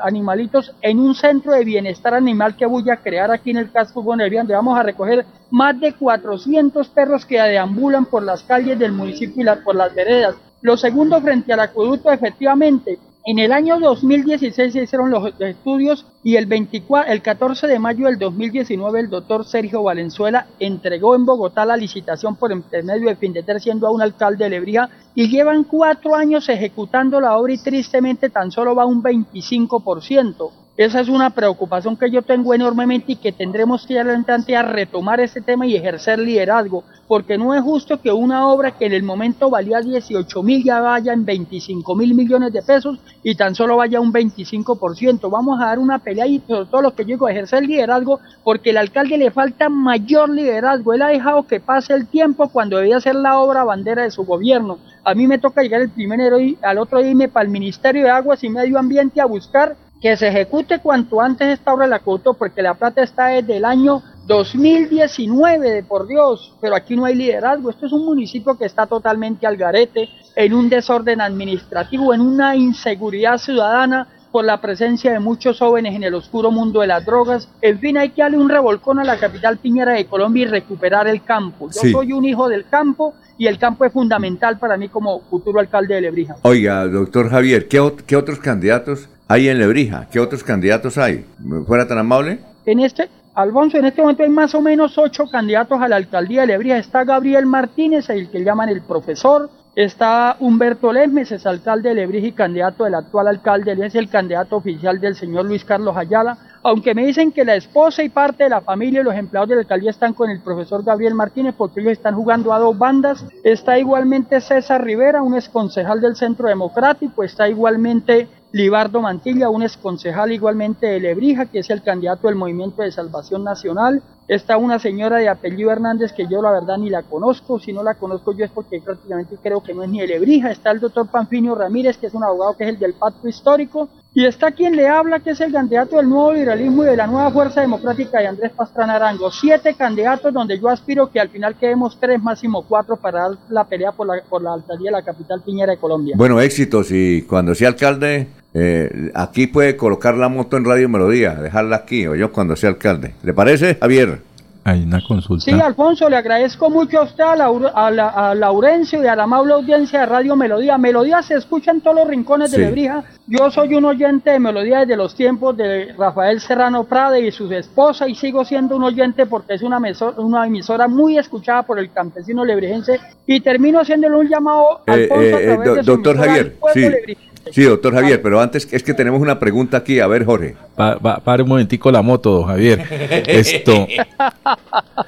animalitos en un centro de bienestar animal que voy a crear aquí en el casco Bonaerense, donde vamos a recoger más de 400 perros que deambulan por las calles del municipio y por las veredas. Lo segundo, frente al acueducto, efectivamente, en el año 2016 se hicieron los estudios y el, 24, el 14 de mayo del 2019 el doctor Sergio Valenzuela entregó en Bogotá la licitación por intermedio de Findeter siendo aún alcalde de Lebrija y llevan cuatro años ejecutando la obra y tristemente tan solo va un 25%. Esa es una preocupación que yo tengo enormemente y que tendremos que ir adelante a retomar ese tema y ejercer liderazgo, porque no es justo que una obra que en el momento valía 18 mil ya vaya en 25 mil millones de pesos y tan solo vaya un 25%. Vamos a dar una pelea y sobre todo lo que yo digo, ejercer liderazgo, porque al alcalde le falta mayor liderazgo. Él ha dejado que pase el tiempo cuando debía ser la obra bandera de su gobierno a mí me toca llegar el primero y al otro día irme para el Ministerio de Aguas y Medio Ambiente a buscar que se ejecute cuanto antes esta obra de la acueducto porque la plata está desde el año 2019, de por Dios, pero aquí no hay liderazgo. Esto es un municipio que está totalmente al garete, en un desorden administrativo, en una inseguridad ciudadana por la presencia de muchos jóvenes en el oscuro mundo de las drogas. En fin, hay que darle un revolcón a la capital piñera de Colombia y recuperar el campo. Yo soy un hijo del campo y el campo es fundamental para mí como futuro alcalde de Lebrija.
Oiga, doctor Javier, ¿qué, qué otros candidatos hay en Lebrija? ¿Qué otros candidatos hay? ¿Fuera tan amable?
En este, Alfonso, en este momento hay más o menos ocho candidatos a la alcaldía de Lebrija. Está Gabriel Martínez, el que llaman el profesor. Está Humberto Lesmes, es alcalde de Lebrija y candidato del actual alcalde. Él es el candidato oficial del señor Luis Carlos Ayala. Aunque me dicen que la esposa y parte de la familia y los empleados de la alcaldía están con el profesor Gabriel Martínez porque ellos están jugando a dos bandas. Está igualmente César Rivera, un exconcejal del Centro Democrático. Está igualmente Libardo Mantilla, un exconcejal igualmente de Lebrija, que es el candidato del Movimiento de Salvación Nacional. Está una señora de apellido Hernández que yo la verdad ni la conozco, si no la conozco yo es porque prácticamente creo que no es ni de Lebrija. Está el doctor Panfinio Ramírez, que es un abogado que es el del pacto histórico. Y está quien le habla, que es el candidato del nuevo liberalismo y de la nueva fuerza democrática de Andrés Pastrana Arango. Siete candidatos donde yo aspiro que al final quedemos tres, máximo cuatro para dar la pelea por la, por la alcaldía de la capital piñera de Colombia.
Bueno, éxitos y cuando sea alcalde eh, aquí puede colocar la moto en Radio Melodía, dejarla aquí, o yo cuando sea alcalde. ¿Le parece, Javier?
Hay una consulta.
Sí, Alfonso, le agradezco mucho a usted, a, a, Laurencio y a la amable audiencia de Radio Melodía. Melodía se escucha en todos los rincones de Lebrija. Yo soy un oyente de Melodía desde los tiempos de Rafael Serrano Prade y su esposa y sigo siendo un oyente porque es una, una emisora muy escuchada por el campesino lebrijense y termino haciéndole un llamado,
eh, Alfonso, eh, doctor Javier, sí. Sí, doctor Javier, pero antes es que tenemos una pregunta aquí. A ver, Jorge.
Para un momentico la moto, Javier. Esto.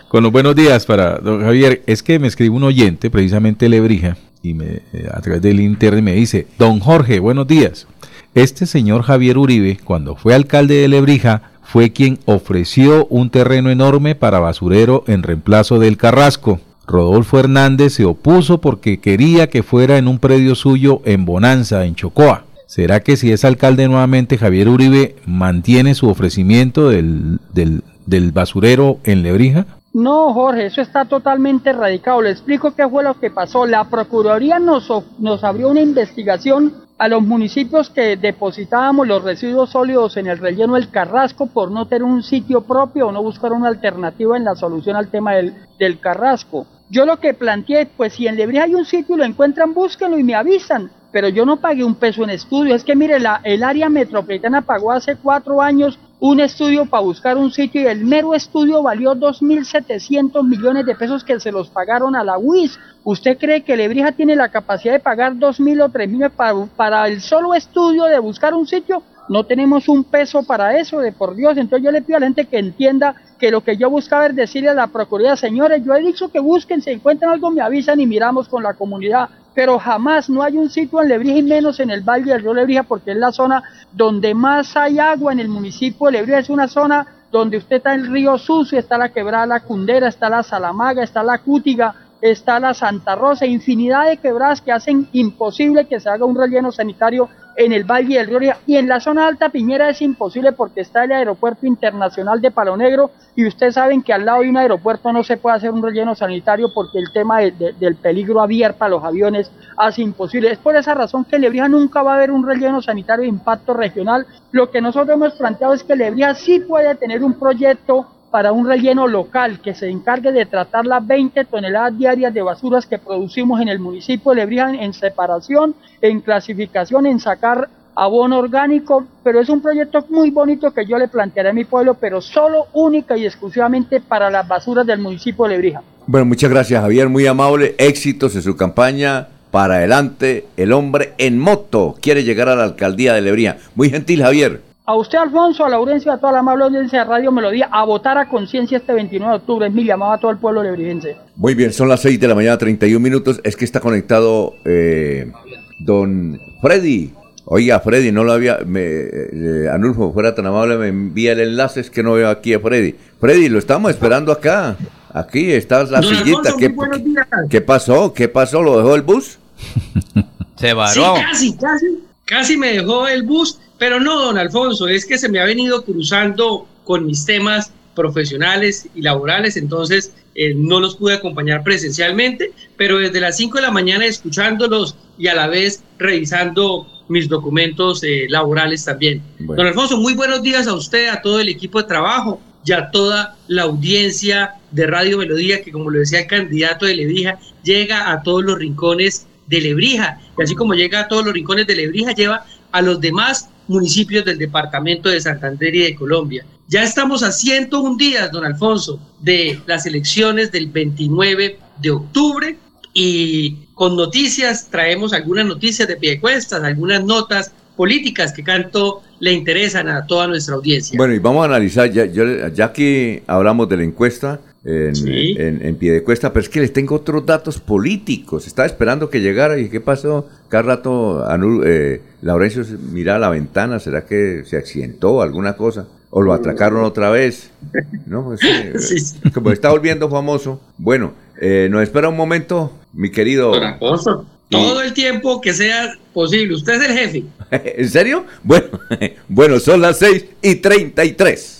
Con los buenos días para don Javier. Es que me escribe un oyente, precisamente Lebrija, y me, eh, a través del internet me dice, don Jorge, buenos días. Este señor Javier Uribe, cuando fue alcalde de Lebrija, fue quien ofreció un terreno enorme para basurero en reemplazo del Carrasco. Rodolfo Hernández se opuso porque quería que fuera en un predio suyo en Bonanza, en Chocoa. ¿Será que si es alcalde nuevamente Javier Uribe mantiene su ofrecimiento del, del, basurero en Lebrija?
No, Jorge, eso está totalmente erradicado. Le explico qué fue lo que pasó. La Procuraduría nos, nos abrió una investigación a los municipios que depositábamos los residuos sólidos en el relleno del Carrasco por no tener un sitio propio o no buscar una alternativa en la solución al tema del, del Carrasco. Yo lo que planteé, pues si en Lebrija hay un sitio y lo encuentran, búsquenlo y me avisan. Pero yo no pagué un peso en estudio. Es que mire, la, el área metropolitana pagó hace cuatro años un estudio para buscar un sitio y el mero estudio valió 2.700 millones de pesos que se los pagaron a la UIS. ¿Usted cree que Lebrija tiene la capacidad de pagar 2.000 o 3.000 para, para el solo estudio de buscar un sitio? No tenemos un peso para eso, de por Dios. Entonces yo le pido a la gente que entienda que lo que yo buscaba es decirle a la Procuraduría, señores, yo he dicho que busquen, si encuentran algo me avisan y miramos con la comunidad. Pero jamás no hay un sitio en Lebrija y menos en el Valle del Río Lebrija porque es la zona donde más hay agua en el municipio de Lebrija. Es una zona donde usted está el río Sucio, está la quebrada La Cundera, está la Salamaga, está la Cútiga, está la Santa Rosa, infinidad de quebradas que hacen imposible que se haga un relleno sanitario en el Valle del Río y en la zona alta Piñera es imposible porque está el aeropuerto internacional de Palo Negro y ustedes saben que al lado de un aeropuerto no se puede hacer un relleno sanitario porque el tema del peligro abierto a los aviones hace imposible. Es por esa razón que Lebrija nunca va a haber un relleno sanitario de impacto regional. Lo que nosotros hemos planteado es que Lebrija sí puede tener un proyecto para un relleno local que se encargue de tratar las 20 toneladas diarias de basuras que producimos en el municipio de Lebrija en separación, en clasificación, en sacar abono orgánico, pero es un proyecto muy bonito que yo le plantearé a mi pueblo, pero solo única y exclusivamente para las basuras del municipio de Lebrija.
Bueno, muchas gracias Javier, muy amable, éxitos en su campaña. Para adelante, el hombre en moto quiere llegar a la alcaldía de Lebrija. Muy gentil, Javier
a usted, Alfonso, a Laurencio, a toda la amable audiencia de Radio Melodía, a votar a conciencia este 29 de octubre. Es mi llamado a todo el pueblo lebrijense.
Muy bien, son las 6 de la mañana, 31 minutos. Es que está conectado eh, don Freddy. Oiga, Freddy, no lo había. Me, eh, Anulfo, fuera tan amable, me envía el enlace, es que no veo aquí a Freddy. Freddy, lo estamos esperando acá. Aquí está la sillita. ¿Qué, ¿Qué pasó? ¿Qué pasó? ¿Lo dejó el bus?
Se varó.
Sí, casi, casi, casi me dejó el bus, pero no, don Alfonso, es que se me ha venido cruzando con mis temas profesionales y laborales, entonces eh, no los pude acompañar presencialmente, pero desde las 5 de la mañana escuchándolos y a la vez revisando mis documentos eh, laborales también. Don Alfonso, muy buenos días a usted, a todo el equipo de trabajo y a toda la audiencia de Radio Melodía, que como lo decía el candidato de Lebrija, llega a todos los rincones de Lebrija, y así como llega a todos los rincones de Lebrija, lleva a los demás municipios del departamento de Santander y de Colombia. Ya estamos a 101 días, don Alfonso, de las elecciones del 29 de octubre y con noticias traemos algunas noticias de pie cuestas, algunas notas políticas que tanto le interesan a toda nuestra audiencia.
Bueno, y vamos a analizar, ya, ya que hablamos de la encuesta, en, pie de cuesta, pero es que les tengo otros datos políticos. Estaba esperando que llegara y ¿qué pasó? Cada rato eh, Laurencio mira a la ventana, ¿será que se accidentó alguna cosa? ¿O lo atracaron otra vez? ¿No? Pues, eh, Como está volviendo famoso. Bueno, eh, nos espera un momento, mi querido...
Todo el tiempo que sea posible. Usted es el jefe.
¿En serio? Bueno, bueno, son las 6 y 33.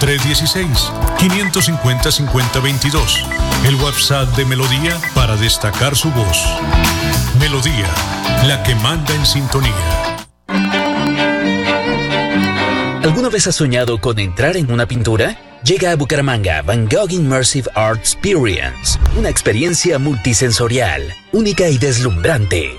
316-550-5022. El WhatsApp de Melodía para destacar su voz. Melodía, la que manda en sintonía.
¿Alguna vez has soñado con entrar en una pintura? Llega a Bucaramanga Van Gogh Immersive Art Experience, una experiencia multisensorial, única y deslumbrante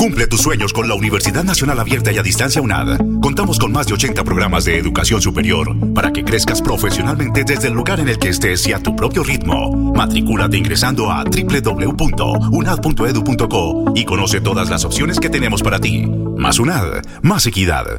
Cumple tus sueños con la Universidad Nacional Abierta y a Distancia UNAD. Contamos con más de 80 programas de educación superior para que crezcas profesionalmente desde el lugar en el que estés y a tu propio ritmo. Matricúlate ingresando a www.unad.edu.co y conoce todas las opciones que tenemos para ti. Más UNAD, más equidad.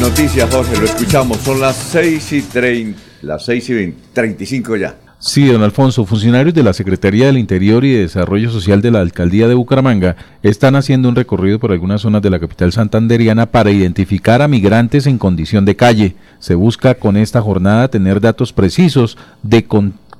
Noticias, Jorge, lo escuchamos. Son las 6 y 30, las 6 y 35 ya.
Sí, don Alfonso, funcionarios de la Secretaría del Interior y de Desarrollo Social de la Alcaldía de Bucaramanga están haciendo un recorrido por algunas zonas de la capital santanderiana para identificar a migrantes en condición de calle. Se busca con esta jornada tener datos precisos de,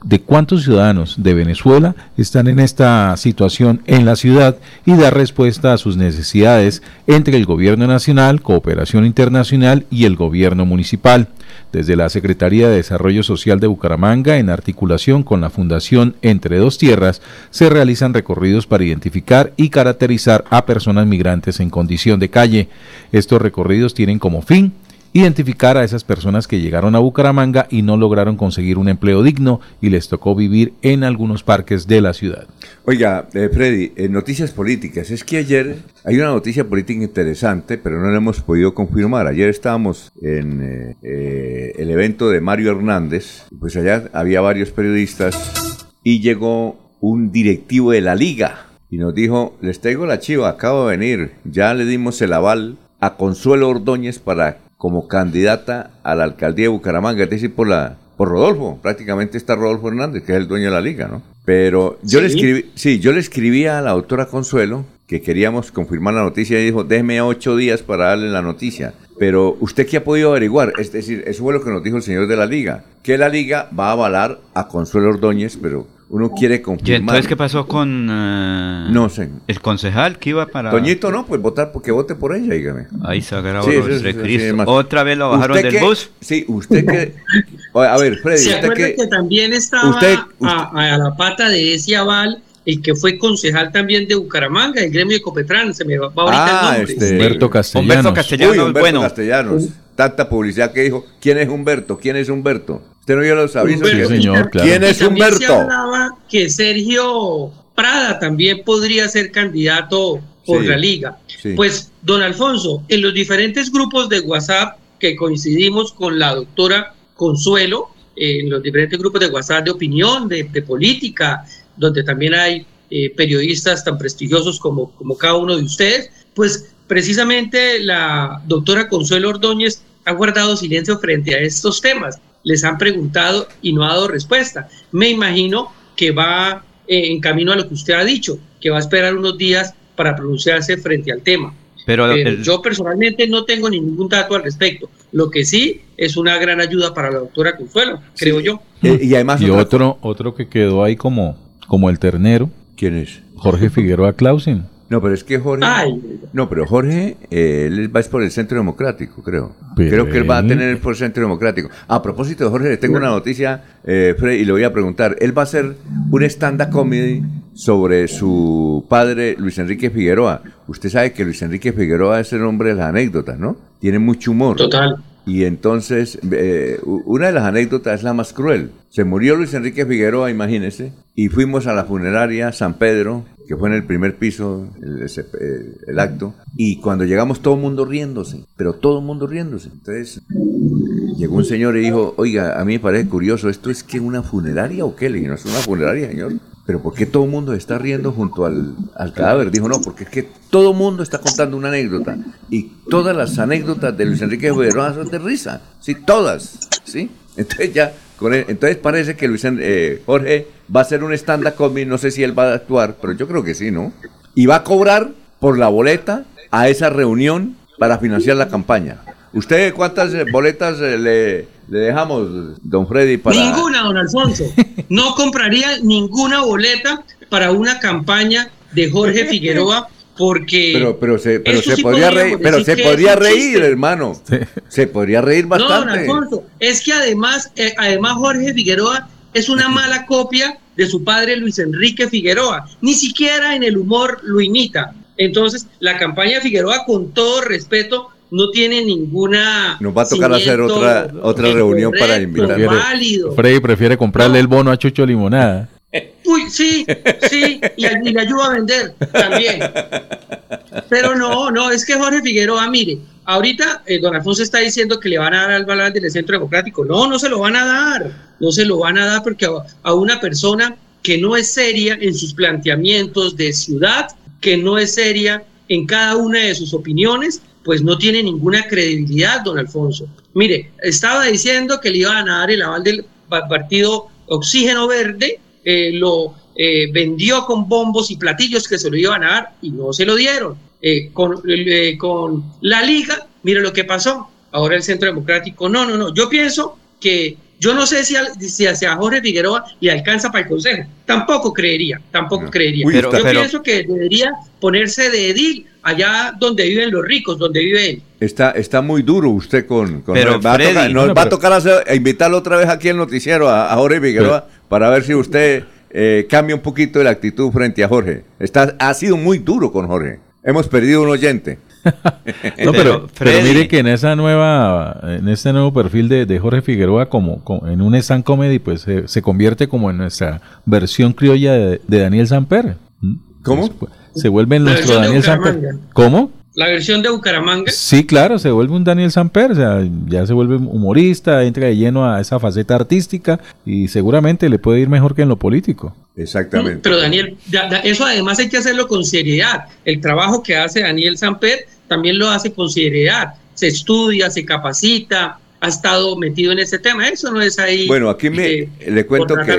de cuántos ciudadanos de Venezuela están en esta situación en la ciudad y dar respuesta a sus necesidades entre el gobierno nacional, cooperación internacional y el gobierno municipal. Desde la Secretaría de Desarrollo Social de Bucaramanga, en articulación con la Fundación Entre Dos Tierras, se realizan recorridos para identificar y caracterizar a personas migrantes en condición de calle. Estos recorridos tienen como fin identificar a esas personas que llegaron a Bucaramanga y no lograron conseguir un empleo digno y les tocó vivir en algunos parques de la ciudad.
Oiga, eh, Freddy, en noticias políticas, es que ayer hay una noticia política interesante, pero no la hemos podido confirmar. Ayer estábamos en eh, eh, el evento de Mario Hernández, pues allá había varios periodistas y llegó un directivo de la liga y nos dijo, les traigo la chiva, acabo de venir, ya le dimos el aval a Consuelo Ordóñez para como candidata a la alcaldía de Bucaramanga, es decir, por la por Rodolfo, prácticamente está Rodolfo Hernández, que es el dueño de la liga, ¿no? Pero yo le escribí, sí, yo le escribí a la doctora Consuelo que queríamos confirmar la noticia y dijo, déjeme ocho días para darle la noticia. Pero usted qué ha podido averiguar, es decir, eso fue lo que nos dijo el señor de la liga, que la liga va a avalar a Consuelo Ordóñez, pero uno quiere
¿Y
confirmar.
entonces qué pasó con eh,
No sé.
el concejal que iba para...
Toñito no, pues votar porque vote por ella, dígame.
Ahí
Sí,
los
sí, sí, sí,
Cristo.
sí, más.
Otra vez lo bajaron
¿Usted
del
qué-
bus.
Sí, usted que... A ver, Freddy,
¿Se
usted que...
que también estaba
usted-
A, a la pata de ese aval el que fue concejal también de Bucaramanga, el gremio de Copetrán, se me va va ahorita
Ah,
el nombre.
este...
Humberto Castellanos.
Humberto Castellanos,
Uy, Humberto
bueno.
Castellanos. Tanta publicidad que dijo, ¿quién es Humberto? ¿Quién es Humberto? Usted no vio los avisos.
Humberto.
Sí, señor, claro.
¿Quién es
también Se
Humberto?
hablaba que Sergio Prada también podría ser candidato por
Sí,
la liga.
sí.
Pues, don Alfonso, en los diferentes grupos de WhatsApp que coincidimos con la doctora Consuelo, eh, en los diferentes grupos de WhatsApp de opinión, de, de política, donde también hay eh, periodistas tan prestigiosos como, como cada uno de ustedes, pues precisamente la doctora Consuelo Ordóñez ha guardado silencio frente a estos temas. Les han preguntado y no ha dado respuesta. Me imagino que va eh, en camino a lo que usted ha dicho, que va a esperar unos días para pronunciarse frente al tema.
Pero
Pero
el-
yo personalmente no tengo ningún dato al respecto. Lo que sí es una gran ayuda para la doctora Consuelo, creo yo.
Eh, y además...
Y otro, otro que quedó ahí como, como el ternero,
¿Quién es?
Jorge Figueroa Clausen.
No, pero es que Jorge...
Ay,
No, pero Jorge, eh, él va es por el Centro Democrático, creo.
Pero
creo que él va a tener por el Centro Democrático. A propósito de Jorge, le tengo una noticia, eh, Fred, y le voy a preguntar. Él va a hacer un stand-up comedy sobre su padre, Luis Enrique Figueroa. Usted sabe que Luis Enrique Figueroa es el hombre de las anécdotas, ¿no? Tiene mucho humor.
total.
Y entonces, eh, una de las anécdotas es la más cruel. Se murió Luis Enrique Figueroa, imagínese, y fuimos a la funeraria San Pedro, que fue en el primer piso, el, el- el acto, y cuando llegamos todo el mundo riéndose, pero todo el mundo riéndose. Entonces, llegó un señor y dijo, oiga, a mí me parece curioso, ¿esto es que una funeraria o qué? Le dije, no es una funeraria, señor. Pero ¿por qué todo el mundo está riendo junto al, al cadáver? Dijo, no, porque es que todo el mundo está contando una anécdota. Y todas las anécdotas de Luis Enrique Figueroa son de risa. Sí, todas. ¿Sí? Entonces ya, con él- entonces parece que Luis eh, Jorge va a hacer un stand-up comedy, no sé si él va a actuar, pero yo creo que sí, ¿no? Y va a cobrar por la boleta a esa reunión para financiar la campaña. ¿Usted cuántas eh, boletas eh, le, le dejamos, don Freddy, para...?
Ninguna, don Alfonso. No compraría ninguna boleta para una campaña de Jorge Figueroa porque...
Pero, pero se, pero se
sí
podría reír, pero
decir
se
que
podría
es un
reír,
chiste.
hermano. Se podría reír
No, don
bastante.
Alfonso, es que además, eh, además Jorge Figueroa es una mala copia de su padre Luis Enrique Figueroa. Ni siquiera en el humor lo imita. Entonces, la campaña de Figueroa, con todo respeto, no tiene ninguna.
Nos va a tocar hacer otra
correcto,
reunión para invitar.
válido.
Freddy prefiere comprarle el bono a Chucho Limonada.
Uy, sí, sí, y, y le ayuda a vender también. Pero no, no, es que Jorge Figueroa, mire, ahorita eh, don Alfonso está diciendo que le van a dar al balance del Centro Democrático. No, no se lo van a dar, no se lo van a dar porque a, una persona que no es seria en sus planteamientos de ciudad, que no es seria en cada una de sus opiniones, pues no tiene ninguna credibilidad, don Alfonso. Mire, estaba diciendo que le iban a dar el aval del pa- partido Oxígeno Verde, eh, lo eh, vendió con bombos y platillos que se lo iban a dar y no se lo dieron. Eh, con, eh, con la liga, mire lo que pasó. Ahora el Centro Democrático, no, no, no. Yo pienso que yo no sé si, al- si hacia Jorge Figueroa le alcanza para el Consejo. Tampoco creería, tampoco creería.
Uy,
Pero, yo
pero-
pienso que debería ponerse de edil allá donde viven los ricos, donde vive él.
Está, está muy duro usted con... con
Pero,
va a tocar-
Freddy-
nos
No,
va a tocar hacer- a invitarlo otra vez aquí al noticiero a, a Jorge Figueroa para ver si usted eh, cambia un poquito de la actitud frente a Jorge. Está, ha sido muy duro con Jorge. Hemos perdido un oyente.
No, pero, pero mire que en esa nueva, en este nuevo perfil de, de Jorge Figueroa, como, como en un stand comedy, pues se, se convierte como en nuestra versión criolla de, de Daniel Samper.
¿Cómo?
Se vuelve en nuestro Daniel Samper. ¿Cómo?
La versión de Bucaramanga.
Sí, claro, se vuelve un Daniel Samper, o sea, ya se vuelve humorista, entra de lleno a esa faceta artística y seguramente le puede ir mejor que en lo político.
Exactamente.
Pero Daniel, da- da- eso además hay que hacerlo con seriedad. El trabajo que hace Daniel Samper también lo hace con seriedad. Se estudia, se capacita, ha estado metido en ese tema. Eso no es ahí.
Bueno, aquí me
eh,
le cuento que.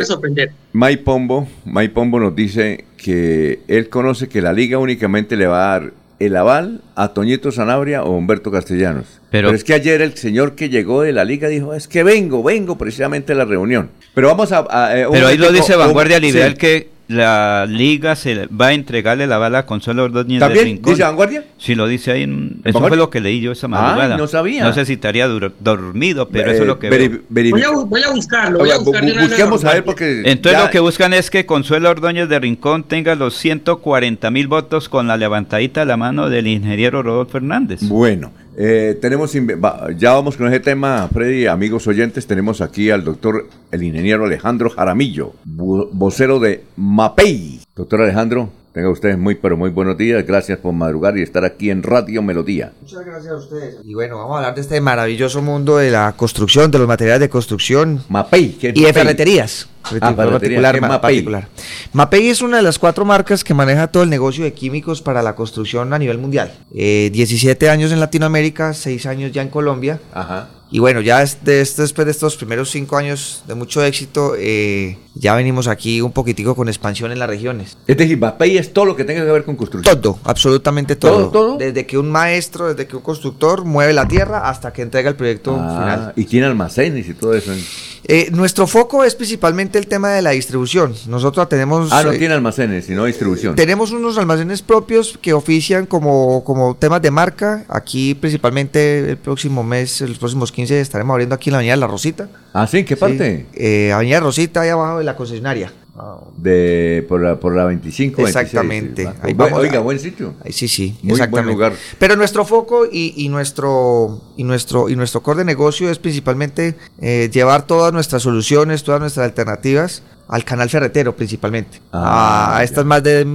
Mike Pombo, Mike Pombo nos dice que él conoce que la liga únicamente le va a dar el aval a Toñito Sanabria o Humberto Castellanos. Pero, es que ayer el señor que llegó de la liga dijo, es que vengo, vengo precisamente a la reunión. Pero vamos a...
Eh, Pero ahí lo dice Vanguardia Liberal que la liga se va a entregarle la bala a Consuelo Ordóñez
¿También? de Rincón. ¿Dice Vanguardia?
Sí, lo dice ahí. En, eso fue lo que leí yo esa madrugada.
Ah, no sabía.
No sé si estaría dormido, pero eso es lo que
voy, a, voy, a, buscarlo. Voy a
busquemos a ver porque...
Entonces lo que buscan es que Consuelo Ordóñez de Rincón tenga los 140 mil votos con la levantadita a la mano del ingeniero Rodolfo Fernández.
Bueno, eh, tenemos ya vamos con ese tema, Freddy, amigos oyentes, tenemos aquí al doctor, el ingeniero Alejandro Jaramillo, vocero de MAPEI. Doctor Alejandro, Tenga ustedes muy, pero muy buenos días. Gracias por madrugar y estar aquí en Radio Melodía.
Muchas gracias a ustedes. Y bueno, vamos a hablar de este maravilloso mundo de la construcción, de los materiales de construcción.
Mapei.
y de ferreterías. Ah, particular, particular. Mapei es una de las cuatro marcas que maneja todo el negocio de químicos para la construcción a nivel mundial. 17 eh, años en Latinoamérica, 6 años ya en Colombia.
Ajá.
Y bueno, ya después de estos primeros cinco años de mucho éxito, eh, ya venimos aquí un poquitico con expansión en las regiones.
Es decir, Mapei es todo lo que tenga que ver con construcción.
Todo, absolutamente todo. ¿Todo, Desde que un maestro, desde que un constructor mueve la tierra hasta que entrega el proyecto ah, final.
¿Y tiene almacenes y todo eso?
Eh, nuestro foco es principalmente el tema de la distribución. Nosotros tenemos...
Ah, no eh, tiene almacenes, sino distribución.
Tenemos unos almacenes propios que ofician como, como temas de marca. Aquí principalmente el próximo mes, los próximos 15 estaremos abriendo aquí en la Avenida La Rosita.
Ah, sí, ¿qué parte?
Eh, Avenida Rosita, ahí abajo de la concesionaria.
De, por, la, por la 25.
Exactamente.
ahí vamos, oiga, buen sitio.
Ahí, sí, sí, Muy exactamente. Buen lugar. Pero nuestro foco y, y, nuestro, y, nuestro, y nuestro core de negocio es principalmente eh, llevar todas nuestras soluciones, todas nuestras alternativas al canal ferretero principalmente. Ah, a estas más de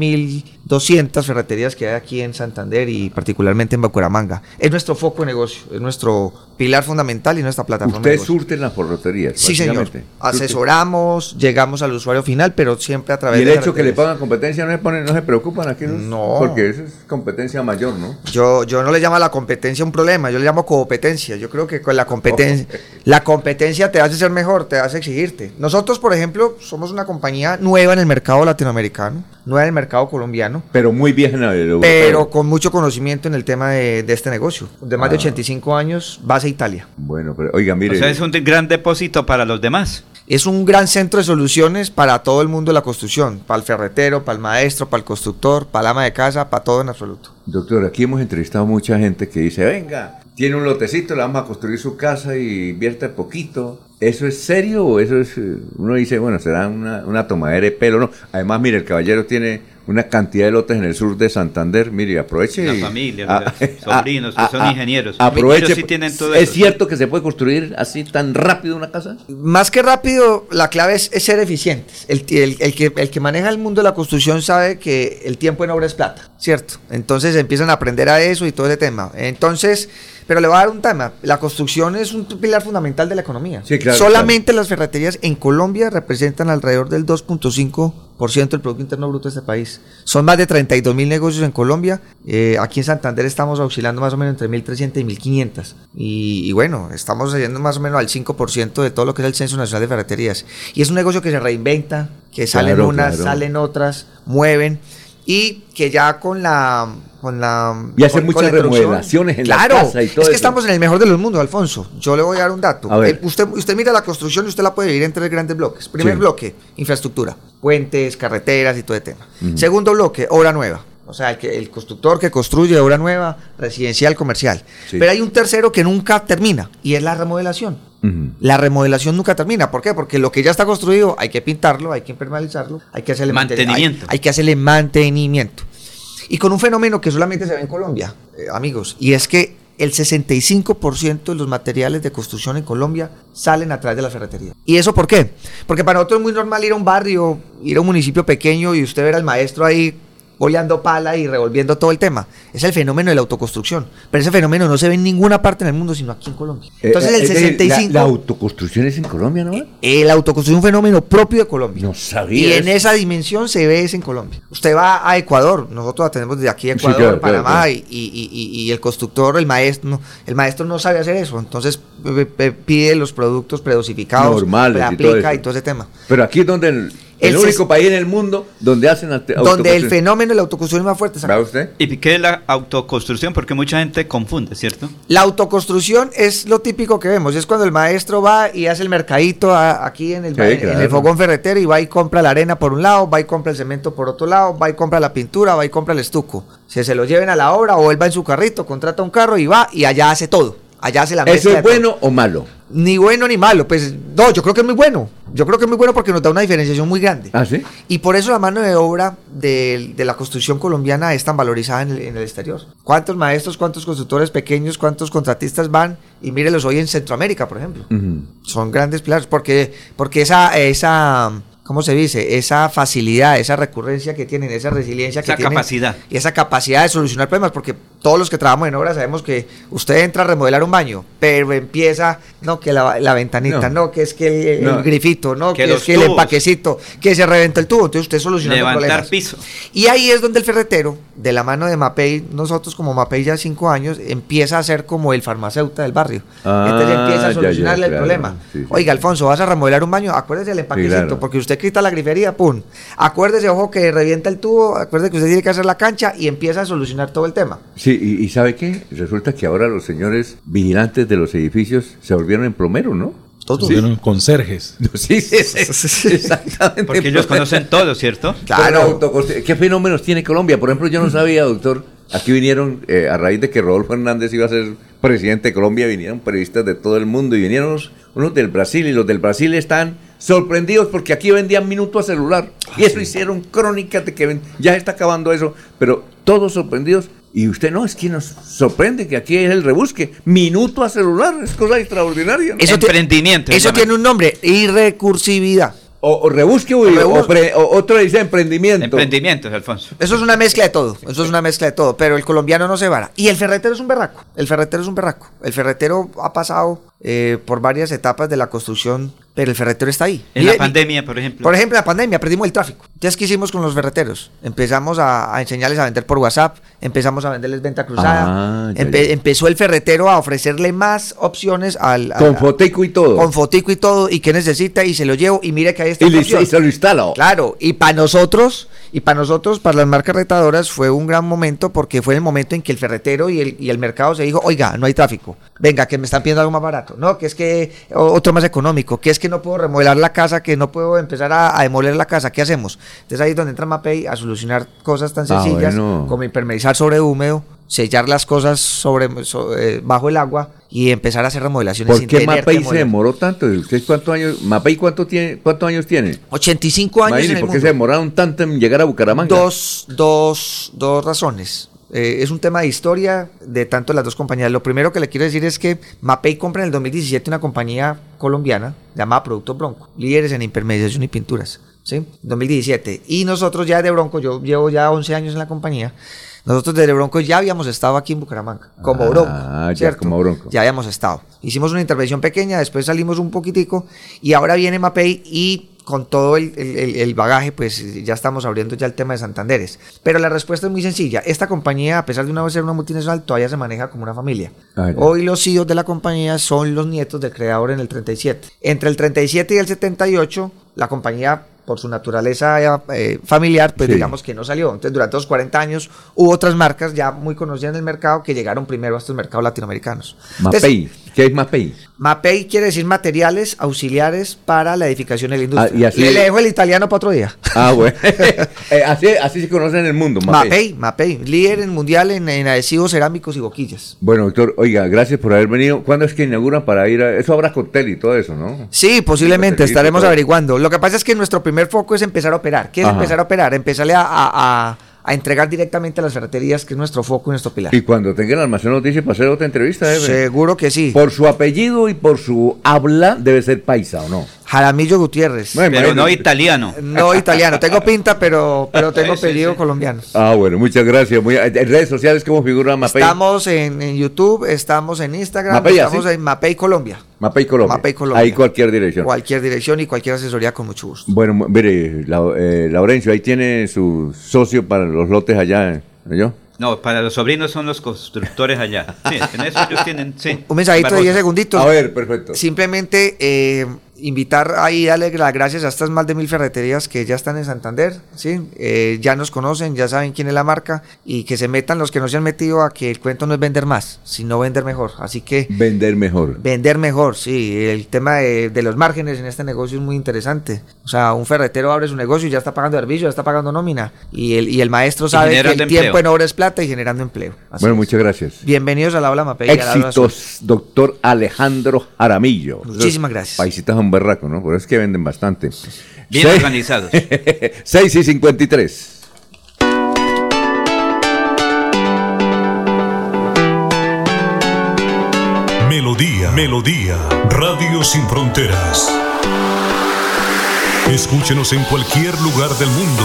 1.200 ferreterías que hay aquí en Santander y particularmente en Bacuramanga. Es nuestro foco de negocio, es nuestro pilar fundamental y nuestra plataforma.
¿Ustedes surten las ferreterías?
Sí, señor. Asesoramos, llegamos al usuario final, pero siempre a través
de... ¿Y el hecho que le pongan competencia no se, ponen, no se preocupan aquí? No. Porque eso es competencia mayor, ¿no?
Yo, yo no le llamo a la competencia un problema, yo le llamo competencia. Yo creo que con la competencia, la competencia te hace ser mejor, te hace exigirte. Nosotros, por ejemplo, somos una compañía nueva en el mercado latinoamericano, nueva en el mercado colombiano.
Pero muy vieja en el
Pero con mucho conocimiento en el tema de, este negocio. De más de 85 ah. años, base Italia.
Bueno, pero oiga, mire.
O sea, es un gran depósito para los demás.
Es un gran centro de soluciones para todo el mundo de la construcción, para el ferretero, para el maestro, para el constructor, para el ama de casa, para todo en absoluto.
Doctor, aquí hemos entrevistado mucha gente que dice, venga, tiene un lotecito, le vamos a construir su casa y invierte poquito ¿Eso es serio o eso es.? Eh, uno dice, bueno, será una, una tomadera de pelo, ¿no? Además, mire, el caballero tiene una cantidad de lotes en el sur de Santander. Mire, aproveche.
La familia, sobrinos que son ingenieros.
Aproveche. Sí tienen todo ¿Es cierto que se puede construir así tan rápido una casa?
Más que rápido, la clave es, ser eficientes. El, el, que, el que maneja el mundo de la construcción sabe que el tiempo en obra es plata, ¿cierto? Entonces empiezan a aprender a eso y todo ese tema. Entonces. Pero le voy a dar un tema. La construcción es un pilar fundamental de la economía. Solamente las ferreterías en Colombia representan alrededor del 2.5% del Producto Interno Bruto de este país. Son más de 32 mil negocios en Colombia. Eh, aquí en Santander estamos oscilando más o menos entre 1.300 y 1.500. Y, y bueno, estamos yendo más o menos al 5% de todo lo que es el Censo Nacional de Ferreterías. Y es un negocio que se reinventa, que salen unas, salen otras, mueven y que ya con la con la
y hacer muchas remodelaciones en la casa y todo
es que estamos en el mejor de los mundos Alfonso. Yo le voy a dar un dato. Eh, usted usted mira la construcción y usted la puede dividir en tres grandes bloques. Primer bloque infraestructura puentes carreteras y todo el tema. Segundo bloque obra nueva o sea, el, que, el constructor que construye obra nueva, residencial, comercial. Pero hay un tercero que nunca termina y es la remodelación. La remodelación nunca termina. ¿Por qué? Porque lo que ya está construido hay que pintarlo, hay que impermeabilizarlo, hay que hacerle
mantenimiento.
Hay, que hacerle mantenimiento. Y con un fenómeno que solamente se ve en Colombia, eh, amigos, y es que el 65% de los materiales de construcción en Colombia salen a través de la ferretería. ¿Y eso por qué? Porque para nosotros es muy normal ir a un barrio, ir a un municipio pequeño y usted ver al maestro ahí boleando pala y revolviendo todo el tema. Es el fenómeno de la autoconstrucción. Pero ese fenómeno no se ve en ninguna parte en el mundo, sino aquí en Colombia.
Eh, Entonces, el 65. Eh, la, autoconstrucción es en Colombia, ¿no?
Eh, la autoconstrucción es un fenómeno propio de Colombia.
No sabía.
Y en esa dimensión se ve es en Colombia. Usted va a Ecuador, nosotros la tenemos desde aquí, Ecuador, Panamá, Y, el constructor, el maestro, el maestro no sabe hacer eso. Entonces pide los productos predosificados,
normales,
aplica y todo, ese tema.
Pero aquí es donde El,
El
único
ses-
país en el mundo donde hacen
donde el fenómeno de la autoconstrucción es más fuerte.
¿Va usted?
¿Y qué es la autoconstrucción? Porque mucha gente confunde, ¿cierto?
La autoconstrucción es lo típico que vemos, es cuando el maestro va y hace el mercadito a- aquí en el,
Sí,
en- el fogón ferretero y va y compra la arena por un lado, va y compra el cemento por otro lado, va y compra la pintura, va y compra el estuco. Se se lo lleven a la obra o él va en su carrito, contrata un carro y va y allá hace todo. Allá hace la
¿Eso es
todo.
bueno o malo?
Ni bueno ni malo, pues no, yo creo que es muy bueno. Yo creo que es muy bueno porque nos da una diferenciación muy grande.
¿Ah, sí?
Y por eso la mano de obra de, de la construcción colombiana es tan valorizada en el, en el exterior. ¿Cuántos maestros, cuántos constructores pequeños, cuántos contratistas van? Y mírelos hoy en Centroamérica, por ejemplo. Son grandes players porque, porque esa, esa, ¿cómo se dice? Esa facilidad, esa recurrencia que tienen, esa resiliencia que
Esa
tienen.
capacidad.
Y esa capacidad de solucionar problemas, porque todos los que trabajamos en obra sabemos que usted entra a remodelar un baño, pero empieza, no, que la, la ventanita, no.
No.
que es que el,
No.
el grifito, no,
Que
que,
los
es que el empaquecito, que se reventa el tubo, entonces usted soluciona
Levantar
problemas.
piso.
Y ahí es donde el ferretero, de la mano de Mapei, nosotros como Mapei ya cinco años, empieza a ser como el farmacéutico del barrio.
Ah,
Entonces empieza
ya,
a
ya,
solucionarle el
claro.
problema.
Sí, sí.
Oiga, Alfonso, vas a remodelar un baño, acuérdese del empaquecito,
claro.
porque usted quita la grifería, pum. Acuérdese, ojo, que revienta el tubo, acuérdese que usted tiene que hacer la cancha y empieza a solucionar todo el tema.
Sí, y, y ¿sabe qué? Resulta que ahora los señores vigilantes de los edificios se volvieron en plomero, ¿no?
Todos.
Sí.
Conserjes.
Sí, sí, sí, exactamente.
Porque ellos conocen todo, ¿cierto?
Claro. ¿Qué fenómenos tiene Colombia? Por ejemplo, yo no sabía, doctor, aquí vinieron, eh, a raíz de que Rodolfo Hernández iba a ser presidente de Colombia, vinieron periodistas de todo el mundo y vinieron unos, unos del Brasil y los del Brasil están sorprendidos porque aquí vendían minuto a celular. Y eso hicieron crónicas de que ven- ya está acabando eso, pero todos sorprendidos. Y usted no, es que nos sorprende que aquí es el rebusque. Minuto a celular, es cosa extraordinaria. ¿no?
Eso ti-
Emprendimiento.
Eso tiene un nombre, irrecursividad.
O, o rebusque o,
Rebus-
o pre- o- otro dice emprendimiento.
Emprendimientos, Alfonso.
Eso es una mezcla de todo, eso es una mezcla de todo, pero el colombiano no se vara. Y el ferretero es un berraco, el ferretero es un berraco. El ferretero ha pasado eh, por varias etapas de la construcción, pero el ferretero está ahí.
En
Mire,
la pandemia, por ejemplo.
Por ejemplo, en la pandemia perdimos el tráfico. Entonces, ¿qué hicimos con los ferreteros? Empezamos a, a enseñarles a vender por WhatsApp, empezamos a venderles venta cruzada.
Ah, ya,
Empe-
ya.
Empezó el ferretero a ofrecerle más opciones al... al-
Con fotico y todo.
Con fotico y todo, y qué necesita, y se lo llevo, y mire que ahí está.
Y, y se lo instala.
Claro, y para nosotros, y para nosotros, para las marcas retadoras, fue un gran momento porque fue el momento en que el ferretero y el, y el mercado se dijo, oiga, no hay tráfico, venga, que me están pidiendo algo más barato, no, que es que otro más económico, que es que no puedo remodelar la casa, que no puedo empezar a, a demoler la casa, ¿qué hacemos? Entonces ahí es donde entra Mapei a solucionar cosas tan
Ah,
sencillas
bueno.
como impermeabilizar sobre húmedo, sellar las cosas sobre, so- eh, bajo el agua y empezar a hacer remodelaciones
¿Por
sin
qué
que
Mapei se demoró tanto? ¿Usted cuántos años? ¿Mapei cuánto tiene, cuántos años tiene?
85 años
Imagínese,
en el
¿Por qué
mundo.
se demoraron tanto en llegar a Bucaramanga?
Dos, dos, dos razones. Eh, es un tema de historia de tanto las dos compañías. Lo primero que le quiero decir es que Mapei compra en el 2017 una compañía colombiana llamada Productos Bronco, líderes en impermeabilización y pinturas. ¿sí? 2017. Y nosotros ya de Bronco, yo llevo ya 11 años en la compañía. Nosotros desde Bronco ya habíamos estado aquí en Bucaramanga, como
Ah,
Bronco.
ya,
¿cierto?
como Bronco.
Ya habíamos estado. Hicimos una intervención pequeña, después salimos un poquitico y ahora viene Mapei y con todo el, el- el- bagaje, pues ya estamos abriendo ya el tema de Santanderes. Pero la respuesta es muy sencilla. Esta compañía, a pesar de una ser una multinacional, todavía se maneja como una familia.
Ah.
Hoy los CEOs de la compañía son los nietos del creador en el 37. Entre el 37 y el 78, la compañía por su naturaleza eh, familiar, pues
Sí.
digamos que no salió. Entonces, durante los 40 años hubo otras marcas ya muy conocidas en el mercado que llegaron primero a estos mercados latinoamericanos. Entonces,
Mapei. ¿Qué es Mapei?
MAPEI quiere decir materiales auxiliares para la edificación de la industria.
Ah, y así-
le, le dejo el italiano para otro día.
Ah, bueno. Eh, así, así se conoce en el mundo, Mapei.
MAPEI, MAPEI, líder en mundial en, en adhesivos cerámicos y boquillas.
Bueno, doctor, oiga, gracias por haber venido. ¿Cuándo es que inauguran para ir a...? Eso habrá cóctel y todo eso, ¿no?
Sí, posiblemente, estaremos averiguando. Lo que pasa es que nuestro primer foco es empezar a operar. ¿Qué es
Ajá.
empezar a operar? Empezarle a, a- a- a entregar directamente a las ferreterías, que es nuestro foco y nuestro pilar.
Y cuando tenga el almacén noticia para hacer otra entrevista, debe.
Seguro que sí.
Por su apellido y por su habla, debe ser paisa, ¿o no?
Jaramillo Gutiérrez.
Bueno,
Pero no italiano.
No italiano, tengo pinta, pero, pero tengo apellido colombiano.
Ah, bueno, muchas gracias. Muy- en redes sociales, ¿cómo figura Mapei?
Estamos en, en YouTube, estamos en Instagram,
Mapei,
estamos en Mapei Colombia.
Mapei Colombia.
Mapei Colombia.
Ahí cualquier dirección.
Cualquier dirección y cualquier asesoría con mucho gusto.
Bueno, mire, eh, Laurencio, ahí tiene su socio para los lotes allá, ¿no yo?
No, para los sobrinos son los constructores allá. Sí, en eso ellos tienen, sí.
Un mensajito de 10 segunditos.
A ver, perfecto.
Simplemente eh, invitar ahí, darle las gracias a estas más de mil ferreterías que ya están en Santander, ¿sí? Eh, ya nos conocen, ya saben quién es la marca y que se metan los que no se han metido a que el cuento no es vender más, sino vender mejor. Así que...
Vender mejor.
Vender mejor, sí. El tema de, de los márgenes en este negocio es muy interesante. O sea, un ferretero abre su negocio y ya está pagando servicio, ya está pagando nómina. Y el, y el maestro sabe que el tiempo en obra es plata y generando empleo. Así
bueno,
es.
muchas gracias.
Bienvenidos a la Ola Mapei. la.
Éxitos, doctor Alejandro Jaramillo.
Muchísimas gracias.
Paisitas son berraco, ¿no? Por eso es que venden bastante.
Bien
Seis-
organizados.
6 y 53.
Melodía, Melodía, Radio Sin Fronteras. Escúchenos en cualquier lugar del mundo.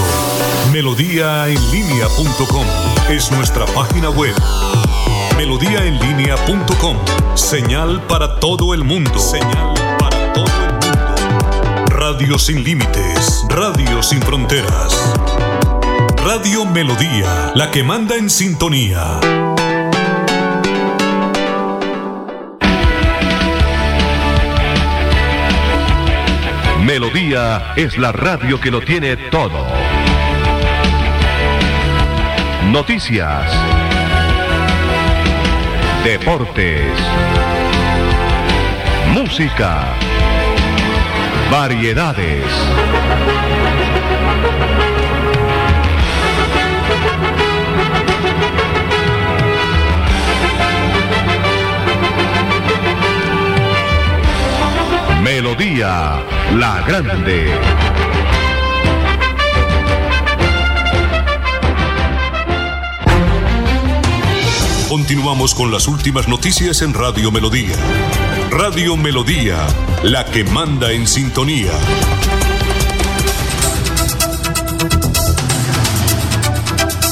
Melodíaenlínea.com es nuestra página web. Melodíaenlínea.com. Señal para todo el mundo. Señal Radio sin límites. Radio sin fronteras. Radio Melodía, la que manda en sintonía.
Melodía es la radio que lo tiene todo. Noticias. Deportes. Música. Variedades. Melodía La Grande.
Continuamos con las últimas noticias en Radio Melodía. Radio Melodía, la que manda en sintonía.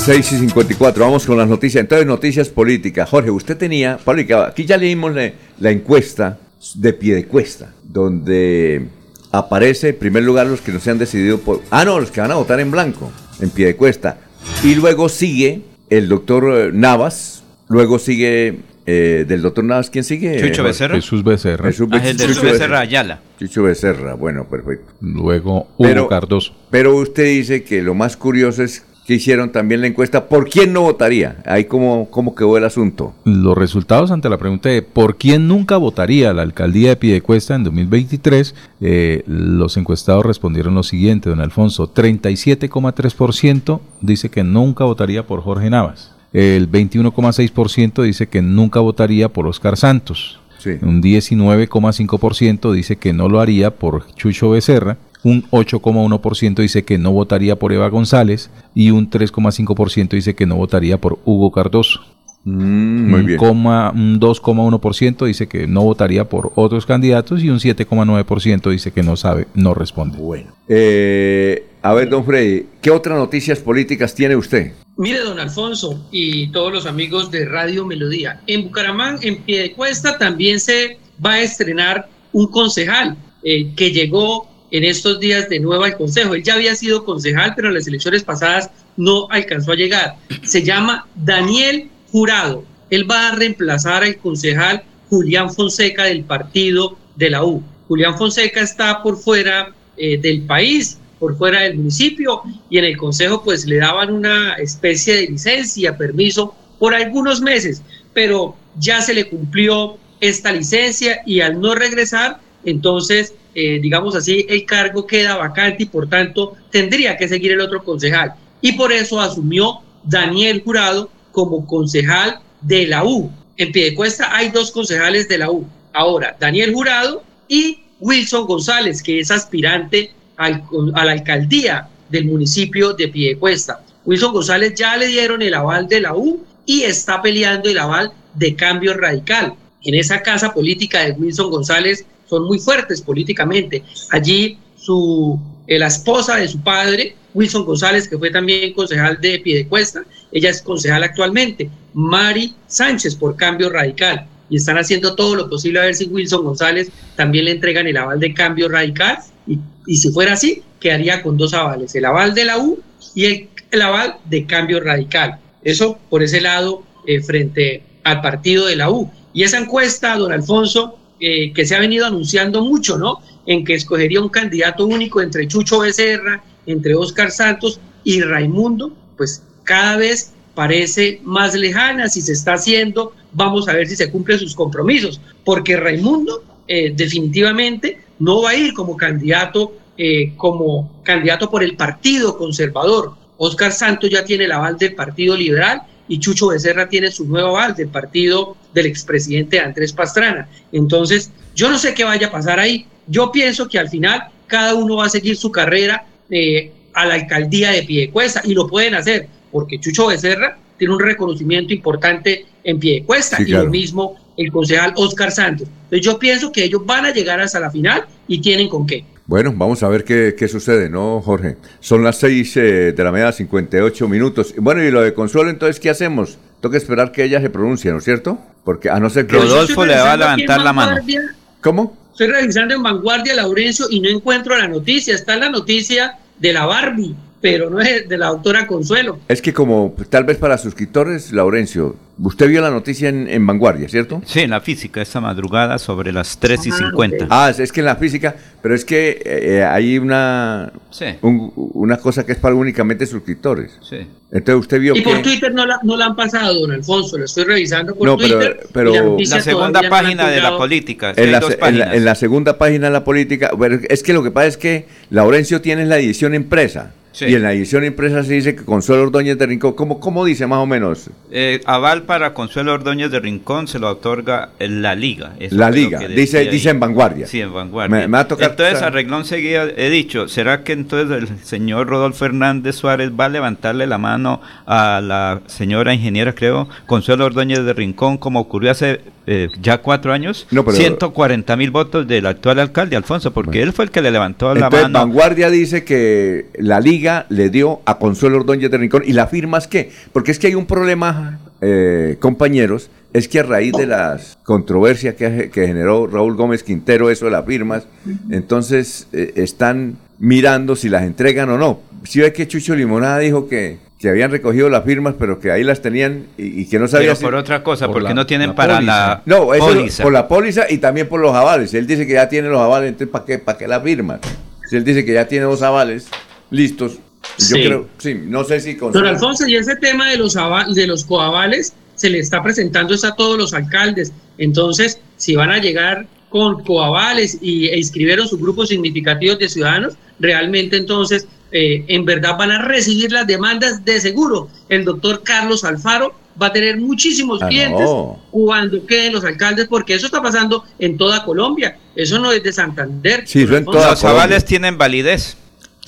Seis y 54, vamos con las noticias. Entonces, noticias políticas. Jorge, usted tenía, Pablo, aquí ya leímos la, la encuesta de Piedecuesta, donde aparece en primer lugar los que no se han decidido por... Ah, no, los que van a votar en blanco, en Piedecuesta. Y luego sigue el doctor eh, Navas, luego sigue eh, del doctor Navas, ¿quién sigue?
Chucho? Becerra.
Jesús Becerra.
Jesús
Ah, el de
Chucho
Becerra Ayala.
Chucho Becerra, bueno, perfecto.
Luego Hugo Cardoso.
Pero usted dice que lo más curioso es que hicieron también la encuesta, ¿por quién no votaría? Ahí cómo, cómo quedó el asunto.
Los resultados ante la pregunta de por quién nunca votaría a la alcaldía de Piedecuesta en 2023, eh, los encuestados respondieron lo siguiente, don Alfonso, 37,3% dice que nunca votaría por Jorge Navas, el 21,6% dice que nunca votaría por Oscar Santos,
Sí.
un 19,5% dice que no lo haría por Chucho Becerra, un 8,1% dice que no votaría por Eva González y un 3,5% dice que no votaría por Hugo Cardoso.
Mm, muy
un,
bien.
un 2,1% dice que no votaría por otros candidatos y un 7,9% dice que no sabe, no responde.
Bueno. Eh, a ver, don Freddy, ¿qué otras noticias políticas tiene usted?
Mire, don Alfonso y todos los amigos de Radio Melodía, en Bucaramanga, en Piedecuesta, también se va a estrenar un concejal eh, que llegó en estos días de nuevo al consejo. Él ya había sido concejal, pero en las elecciones pasadas no alcanzó a llegar. Se llama Daniel Jurado. Él va a reemplazar al concejal Julián Fonseca del partido de la U. Julián Fonseca está por fuera eh, del país, por fuera del municipio, y en el consejo pues le daban una especie de licencia, permiso por algunos meses, pero ya se le cumplió esta licencia y al no regresar, entonces, eh, digamos así, el cargo queda vacante y por tanto tendría que seguir el otro concejal. Y por eso asumió Daniel Jurado como concejal de la U. En Piedecuesta hay dos concejales de la U. Ahora, Daniel Jurado y Wilson González, que es aspirante al- a alcaldía del municipio de Piedecuesta. Wilson González ya le dieron el aval de la U y está peleando el aval de cambio radical. En esa casa política de Wilson González son muy fuertes políticamente. Allí su, eh, la esposa de su padre, Wilson González, que fue también concejal de Piedecuesta, ella es concejal actualmente, Mari Sánchez por cambio radical. Y están haciendo todo lo posible a ver si Wilson González también le entregan el aval de cambio radical. Y, y si fuera así, quedaría con dos avales, el aval de la U y el, el aval de cambio radical. Eso por ese lado eh, frente al partido de la U. Y esa encuesta, don Alfonso, eh, que se ha venido anunciando mucho, ¿no? En que escogería un candidato único entre Chucho Becerra, entre Oscar Santos y Raimundo, pues cada vez parece más lejana, si se está haciendo, vamos a ver si se cumplen sus compromisos, porque Raimundo eh, definitivamente no va a ir como candidato, eh, como candidato por el Partido Conservador. Oscar Santos ya tiene el aval del Partido Liberal y Chucho Becerra tiene su nuevo aval del partido del expresidente Andrés Pastrana. Entonces, yo no sé qué vaya a pasar ahí. Yo pienso que al final cada uno va a seguir su carrera eh, a la alcaldía de Piedecuesta y lo pueden hacer porque Chucho Becerra tiene un reconocimiento importante en Piedecuesta
Sí,
y
claro.
lo mismo el concejal Oscar Santos. Entonces yo pienso que ellos van a llegar hasta la final y tienen con qué.
Bueno, vamos a ver qué, qué sucede, ¿no, Jorge? Son las 6 de la mañana, 58 minutos. Bueno, y lo de Consuelo, entonces, ¿qué hacemos? Toca esperar que ella se pronuncie, ¿no es cierto? Porque a no ser que...
Pero yo estoy revisando aquí en Vanguardia-
¿Cómo?
Estoy revisando en Vanguardia, Laurencio, y no encuentro la noticia. Está la noticia de la Barbie, pero no es de la doctora Consuelo.
Es que como tal vez para suscriptores, Laurencio, usted vio la noticia en, en Vanguardia, ¿cierto?
Sí, en la física esta madrugada sobre las 3 y 50.
Ah, es que en la física, pero es que eh, hay una
Sí.
un- una cosa que es para únicamente suscriptores.
Sí.
Entonces usted vio
Y por
que...
Twitter no la, no la han pasado, don Alfonso. Lo estoy revisando por
No, pero-
Twitter.
pero-
La segunda
no la han
página de la política. sí,
En la, en, la,
páginas.
en la segunda página de la política, bueno, es que lo que pasa es que Laurencio tiene la edición impresa.
Sí.
Y en la edición impresa se dice que Consuelo Ordóñez de Rincón, ¿cómo, cómo dice más o menos?
Eh, aval para Consuelo Ordóñez de Rincón se lo otorga la Liga. Eso
La Liga, dice, dice en vanguardia.
Sí, en vanguardia.
Me, me va a tocar.
Entonces, a reglón seguía, he dicho, ¿será que entonces el señor Rodolfo Hernández Suárez va a levantarle la mano a la señora ingeniera, creo, Consuelo Ordóñez de Rincón, como ocurrió hace eh, ya cuatro años?
No, pero-
140 mil votos del actual alcalde, Alfonso, porque él fue el que le levantó la
Entonces,
mano.
Vanguardia dice que la Liga le dio a Consuelo Ordóñez de Rincón. ¿Y la firma es qué? Porque es que hay un problema, eh, compañeros, es que a raíz de las controversias que, que generó Raúl Gómez Quintero, eso de las firmas, entonces eh, están mirando si las entregan o no. Si ve que Chucho Limonada dijo que, que habían recogido las firmas, pero que ahí las tenían y, y que no sabía
Pero por otra cosa,
Por
porque
la-
no tienen
la
para
póliza.
la
No, eso
póliza.
por la póliza y también por los avales. Él dice que ya tiene los avales, entonces ¿para qué, para qué la firma? Si él dice que ya tiene dos avales listos, yo
Sí.
creo, sí, no sé si con
Don Alfonso, y ese tema de los, de los coavales se le está presentando es a todos los alcaldes. Entonces, si van a llegar con coavales y, e inscribieron sus grupos significativos de ciudadanos, realmente entonces, eh, en verdad van a recibir las demandas de seguro. El doctor Carlos Alfaro va a tener muchísimos
Ah,
clientes
no.
cuando queden los alcaldes, porque eso está pasando en toda Colombia. Eso no es de Santander.
Sí, eso en
Los avales tienen validez.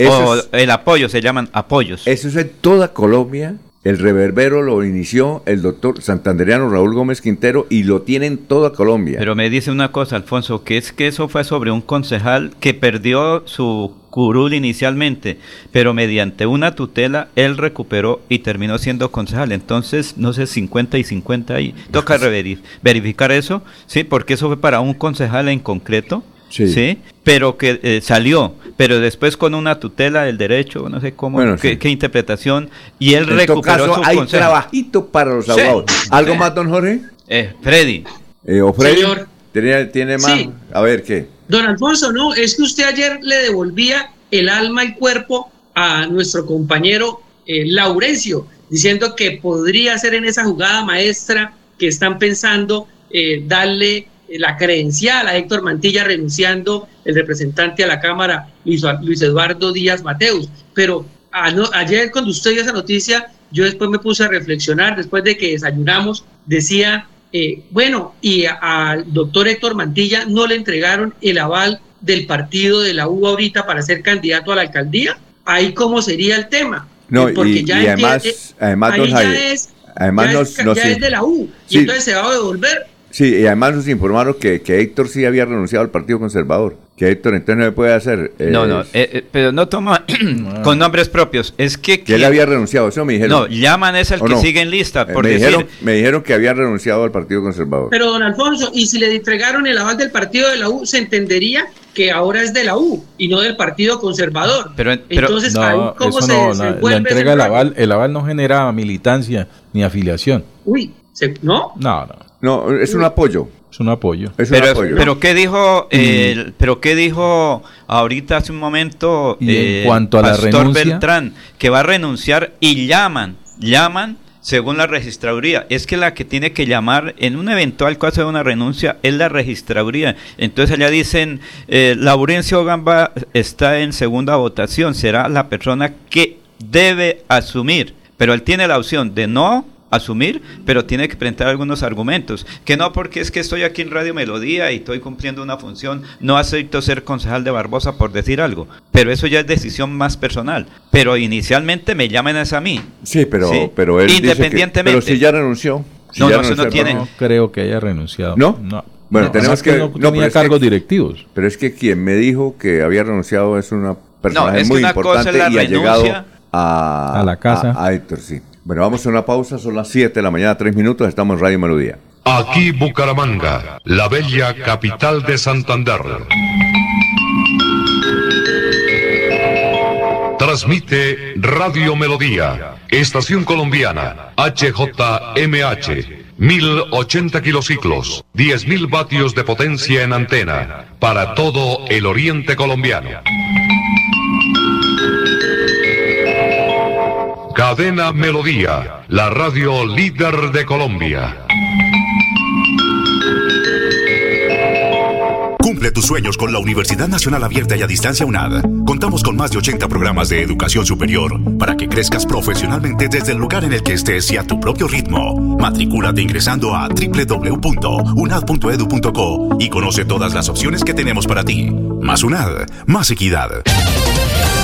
Eso
o
es-
el apoyo, se llaman apoyos.
Eso es en toda Colombia. El reverbero lo inició el doctor santanderiano Raúl Gómez Quintero y lo tiene en toda Colombia.
Pero me dice una cosa, Alfonso, que es que eso fue sobre un concejal que perdió su curul inicialmente, pero mediante una tutela él recuperó y terminó siendo concejal. Entonces, no sé, 50 y 50 y toca verificar eso, sí, porque eso fue para un concejal en concreto.
Sí.
pero que eh, salió, pero después con una tutela del derecho, no sé cómo,
Bueno,
qué,
sí.
qué interpretación, y él
en
recuperó
caso,
su
hay
consejo.
trabajito para los
Sí.
abogados. ¿Algo
Sí.
más, don Jorge?
Eh, Freddy.
Eh, ¿O Freddy?
Señor.
¿Tiene, tiene más?
Sí.
A ver, ¿qué?
Don Alfonso, no, es que usted ayer le devolvía el alma y cuerpo a nuestro compañero eh, Laurencio, diciendo que podría ser en esa jugada maestra que están pensando eh, darle la credencial a Héctor Mantilla renunciando el representante a la Cámara, Luis, Luis Eduardo Díaz Mateus. Pero ano- ayer cuando usted dio esa noticia, yo después me puse a reflexionar, después de que desayunamos, decía, eh, bueno, y a- al doctor Héctor Mantilla no le entregaron el aval del partido de la U ahorita para ser candidato a la alcaldía. Ahí cómo sería el tema.
No,
Eh, porque
y,
ya
y además,
eh,
además,
ahí
don
ya
Javier,
es,
además
ya
nos,
es,
nos-
ya es de la U. Y entonces se va a devolver.
Sí, y además nos informaron que, que Héctor sí había renunciado al Partido Conservador. Que Héctor entonces no le puede hacer. eh,
No, no, eh, eh, pero no toma con nombres propios. Es que...
Que él había renunciado, eso me dijeron.
No, llaman es el
¿O
que
no?
sigue en lista, por
me,
decir...
dijeron, me dijeron que había renunciado al Partido Conservador.
Pero don Alfonso, y si le entregaron el aval del partido de la U, se entendería que ahora es de la U y no del Partido Conservador.
Pero, pero-
Entonces, ahí cómo
eso
se
no, la,
desenvuelve
la
ese
entrega del
rollo?
aval, el aval no genera militancia ni afiliación.
Uy, ¿se- ¿no?
No, no.
No, es un apoyo.
Es un apoyo.
Es un
Pero,
apoyo.
pero qué dijo, el- pero qué dijo ahorita hace un momento
Y en
eh,
cuanto a la
Pastor
renuncia-
Beltrán que va a renunciar y llaman, llaman según la registraduría. Es que la que tiene que llamar en un eventual caso de una renuncia es la registraduría. Entonces allá dicen, eh, Laurencio Gamba está en segunda votación, será la persona que debe asumir, pero él tiene la opción de no asumir, pero tiene que presentar algunos argumentos. Que no porque es que estoy aquí en Radio Melodía y estoy cumpliendo una función, no acepto ser concejal de Barbosa por decir algo. Pero eso ya es decisión más personal. Pero inicialmente me llaman es a mí.
Sí, pero,
Sí.
pero él dice que-
Independientemente.
pero si ya renunció. si
No,
ya
no, eso no tiene-
No creo que haya renunciado.
¿No?
No.
Bueno,
No,
tenemos que...
no tenía
es que-
cargos directivos.
Pero es que quien me dijo que había renunciado es una
que
muy importante
es la
y ha llegado
renuncia.
a,
A la casa.
A, a Héctor, sí. Bueno, vamos a una pausa, son las 7 de la mañana, 3 minutos, estamos en Radio Melodía.
Aquí Bucaramanga, la bella capital de Santander. Transmite Radio Melodía, Estación Colombiana, HJMH, 1080 kilociclos, 10.000 vatios de potencia en antena, para todo el oriente colombiano. Cadena Melodía, la radio líder de Colombia.
Cumple tus sueños con la Universidad Nacional Abierta y a Distancia UNAD. Contamos con más de 80 programas de educación superior para que crezcas profesionalmente desde el lugar en el que estés y a tu propio ritmo. Matricúlate ingresando a www.unad.edu.co y conoce todas las opciones que tenemos para ti. Más UNAD, más equidad.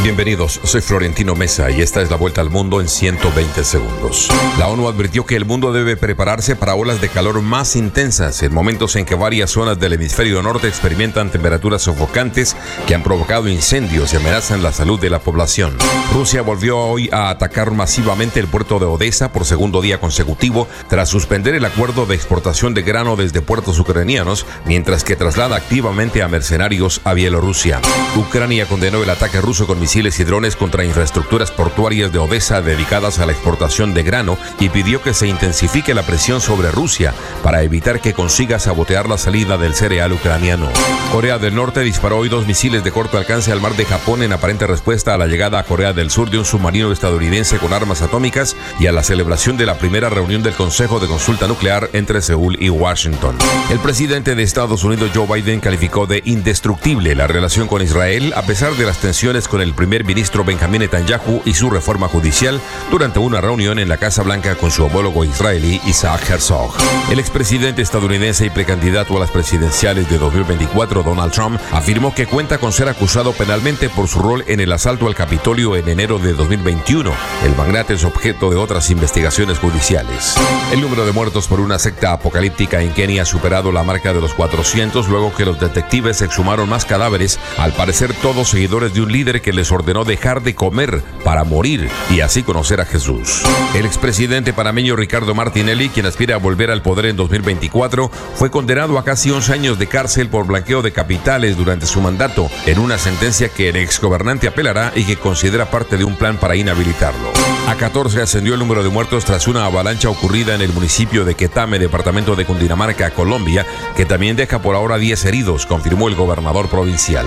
Bienvenidos, soy Florentino Mesa y esta es la vuelta al mundo en 120 segundos. La ONU advirtió que el mundo debe prepararse para olas de calor más intensas en momentos en que varias zonas del hemisferio norte experimentan temperaturas sofocantes que han provocado incendios y amenazan la salud de la población. Rusia volvió hoy a atacar masivamente el puerto de Odessa por segundo día consecutivo tras suspender el acuerdo de exportación de grano desde puertos ucranianos, mientras que traslada activamente a mercenarios a Bielorrusia. Ucrania condenó el ataque ruso con misiles y drones contra infraestructuras portuarias de Odessa dedicadas a la exportación de grano y pidió que se intensifique la presión sobre Rusia para evitar que consiga sabotear la salida del cereal ucraniano. Corea del Norte disparó hoy dos misiles de corto alcance al mar de Japón en aparente respuesta a la llegada a Corea del Sur de un submarino estadounidense con armas atómicas y a la celebración de la primera reunión del Consejo de Consulta Nuclear entre Seúl y Washington. El presidente de Estados Unidos Joe Biden calificó de indestructible la relación con Israel a pesar de las tensiones con el primer ministro Benjamin Netanyahu y su reforma judicial durante una reunión en la Casa Blanca con su homólogo israelí Isaac Herzog. El expresidente estadounidense y precandidato a las presidenciales de 2024 Donald Trump afirmó que cuenta con ser acusado penalmente por su rol en el asalto al Capitolio en enero de 2021. El magnate es objeto de otras investigaciones judiciales. El número de muertos por una secta apocalíptica en Kenia ha superado la marca de los 400 luego que los detectives exhumaron más cadáveres, al parecer todos seguidores de un líder que les ordenó dejar de comer para morir y así conocer a Jesús. El expresidente panameño Ricardo Martinelli, quien aspira a volver al poder en 2024, fue condenado a casi 11 años de cárcel por blanqueo de capitales durante su mandato, en una sentencia que el exgobernante apelará y que considera parte de un plan para inhabilitarlo. A 14 ascendió el número de muertos tras una avalancha ocurrida en el municipio de Quetame, departamento de Cundinamarca, Colombia, que también deja por ahora 10 heridos, confirmó el gobernador provincial.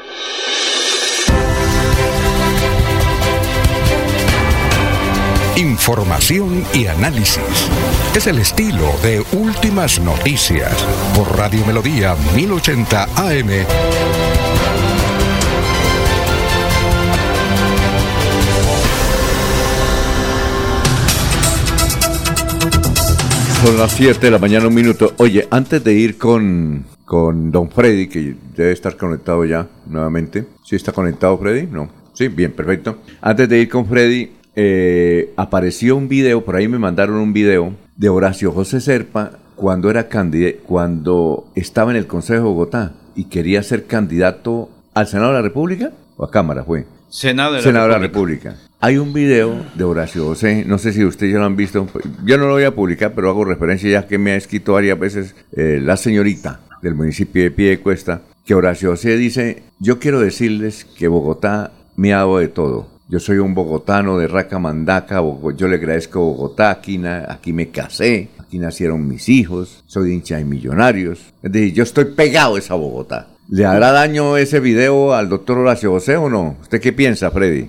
Información y análisis. Es el estilo de Últimas Noticias por Radio Melodía 1080 AM.
Son las 7 de la mañana, un minuto. Oye, antes de ir con, con don Freddy, que debe estar conectado ya nuevamente. ¿Sí está conectado Freddy? No. Sí, bien, perfecto. Antes de ir con Freddy, eh, apareció un video, por ahí me mandaron un video de Horacio José Serpa cuando era cuando estaba en el Consejo de Bogotá y quería ser candidato al Senado de la República o a Cámara fue.
Senado de la
Senado de la
República.
República. Hay un video de Horacio José, no sé si ustedes ya lo han visto, yo no lo voy a publicar, pero hago referencia ya que me ha escrito varias veces eh, la señorita del municipio de Piedecuesta, que Horacio José dice, yo quiero decirles que Bogotá me ha dado de todo. Yo soy un bogotano de raca mandaca, Bogo- yo le agradezco a Bogotá, aquí, na- aquí me casé, aquí nacieron mis hijos, soy hincha de millonarios. Es decir, yo estoy pegado a esa Bogotá. ¿Le hará daño ese video al doctor Horacio José o no? ¿Usted qué piensa, Freddy?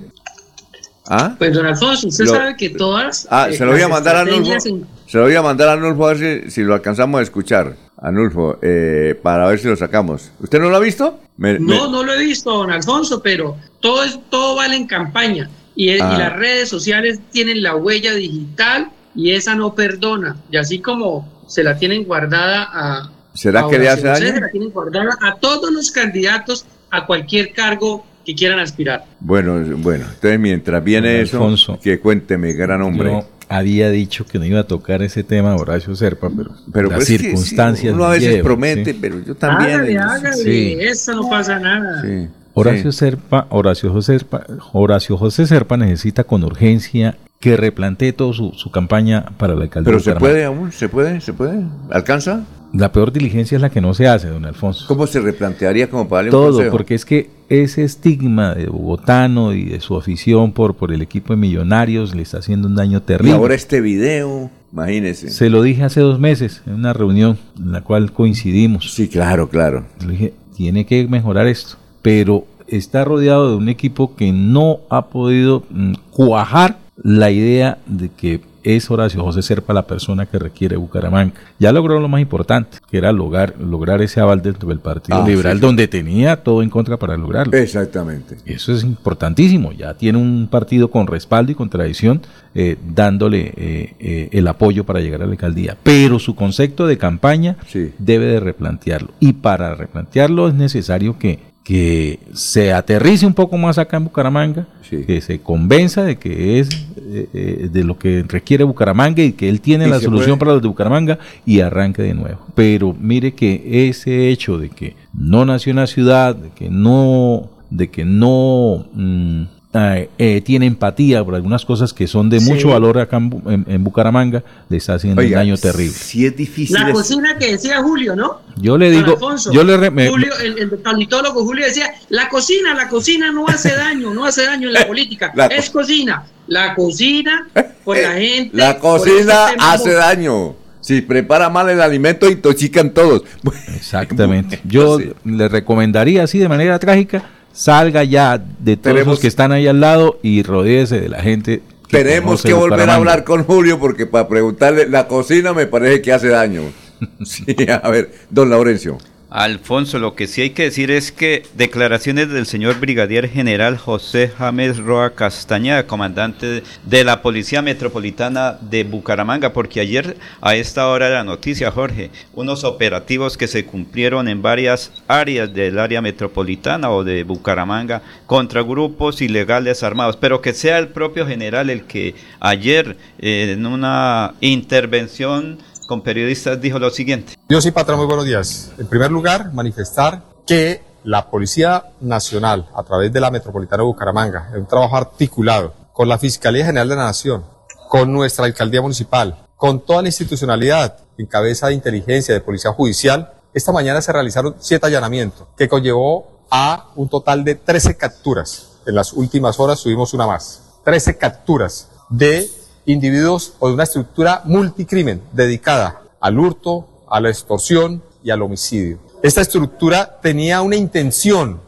¿Ah?
Pues don Alfonso, usted
Lo-
sabe que todas
Ah,
eh,
se lo voy a mandar a Anulfo.
en-
Se lo voy a mandar a Anulfo a ver si, si lo alcanzamos a escuchar. Anulfo, eh, para ver si lo sacamos. ¿Usted no lo ha visto? Me- me-
No, no lo he visto, don Alfonso, pero todo es, todo vale en campaña. Y, es- y
Ah.
las redes sociales tienen la huella digital y esa no perdona. Y así como se la tienen guardada a.
¿Será
a
que le
Horacio
hace
José,
daño?
Se la tienen guardada a todos los candidatos a cualquier cargo que quieran aspirar.
Bueno, bueno, entonces mientras viene
Don
eso,
Alfonso.
que cuénteme, gran hombre.
Yo había dicho que no iba a tocar ese tema Horacio Serpa, pero,
Pero
las
pues es que
circunstancias.
sí, uno a veces
llevan,
promete,
¿sí?
pero yo también.
Hágale, hágale,
Sí.
eso no pasa nada.
sí,
Horacio
sí.
Serpa, Horacio José Serpa, Horacio José Serpa necesita con urgencia que replantee toda su, su campaña para la alcaldía.
Pero
de
se puede aún, se puede, se puede. ¿Alcanza?
La peor diligencia es la que no se hace, don Alfonso.
¿Cómo se replantearía como para darle un
Todo,
consejo?
porque es que ese estigma de bogotano y de su afición por, por el equipo de millonarios le está haciendo un daño
Y
terrible.
ahora este video, imagínese.
Se lo dije hace dos meses en una reunión en la cual coincidimos.
Sí, claro, claro.
Le dije, tiene que mejorar esto, pero está rodeado de un equipo que no ha podido mm, cuajar la idea de que es Horacio José Serpa la persona que requiere Bucaramanga. Ya logró lo más importante, que era lograr, lograr ese aval dentro del Partido
Ah,
Liberal,
sí, sí.
donde tenía todo en contra para lograrlo.
Exactamente.
Eso es importantísimo. Ya tiene un partido con respaldo y con tradición eh, dándole eh, eh, el apoyo para llegar a la alcaldía. Pero su concepto de campaña
Sí.
debe de replantearlo. Y para replantearlo es necesario que, que se aterrice un poco más acá en Bucaramanga,
Sí.
que se convenza de que es eh, eh, de lo que requiere Bucaramanga y que él tiene la solución
puede-
para los de Bucaramanga y arranque de nuevo. Pero mire que ese hecho de que no nació en la ciudad, de que no, de que no mm, eh, eh, tiene empatía por algunas cosas que son de
Sí.
mucho valor acá en, Bu- en- en Bucaramanga, le está haciendo
Oiga,
un daño terrible.
Si es difícil.
La
es-
cocina que decía Julio, ¿no?
Yo le digo,
Alfonso,
yo le re- me-
Julio, el, el paleontólogo Julio decía, la cocina, la cocina no hace daño, no hace daño en la política,
La
es cocina. La cocina, por la gente.
La cocina hace daño. Si prepara mal el alimento, intoxican todos.
Exactamente. Yo
Sí.
le recomendaría así de manera trágica, salga ya de todos
Tenemos-
los que están ahí al lado y rodéese de la gente. que
Tenemos que volver a hablar con Julio porque para preguntarle, la cocina me parece que hace daño. Sí, a ver, don Laurencio.
Alfonso, lo que sí hay que decir es que declaraciones del señor Brigadier General José James Roa Castañeda, comandante de la Policía Metropolitana de Bucaramanga, porque ayer a esta hora la noticia, Jorge, unos operativos que se cumplieron en varias áreas del área metropolitana o de Bucaramanga contra grupos ilegales armados, pero que sea el propio general el que ayer eh, en una intervención con periodistas dijo lo siguiente.
Dios y patrón, muy buenos días. En primer lugar, manifestar que la Policía Nacional, a través de la Metropolitana de Bucaramanga, en un trabajo articulado con la Fiscalía General de la Nación, con nuestra Alcaldía Municipal, con toda la institucionalidad en cabeza de inteligencia de Policía Judicial, esta mañana se realizaron siete allanamientos, que conllevó a un total de 13 capturas. En las últimas horas tuvimos una más. 13 capturas de individuos o de una estructura multicrimen dedicada al hurto, a la extorsión y al homicidio. Esta estructura tenía una intención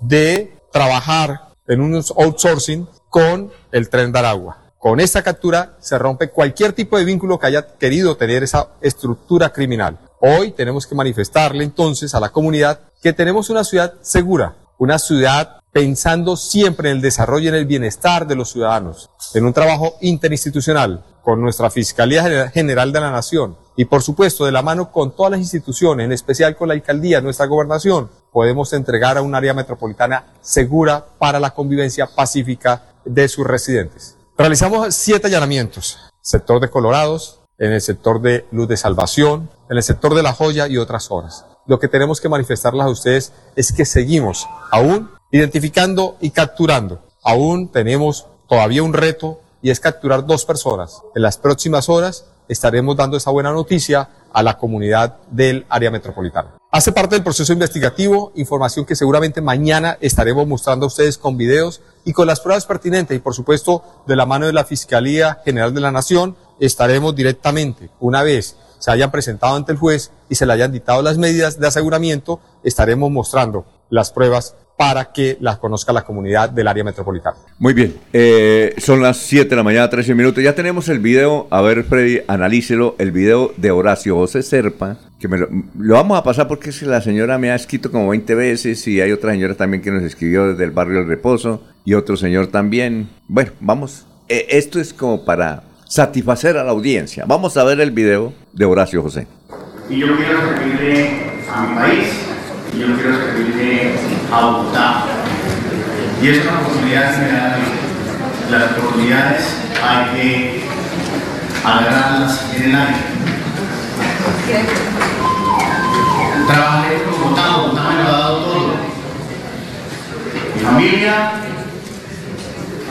de trabajar en un outsourcing con el tren de Aragua. Con esta captura se rompe cualquier tipo de vínculo que haya querido tener esa estructura criminal. Hoy tenemos que manifestarle entonces a la comunidad que tenemos una ciudad segura, una ciudad pensando siempre en el desarrollo y en el bienestar de los ciudadanos, en un trabajo interinstitucional con nuestra Fiscalía General de la Nación, Y por supuesto, de la mano con todas las instituciones, en especial con la alcaldía, nuestra gobernación, podemos entregar a un área metropolitana segura para la convivencia pacífica de sus residentes. Realizamos siete allanamientos, sector de Colorados, en el sector de Luz de Salvación, en el sector de La Joya y otras zonas. Lo que tenemos que manifestarles a ustedes es que seguimos aún identificando y capturando. Aún tenemos todavía un reto y es capturar dos personas. En las próximas horas estaremos dando esa buena noticia a la comunidad del área metropolitana. Hace parte del proceso investigativo, información que seguramente mañana estaremos mostrando a ustedes con videos y con las pruebas pertinentes y por supuesto de la mano de la Fiscalía General de la Nación estaremos directamente, una vez se hayan presentado ante el juez y se le hayan dictado las medidas de aseguramiento, estaremos mostrando las pruebas para que las conozca la comunidad del área metropolitana.
Muy bien, eh, son las 7 de la mañana, 13 minutos. Ya tenemos el video, a ver Freddy, analícelo, el video de Horacio José Serpa, que me lo, lo vamos a pasar porque la señora me ha escrito como 20 veces y hay otra señora también que nos escribió desde el barrio El Reposo y otro señor también. Bueno, vamos, eh, esto es como para satisfacer a la audiencia. Vamos a ver el video de Horacio José.
Y yo quiero servirle a mi país, y yo quiero servirle a Bogotá. Y es una oportunidad que me da la. Las oportunidades hay que agarrarlas en el aire. Trabajé con Bogotá, Bogotá me lo ha dado todo. Mi familia,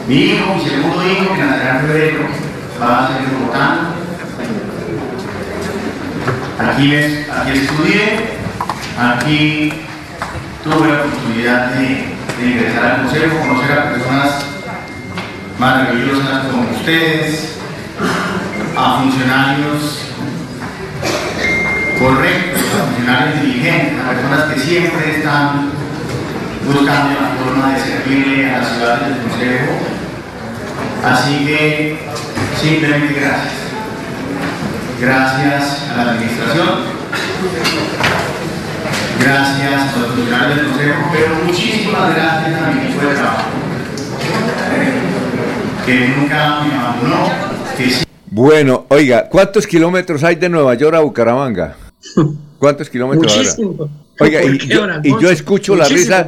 mi hijo, mi segundo hijo, que nacerá en febrero, va a ser Bogotá. Aquí, aquí estudié, aquí tuve la oportunidad de, de ingresar al consejo, conocer a personas maravillosas como ustedes, a funcionarios correctos, a funcionarios diligentes, a personas que siempre están buscando la forma de servirle a la ciudad del consejo. Así que simplemente gracias. Gracias a la administración, gracias a los funcionarios del consejo, pero muchísimas gracias a mi equipo de trabajo, que nunca me abandonó, que sí.
Bueno, oiga, ¿cuántos kilómetros hay de Nueva York a Bucaramanga? ¿Cuántos kilómetros?
Muchísimo.
Oiga,
¿Por
y, yo, y escucho la risa.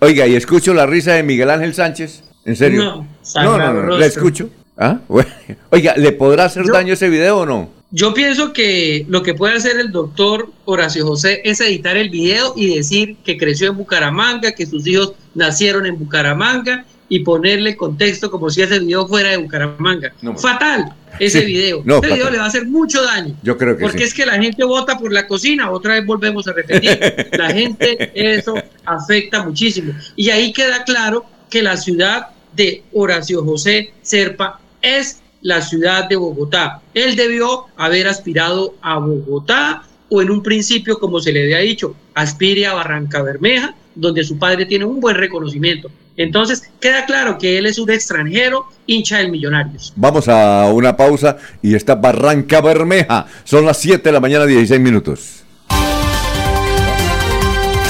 Oiga, y escucho la risa de Miguel Ángel Sánchez. ¿En serio?
No,
no, no, no, la escucho. ¿Ah? Bueno. Oiga, ¿le podrá hacer daño ese video o no?
Yo pienso que lo que puede hacer el doctor Horacio José es editar el video y decir que creció en Bucaramanga, que sus hijos nacieron en Bucaramanga y ponerle contexto como si ese video fuera de Bucaramanga. fatal ese
Sí,
video.
no,
ese video le va a hacer mucho daño.
Yo creo que
Porque
sí.
es que la gente vota por la cocina, otra vez volvemos a repetir. La gente, eso afecta muchísimo. Y ahí queda claro que la ciudad de Horacio José Serpa es la ciudad de Bogotá. Él debió haber aspirado a Bogotá o en un principio, como se le había dicho, aspire a Barranca Bermeja, donde su padre tiene un buen reconocimiento. Entonces, queda claro que él es un extranjero hincha del Millonarios.
Vamos a una pausa y está Barranca Bermeja. Son las 7 de la mañana, 16 minutos.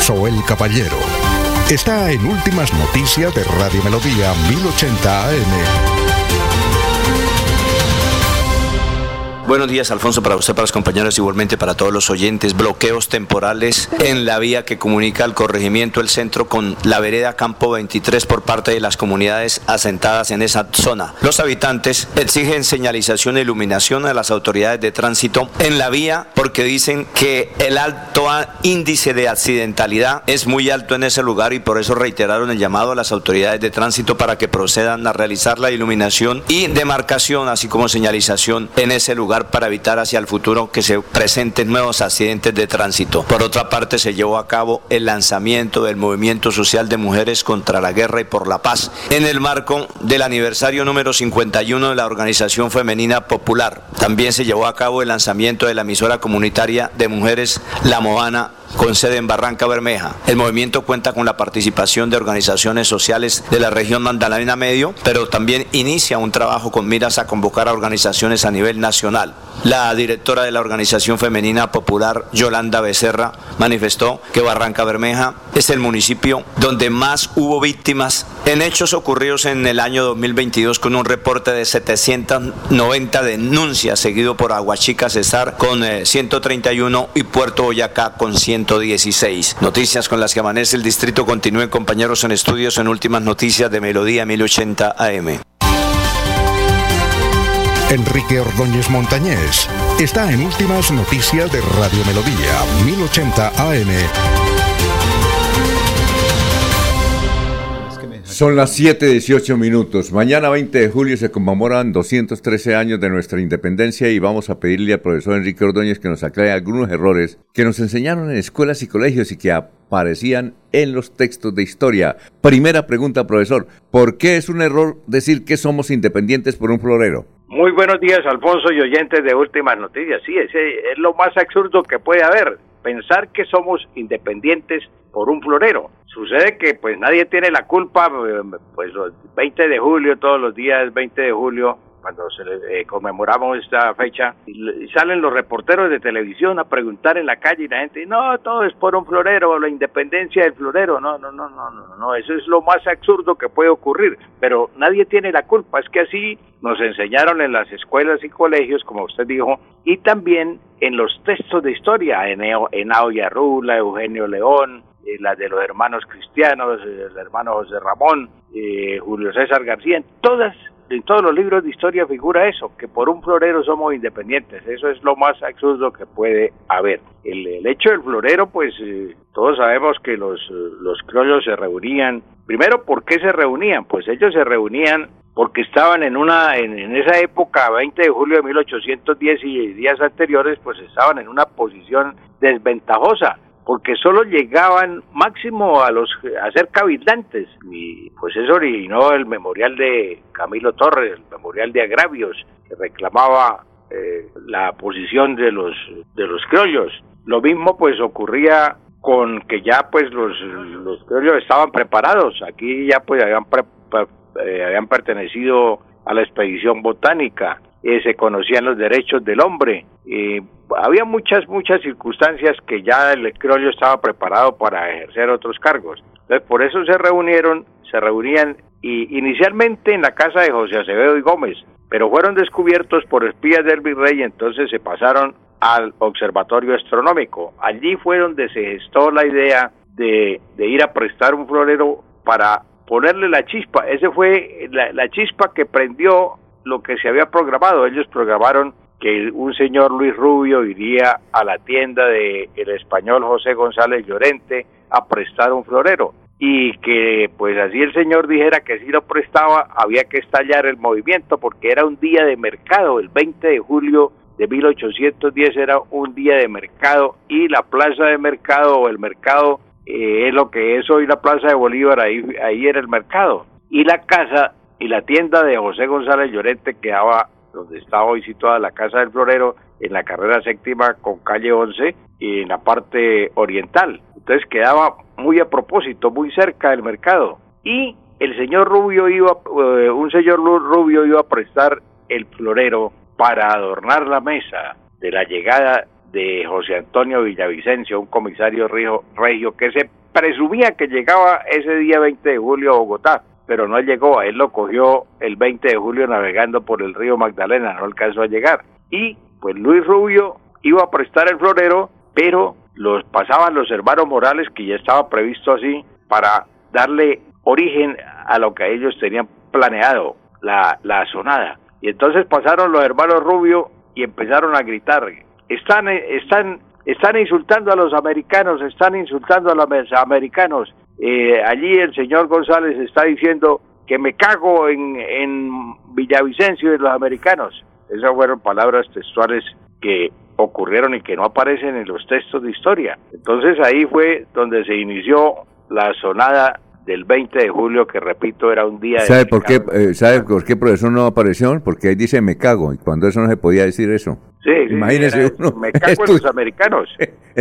Soel Caballero está en Últimas Noticias de Radio Melodía 1080 AM.
Buenos días, Alfonso, para usted, para los compañeros, igualmente para todos los oyentes. Bloqueos temporales en la vía que comunica el corregimiento, el centro, con la vereda Campo 23 por parte de las comunidades asentadas en esa zona. Los habitantes exigen señalización e iluminación a las autoridades de tránsito en la vía porque dicen que el alto índice de accidentalidad es muy alto en ese lugar y por eso reiteraron el llamado a las autoridades de tránsito para que procedan a realizar la iluminación y demarcación, así como señalización en ese lugar para evitar hacia el futuro que se presenten nuevos accidentes de tránsito. Por otra parte, se llevó a cabo el lanzamiento del Movimiento Social de Mujeres contra la Guerra y por la Paz en el marco del aniversario número 51 de la Organización Femenina Popular. También se llevó a cabo el lanzamiento de la emisora comunitaria de mujeres La Moana con sede en Barranca Bermeja. El movimiento cuenta con la participación de organizaciones sociales de la región Magdalena Medio, pero también inicia un trabajo con miras a convocar a organizaciones a nivel nacional. La directora de la Organización Femenina Popular, Yolanda Becerra, manifestó que Barranca Bermeja es el municipio donde más hubo víctimas en hechos ocurridos en el año 2022 con un reporte de 790 denuncias, seguido por Aguachica Cesar con 131 eh, y Puerto Boyacá con 116. Noticias con las que amanece el distrito. Continúen compañeros en estudios en últimas noticias de Melodía 1080 AM.
Enrique Ordóñez Montañés está en Últimas Noticias de Radio Melodía 1080 AM.
Son las 7:18 minutos. Mañana 20 de julio se conmemoran 213 años de nuestra independencia y vamos a pedirle al profesor Enrique Ordóñez que nos aclare algunos errores que nos enseñaron en escuelas y colegios y que aparecían en los textos de historia. Primera pregunta, profesor. ¿Por qué es un error decir que somos independientes por un florero?
Muy buenos días, Alfonso y oyentes de Últimas Noticias. Sí, ese es lo más absurdo que puede haber, pensar que somos independientes por un florero. Sucede que pues nadie tiene la culpa, pues los 20 de julio, todos los días 20 de julio, cuando se eh, conmemoramos esta fecha, y, salen los reporteros de televisión a preguntar en la calle y la gente, no, todo es por un florero, la independencia del florero, no, no, no, no, no, no, eso es lo más absurdo que puede ocurrir, pero nadie tiene la culpa, es que así nos enseñaron en las escuelas y colegios, como usted dijo, y también en los textos de historia, en, en Rula, Eugenio León, eh, las de los hermanos cristianos, el hermano José Ramón, eh, Julio César García, en todas en todos los libros de historia figura eso, que por un florero somos independientes. Eso es lo más absurdo que puede haber. El, hecho del florero, pues eh, todos sabemos que los, los criollos se reunían. Primero, ¿por qué se reunían? Pues ellos se reunían porque estaban en una en, esa época 20 de julio de 1810 y días anteriores pues estaban en una posición desventajosa porque solo llegaban máximo a los a ser cabildantes y pues eso originó el memorial de Camilo Torres, el memorial de agravios que reclamaba eh, la posición de los de los criollos. Lo mismo pues ocurría con que ya pues los, los criollos estaban preparados, aquí ya pues habían, eh, habían pertenecido a la expedición botánica, eh, se conocían los derechos del hombre, eh, había muchas, muchas circunstancias que ya el criollo estaba preparado para ejercer otros cargos. Entonces, por eso se reunieron, se reunían y inicialmente en la casa de José Acevedo y Gómez, pero fueron descubiertos por espías del virrey, entonces se pasaron al observatorio astronómico. Allí fue donde se gestó la idea de, de ir a prestar un florero para ponerle la chispa. Ese fue la, la chispa que prendió lo que se había programado. Ellos programaron que un señor Luis Rubio iría a la tienda de el español José González Llorente a prestar un florero y que pues así el señor dijera que si lo prestaba había que estallar el movimiento porque era un día de mercado, el 20 de julio de 1810 era un día de mercado y la plaza de mercado o el mercado eh, es lo que es hoy la plaza de Bolívar, ahí, ahí era el mercado y la casa y la tienda de José González Llorente quedaba donde está hoy situada la Casa del Florero, en la carrera séptima con calle 11 y en la parte oriental. Entonces quedaba muy a propósito, muy cerca del mercado. Y el señor Rubio iba, eh, un señor Rubio iba a prestar el florero para adornar la mesa de la llegada de José Antonio Villavicencio, un comisario regio que se presumía que llegaba ese día 20 de julio a Bogotá pero no llegó, a él lo cogió el 20 de julio navegando por el río Magdalena, no alcanzó a llegar. Y pues Luis Rubio iba a prestar el florero, pero los pasaban los hermanos Morales, que ya estaba previsto así, para darle origen a lo que ellos tenían planeado, la, la sonada. Y entonces pasaron los hermanos Rubio y empezaron a gritar, están, están, están insultando a los americanos, están insultando a los americanos, eh, allí el señor González está diciendo que me cago en, en Villavicencio y los americanos. Esas fueron palabras textuales que ocurrieron y que no aparecen en los textos de historia. Entonces ahí fue donde se inició la sonada del 20 de julio, que repito, era un día
¿Sabe por qué, eh, ¿Sabe por qué profesor no apareció? Porque ahí dice me cago, y cuando eso no se podía decir eso.
Sí,
Imagínese uno.
Me cago en los americanos.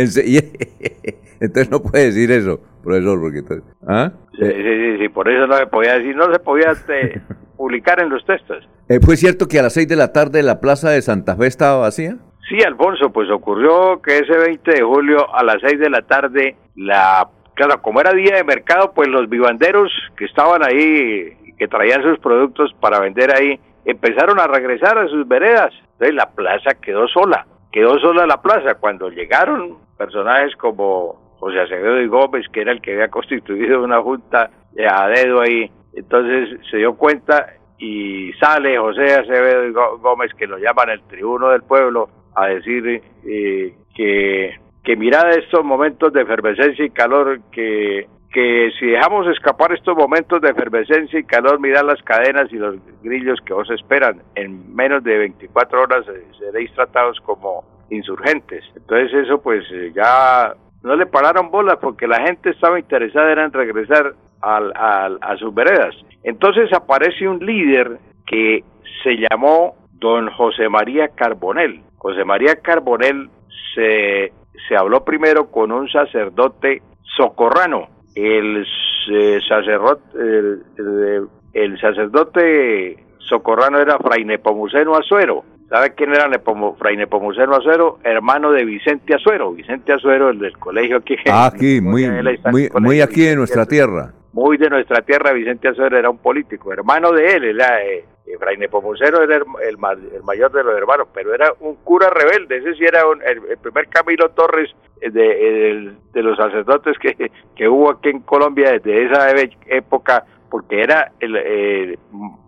entonces no puede decir eso, profesor, porque
¿ah? Sí, sí, sí, por eso no se podía decir, no se podía este, publicar en los textos.
Eh, ¿Fue cierto que a las 6 de la tarde la plaza de Santa Fe estaba vacía?
Sí, Alfonso, pues ocurrió que ese 20 de julio a las 6 de la tarde la claro, como era día de mercado, pues los vivanderos que estaban ahí, que traían sus productos para vender ahí, empezaron a regresar a sus veredas. Entonces la plaza quedó sola, quedó sola la plaza. Cuando llegaron personajes como José Acevedo y Gómez, que era el que había constituido una junta a dedo ahí, entonces se dio cuenta y sale José Acevedo y Gómez, que lo llaman el tribuno del pueblo, a decir eh, que, que mirad estos momentos de efervescencia y calor que que si dejamos escapar estos momentos de efervescencia y calor, mirad las cadenas y los grillos que os esperan. En menos de 24 horas eh, seréis tratados como insurgentes. Entonces eso pues eh, ya no le pararon bolas porque la gente estaba interesada en regresar al, a sus veredas. Entonces aparece un líder que se llamó don José María Carbonel. José María Carbonel se, se habló primero con un sacerdote socorrano el, eh, sacerdote, el, sacerdote socorrano era Fray Nepomuceno Azuero. ¿Sabe quién era Fray Nepomuceno Azuero? Hermano de Vicente Azuero. Vicente Azuero, el del colegio aquí.
Ah, aquí, muy, muy, aquí en nuestra tierra.
Muy de nuestra tierra, Vicente Azuero era un político. Hermano de él, era, eh, era el, mayor de los hermanos, pero era un cura rebelde. Ese sí era el, primer Camilo Torres de, los sacerdotes que, que, hubo aquí en Colombia desde esa época, porque era el,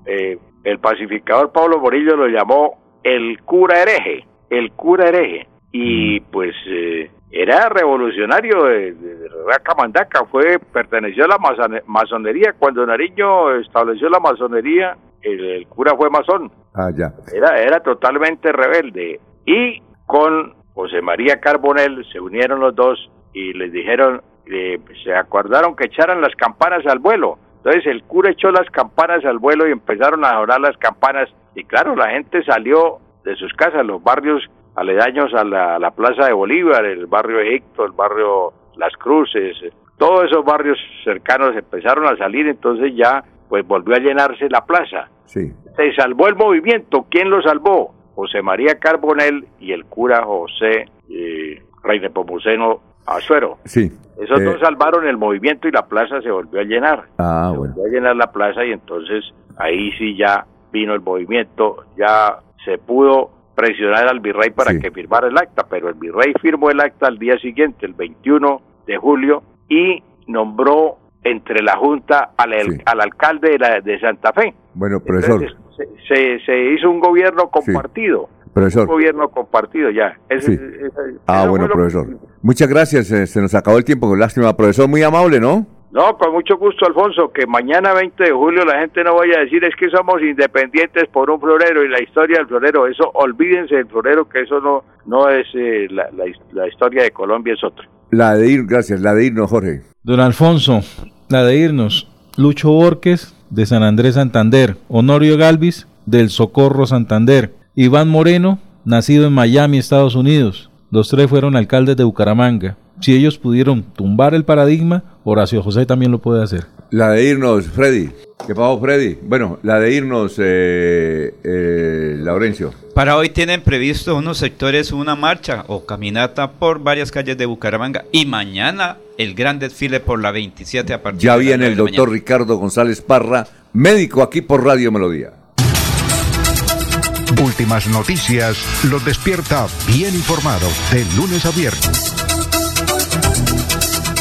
eh, el pacificador Pablo Morillo lo llamó el cura hereje, el cura hereje. Y pues eh, era revolucionario de, de, Racamandaca, fue, perteneció a la masonería. Cuando Nariño estableció la masonería, el, cura fue masón.
Ah, ya.
Era, era totalmente rebelde. Y con José María Carbonel se unieron los dos y les dijeron, eh, se acordaron que echaran las campanas al vuelo. Entonces el cura echó las campanas al vuelo y empezaron a orar las campanas. Y claro, la gente salió de sus casas, los barrios aledaños a la, Plaza de Bolívar, el barrio Egipto, el barrio Las Cruces, todos esos barrios cercanos empezaron a salir, entonces ya pues volvió a llenarse la plaza.
Sí.
Se salvó el movimiento. ¿Quién lo salvó? José María Carbonel y el cura José eh, Rey Nepomuceno Azuero.
Sí.
Esos dos eh, salvaron el movimiento y la plaza se volvió a llenar.
Ah,
se
bueno.
volvió a llenar la plaza y entonces ahí sí ya vino el movimiento, ya se pudo presionar al virrey para que firmara el acta, pero el virrey firmó el acta al día siguiente, el 21 de julio, y nombró entre la Junta al, al alcalde de, Santa Fe.
Bueno, profesor.
se, se, hizo un gobierno compartido.
Profesor.
Un gobierno compartido ya.
ah, bueno, profesor. Muchas gracias. Eh, se nos acabó el tiempo. Lástima, profesor. Muy amable, ¿no?
No, con mucho gusto, Alfonso. Que mañana 20 de julio la gente no vaya a decir es que somos independientes por un florero y la historia del florero. Eso, olvídense del florero, que eso no, no es eh, la, la historia de Colombia, es otra.
La de ir, gracias. La de irnos, Jorge.
Don Alfonso, la de irnos. Lucho Borges, de San Andrés Santander. Honorio Galvis, del Socorro Santander. Iván Moreno, nacido en Miami, Estados Unidos. Los tres fueron alcaldes de Bucaramanga. Si ellos pudieron tumbar el paradigma, Horacio José también lo puede hacer.
La de irnos, Freddy. ¿Qué pasó, Freddy? Bueno, la de irnos, eh, eh, Laurencio.
Para hoy tienen previsto unos sectores una marcha o caminata por varias calles de Bucaramanga y mañana el gran desfile por la 27 a partir
Ya viene el doctor Ricardo González Parra, médico aquí por Radio Melodía.
Últimas noticias los despierta bien informados de lunes a viernes.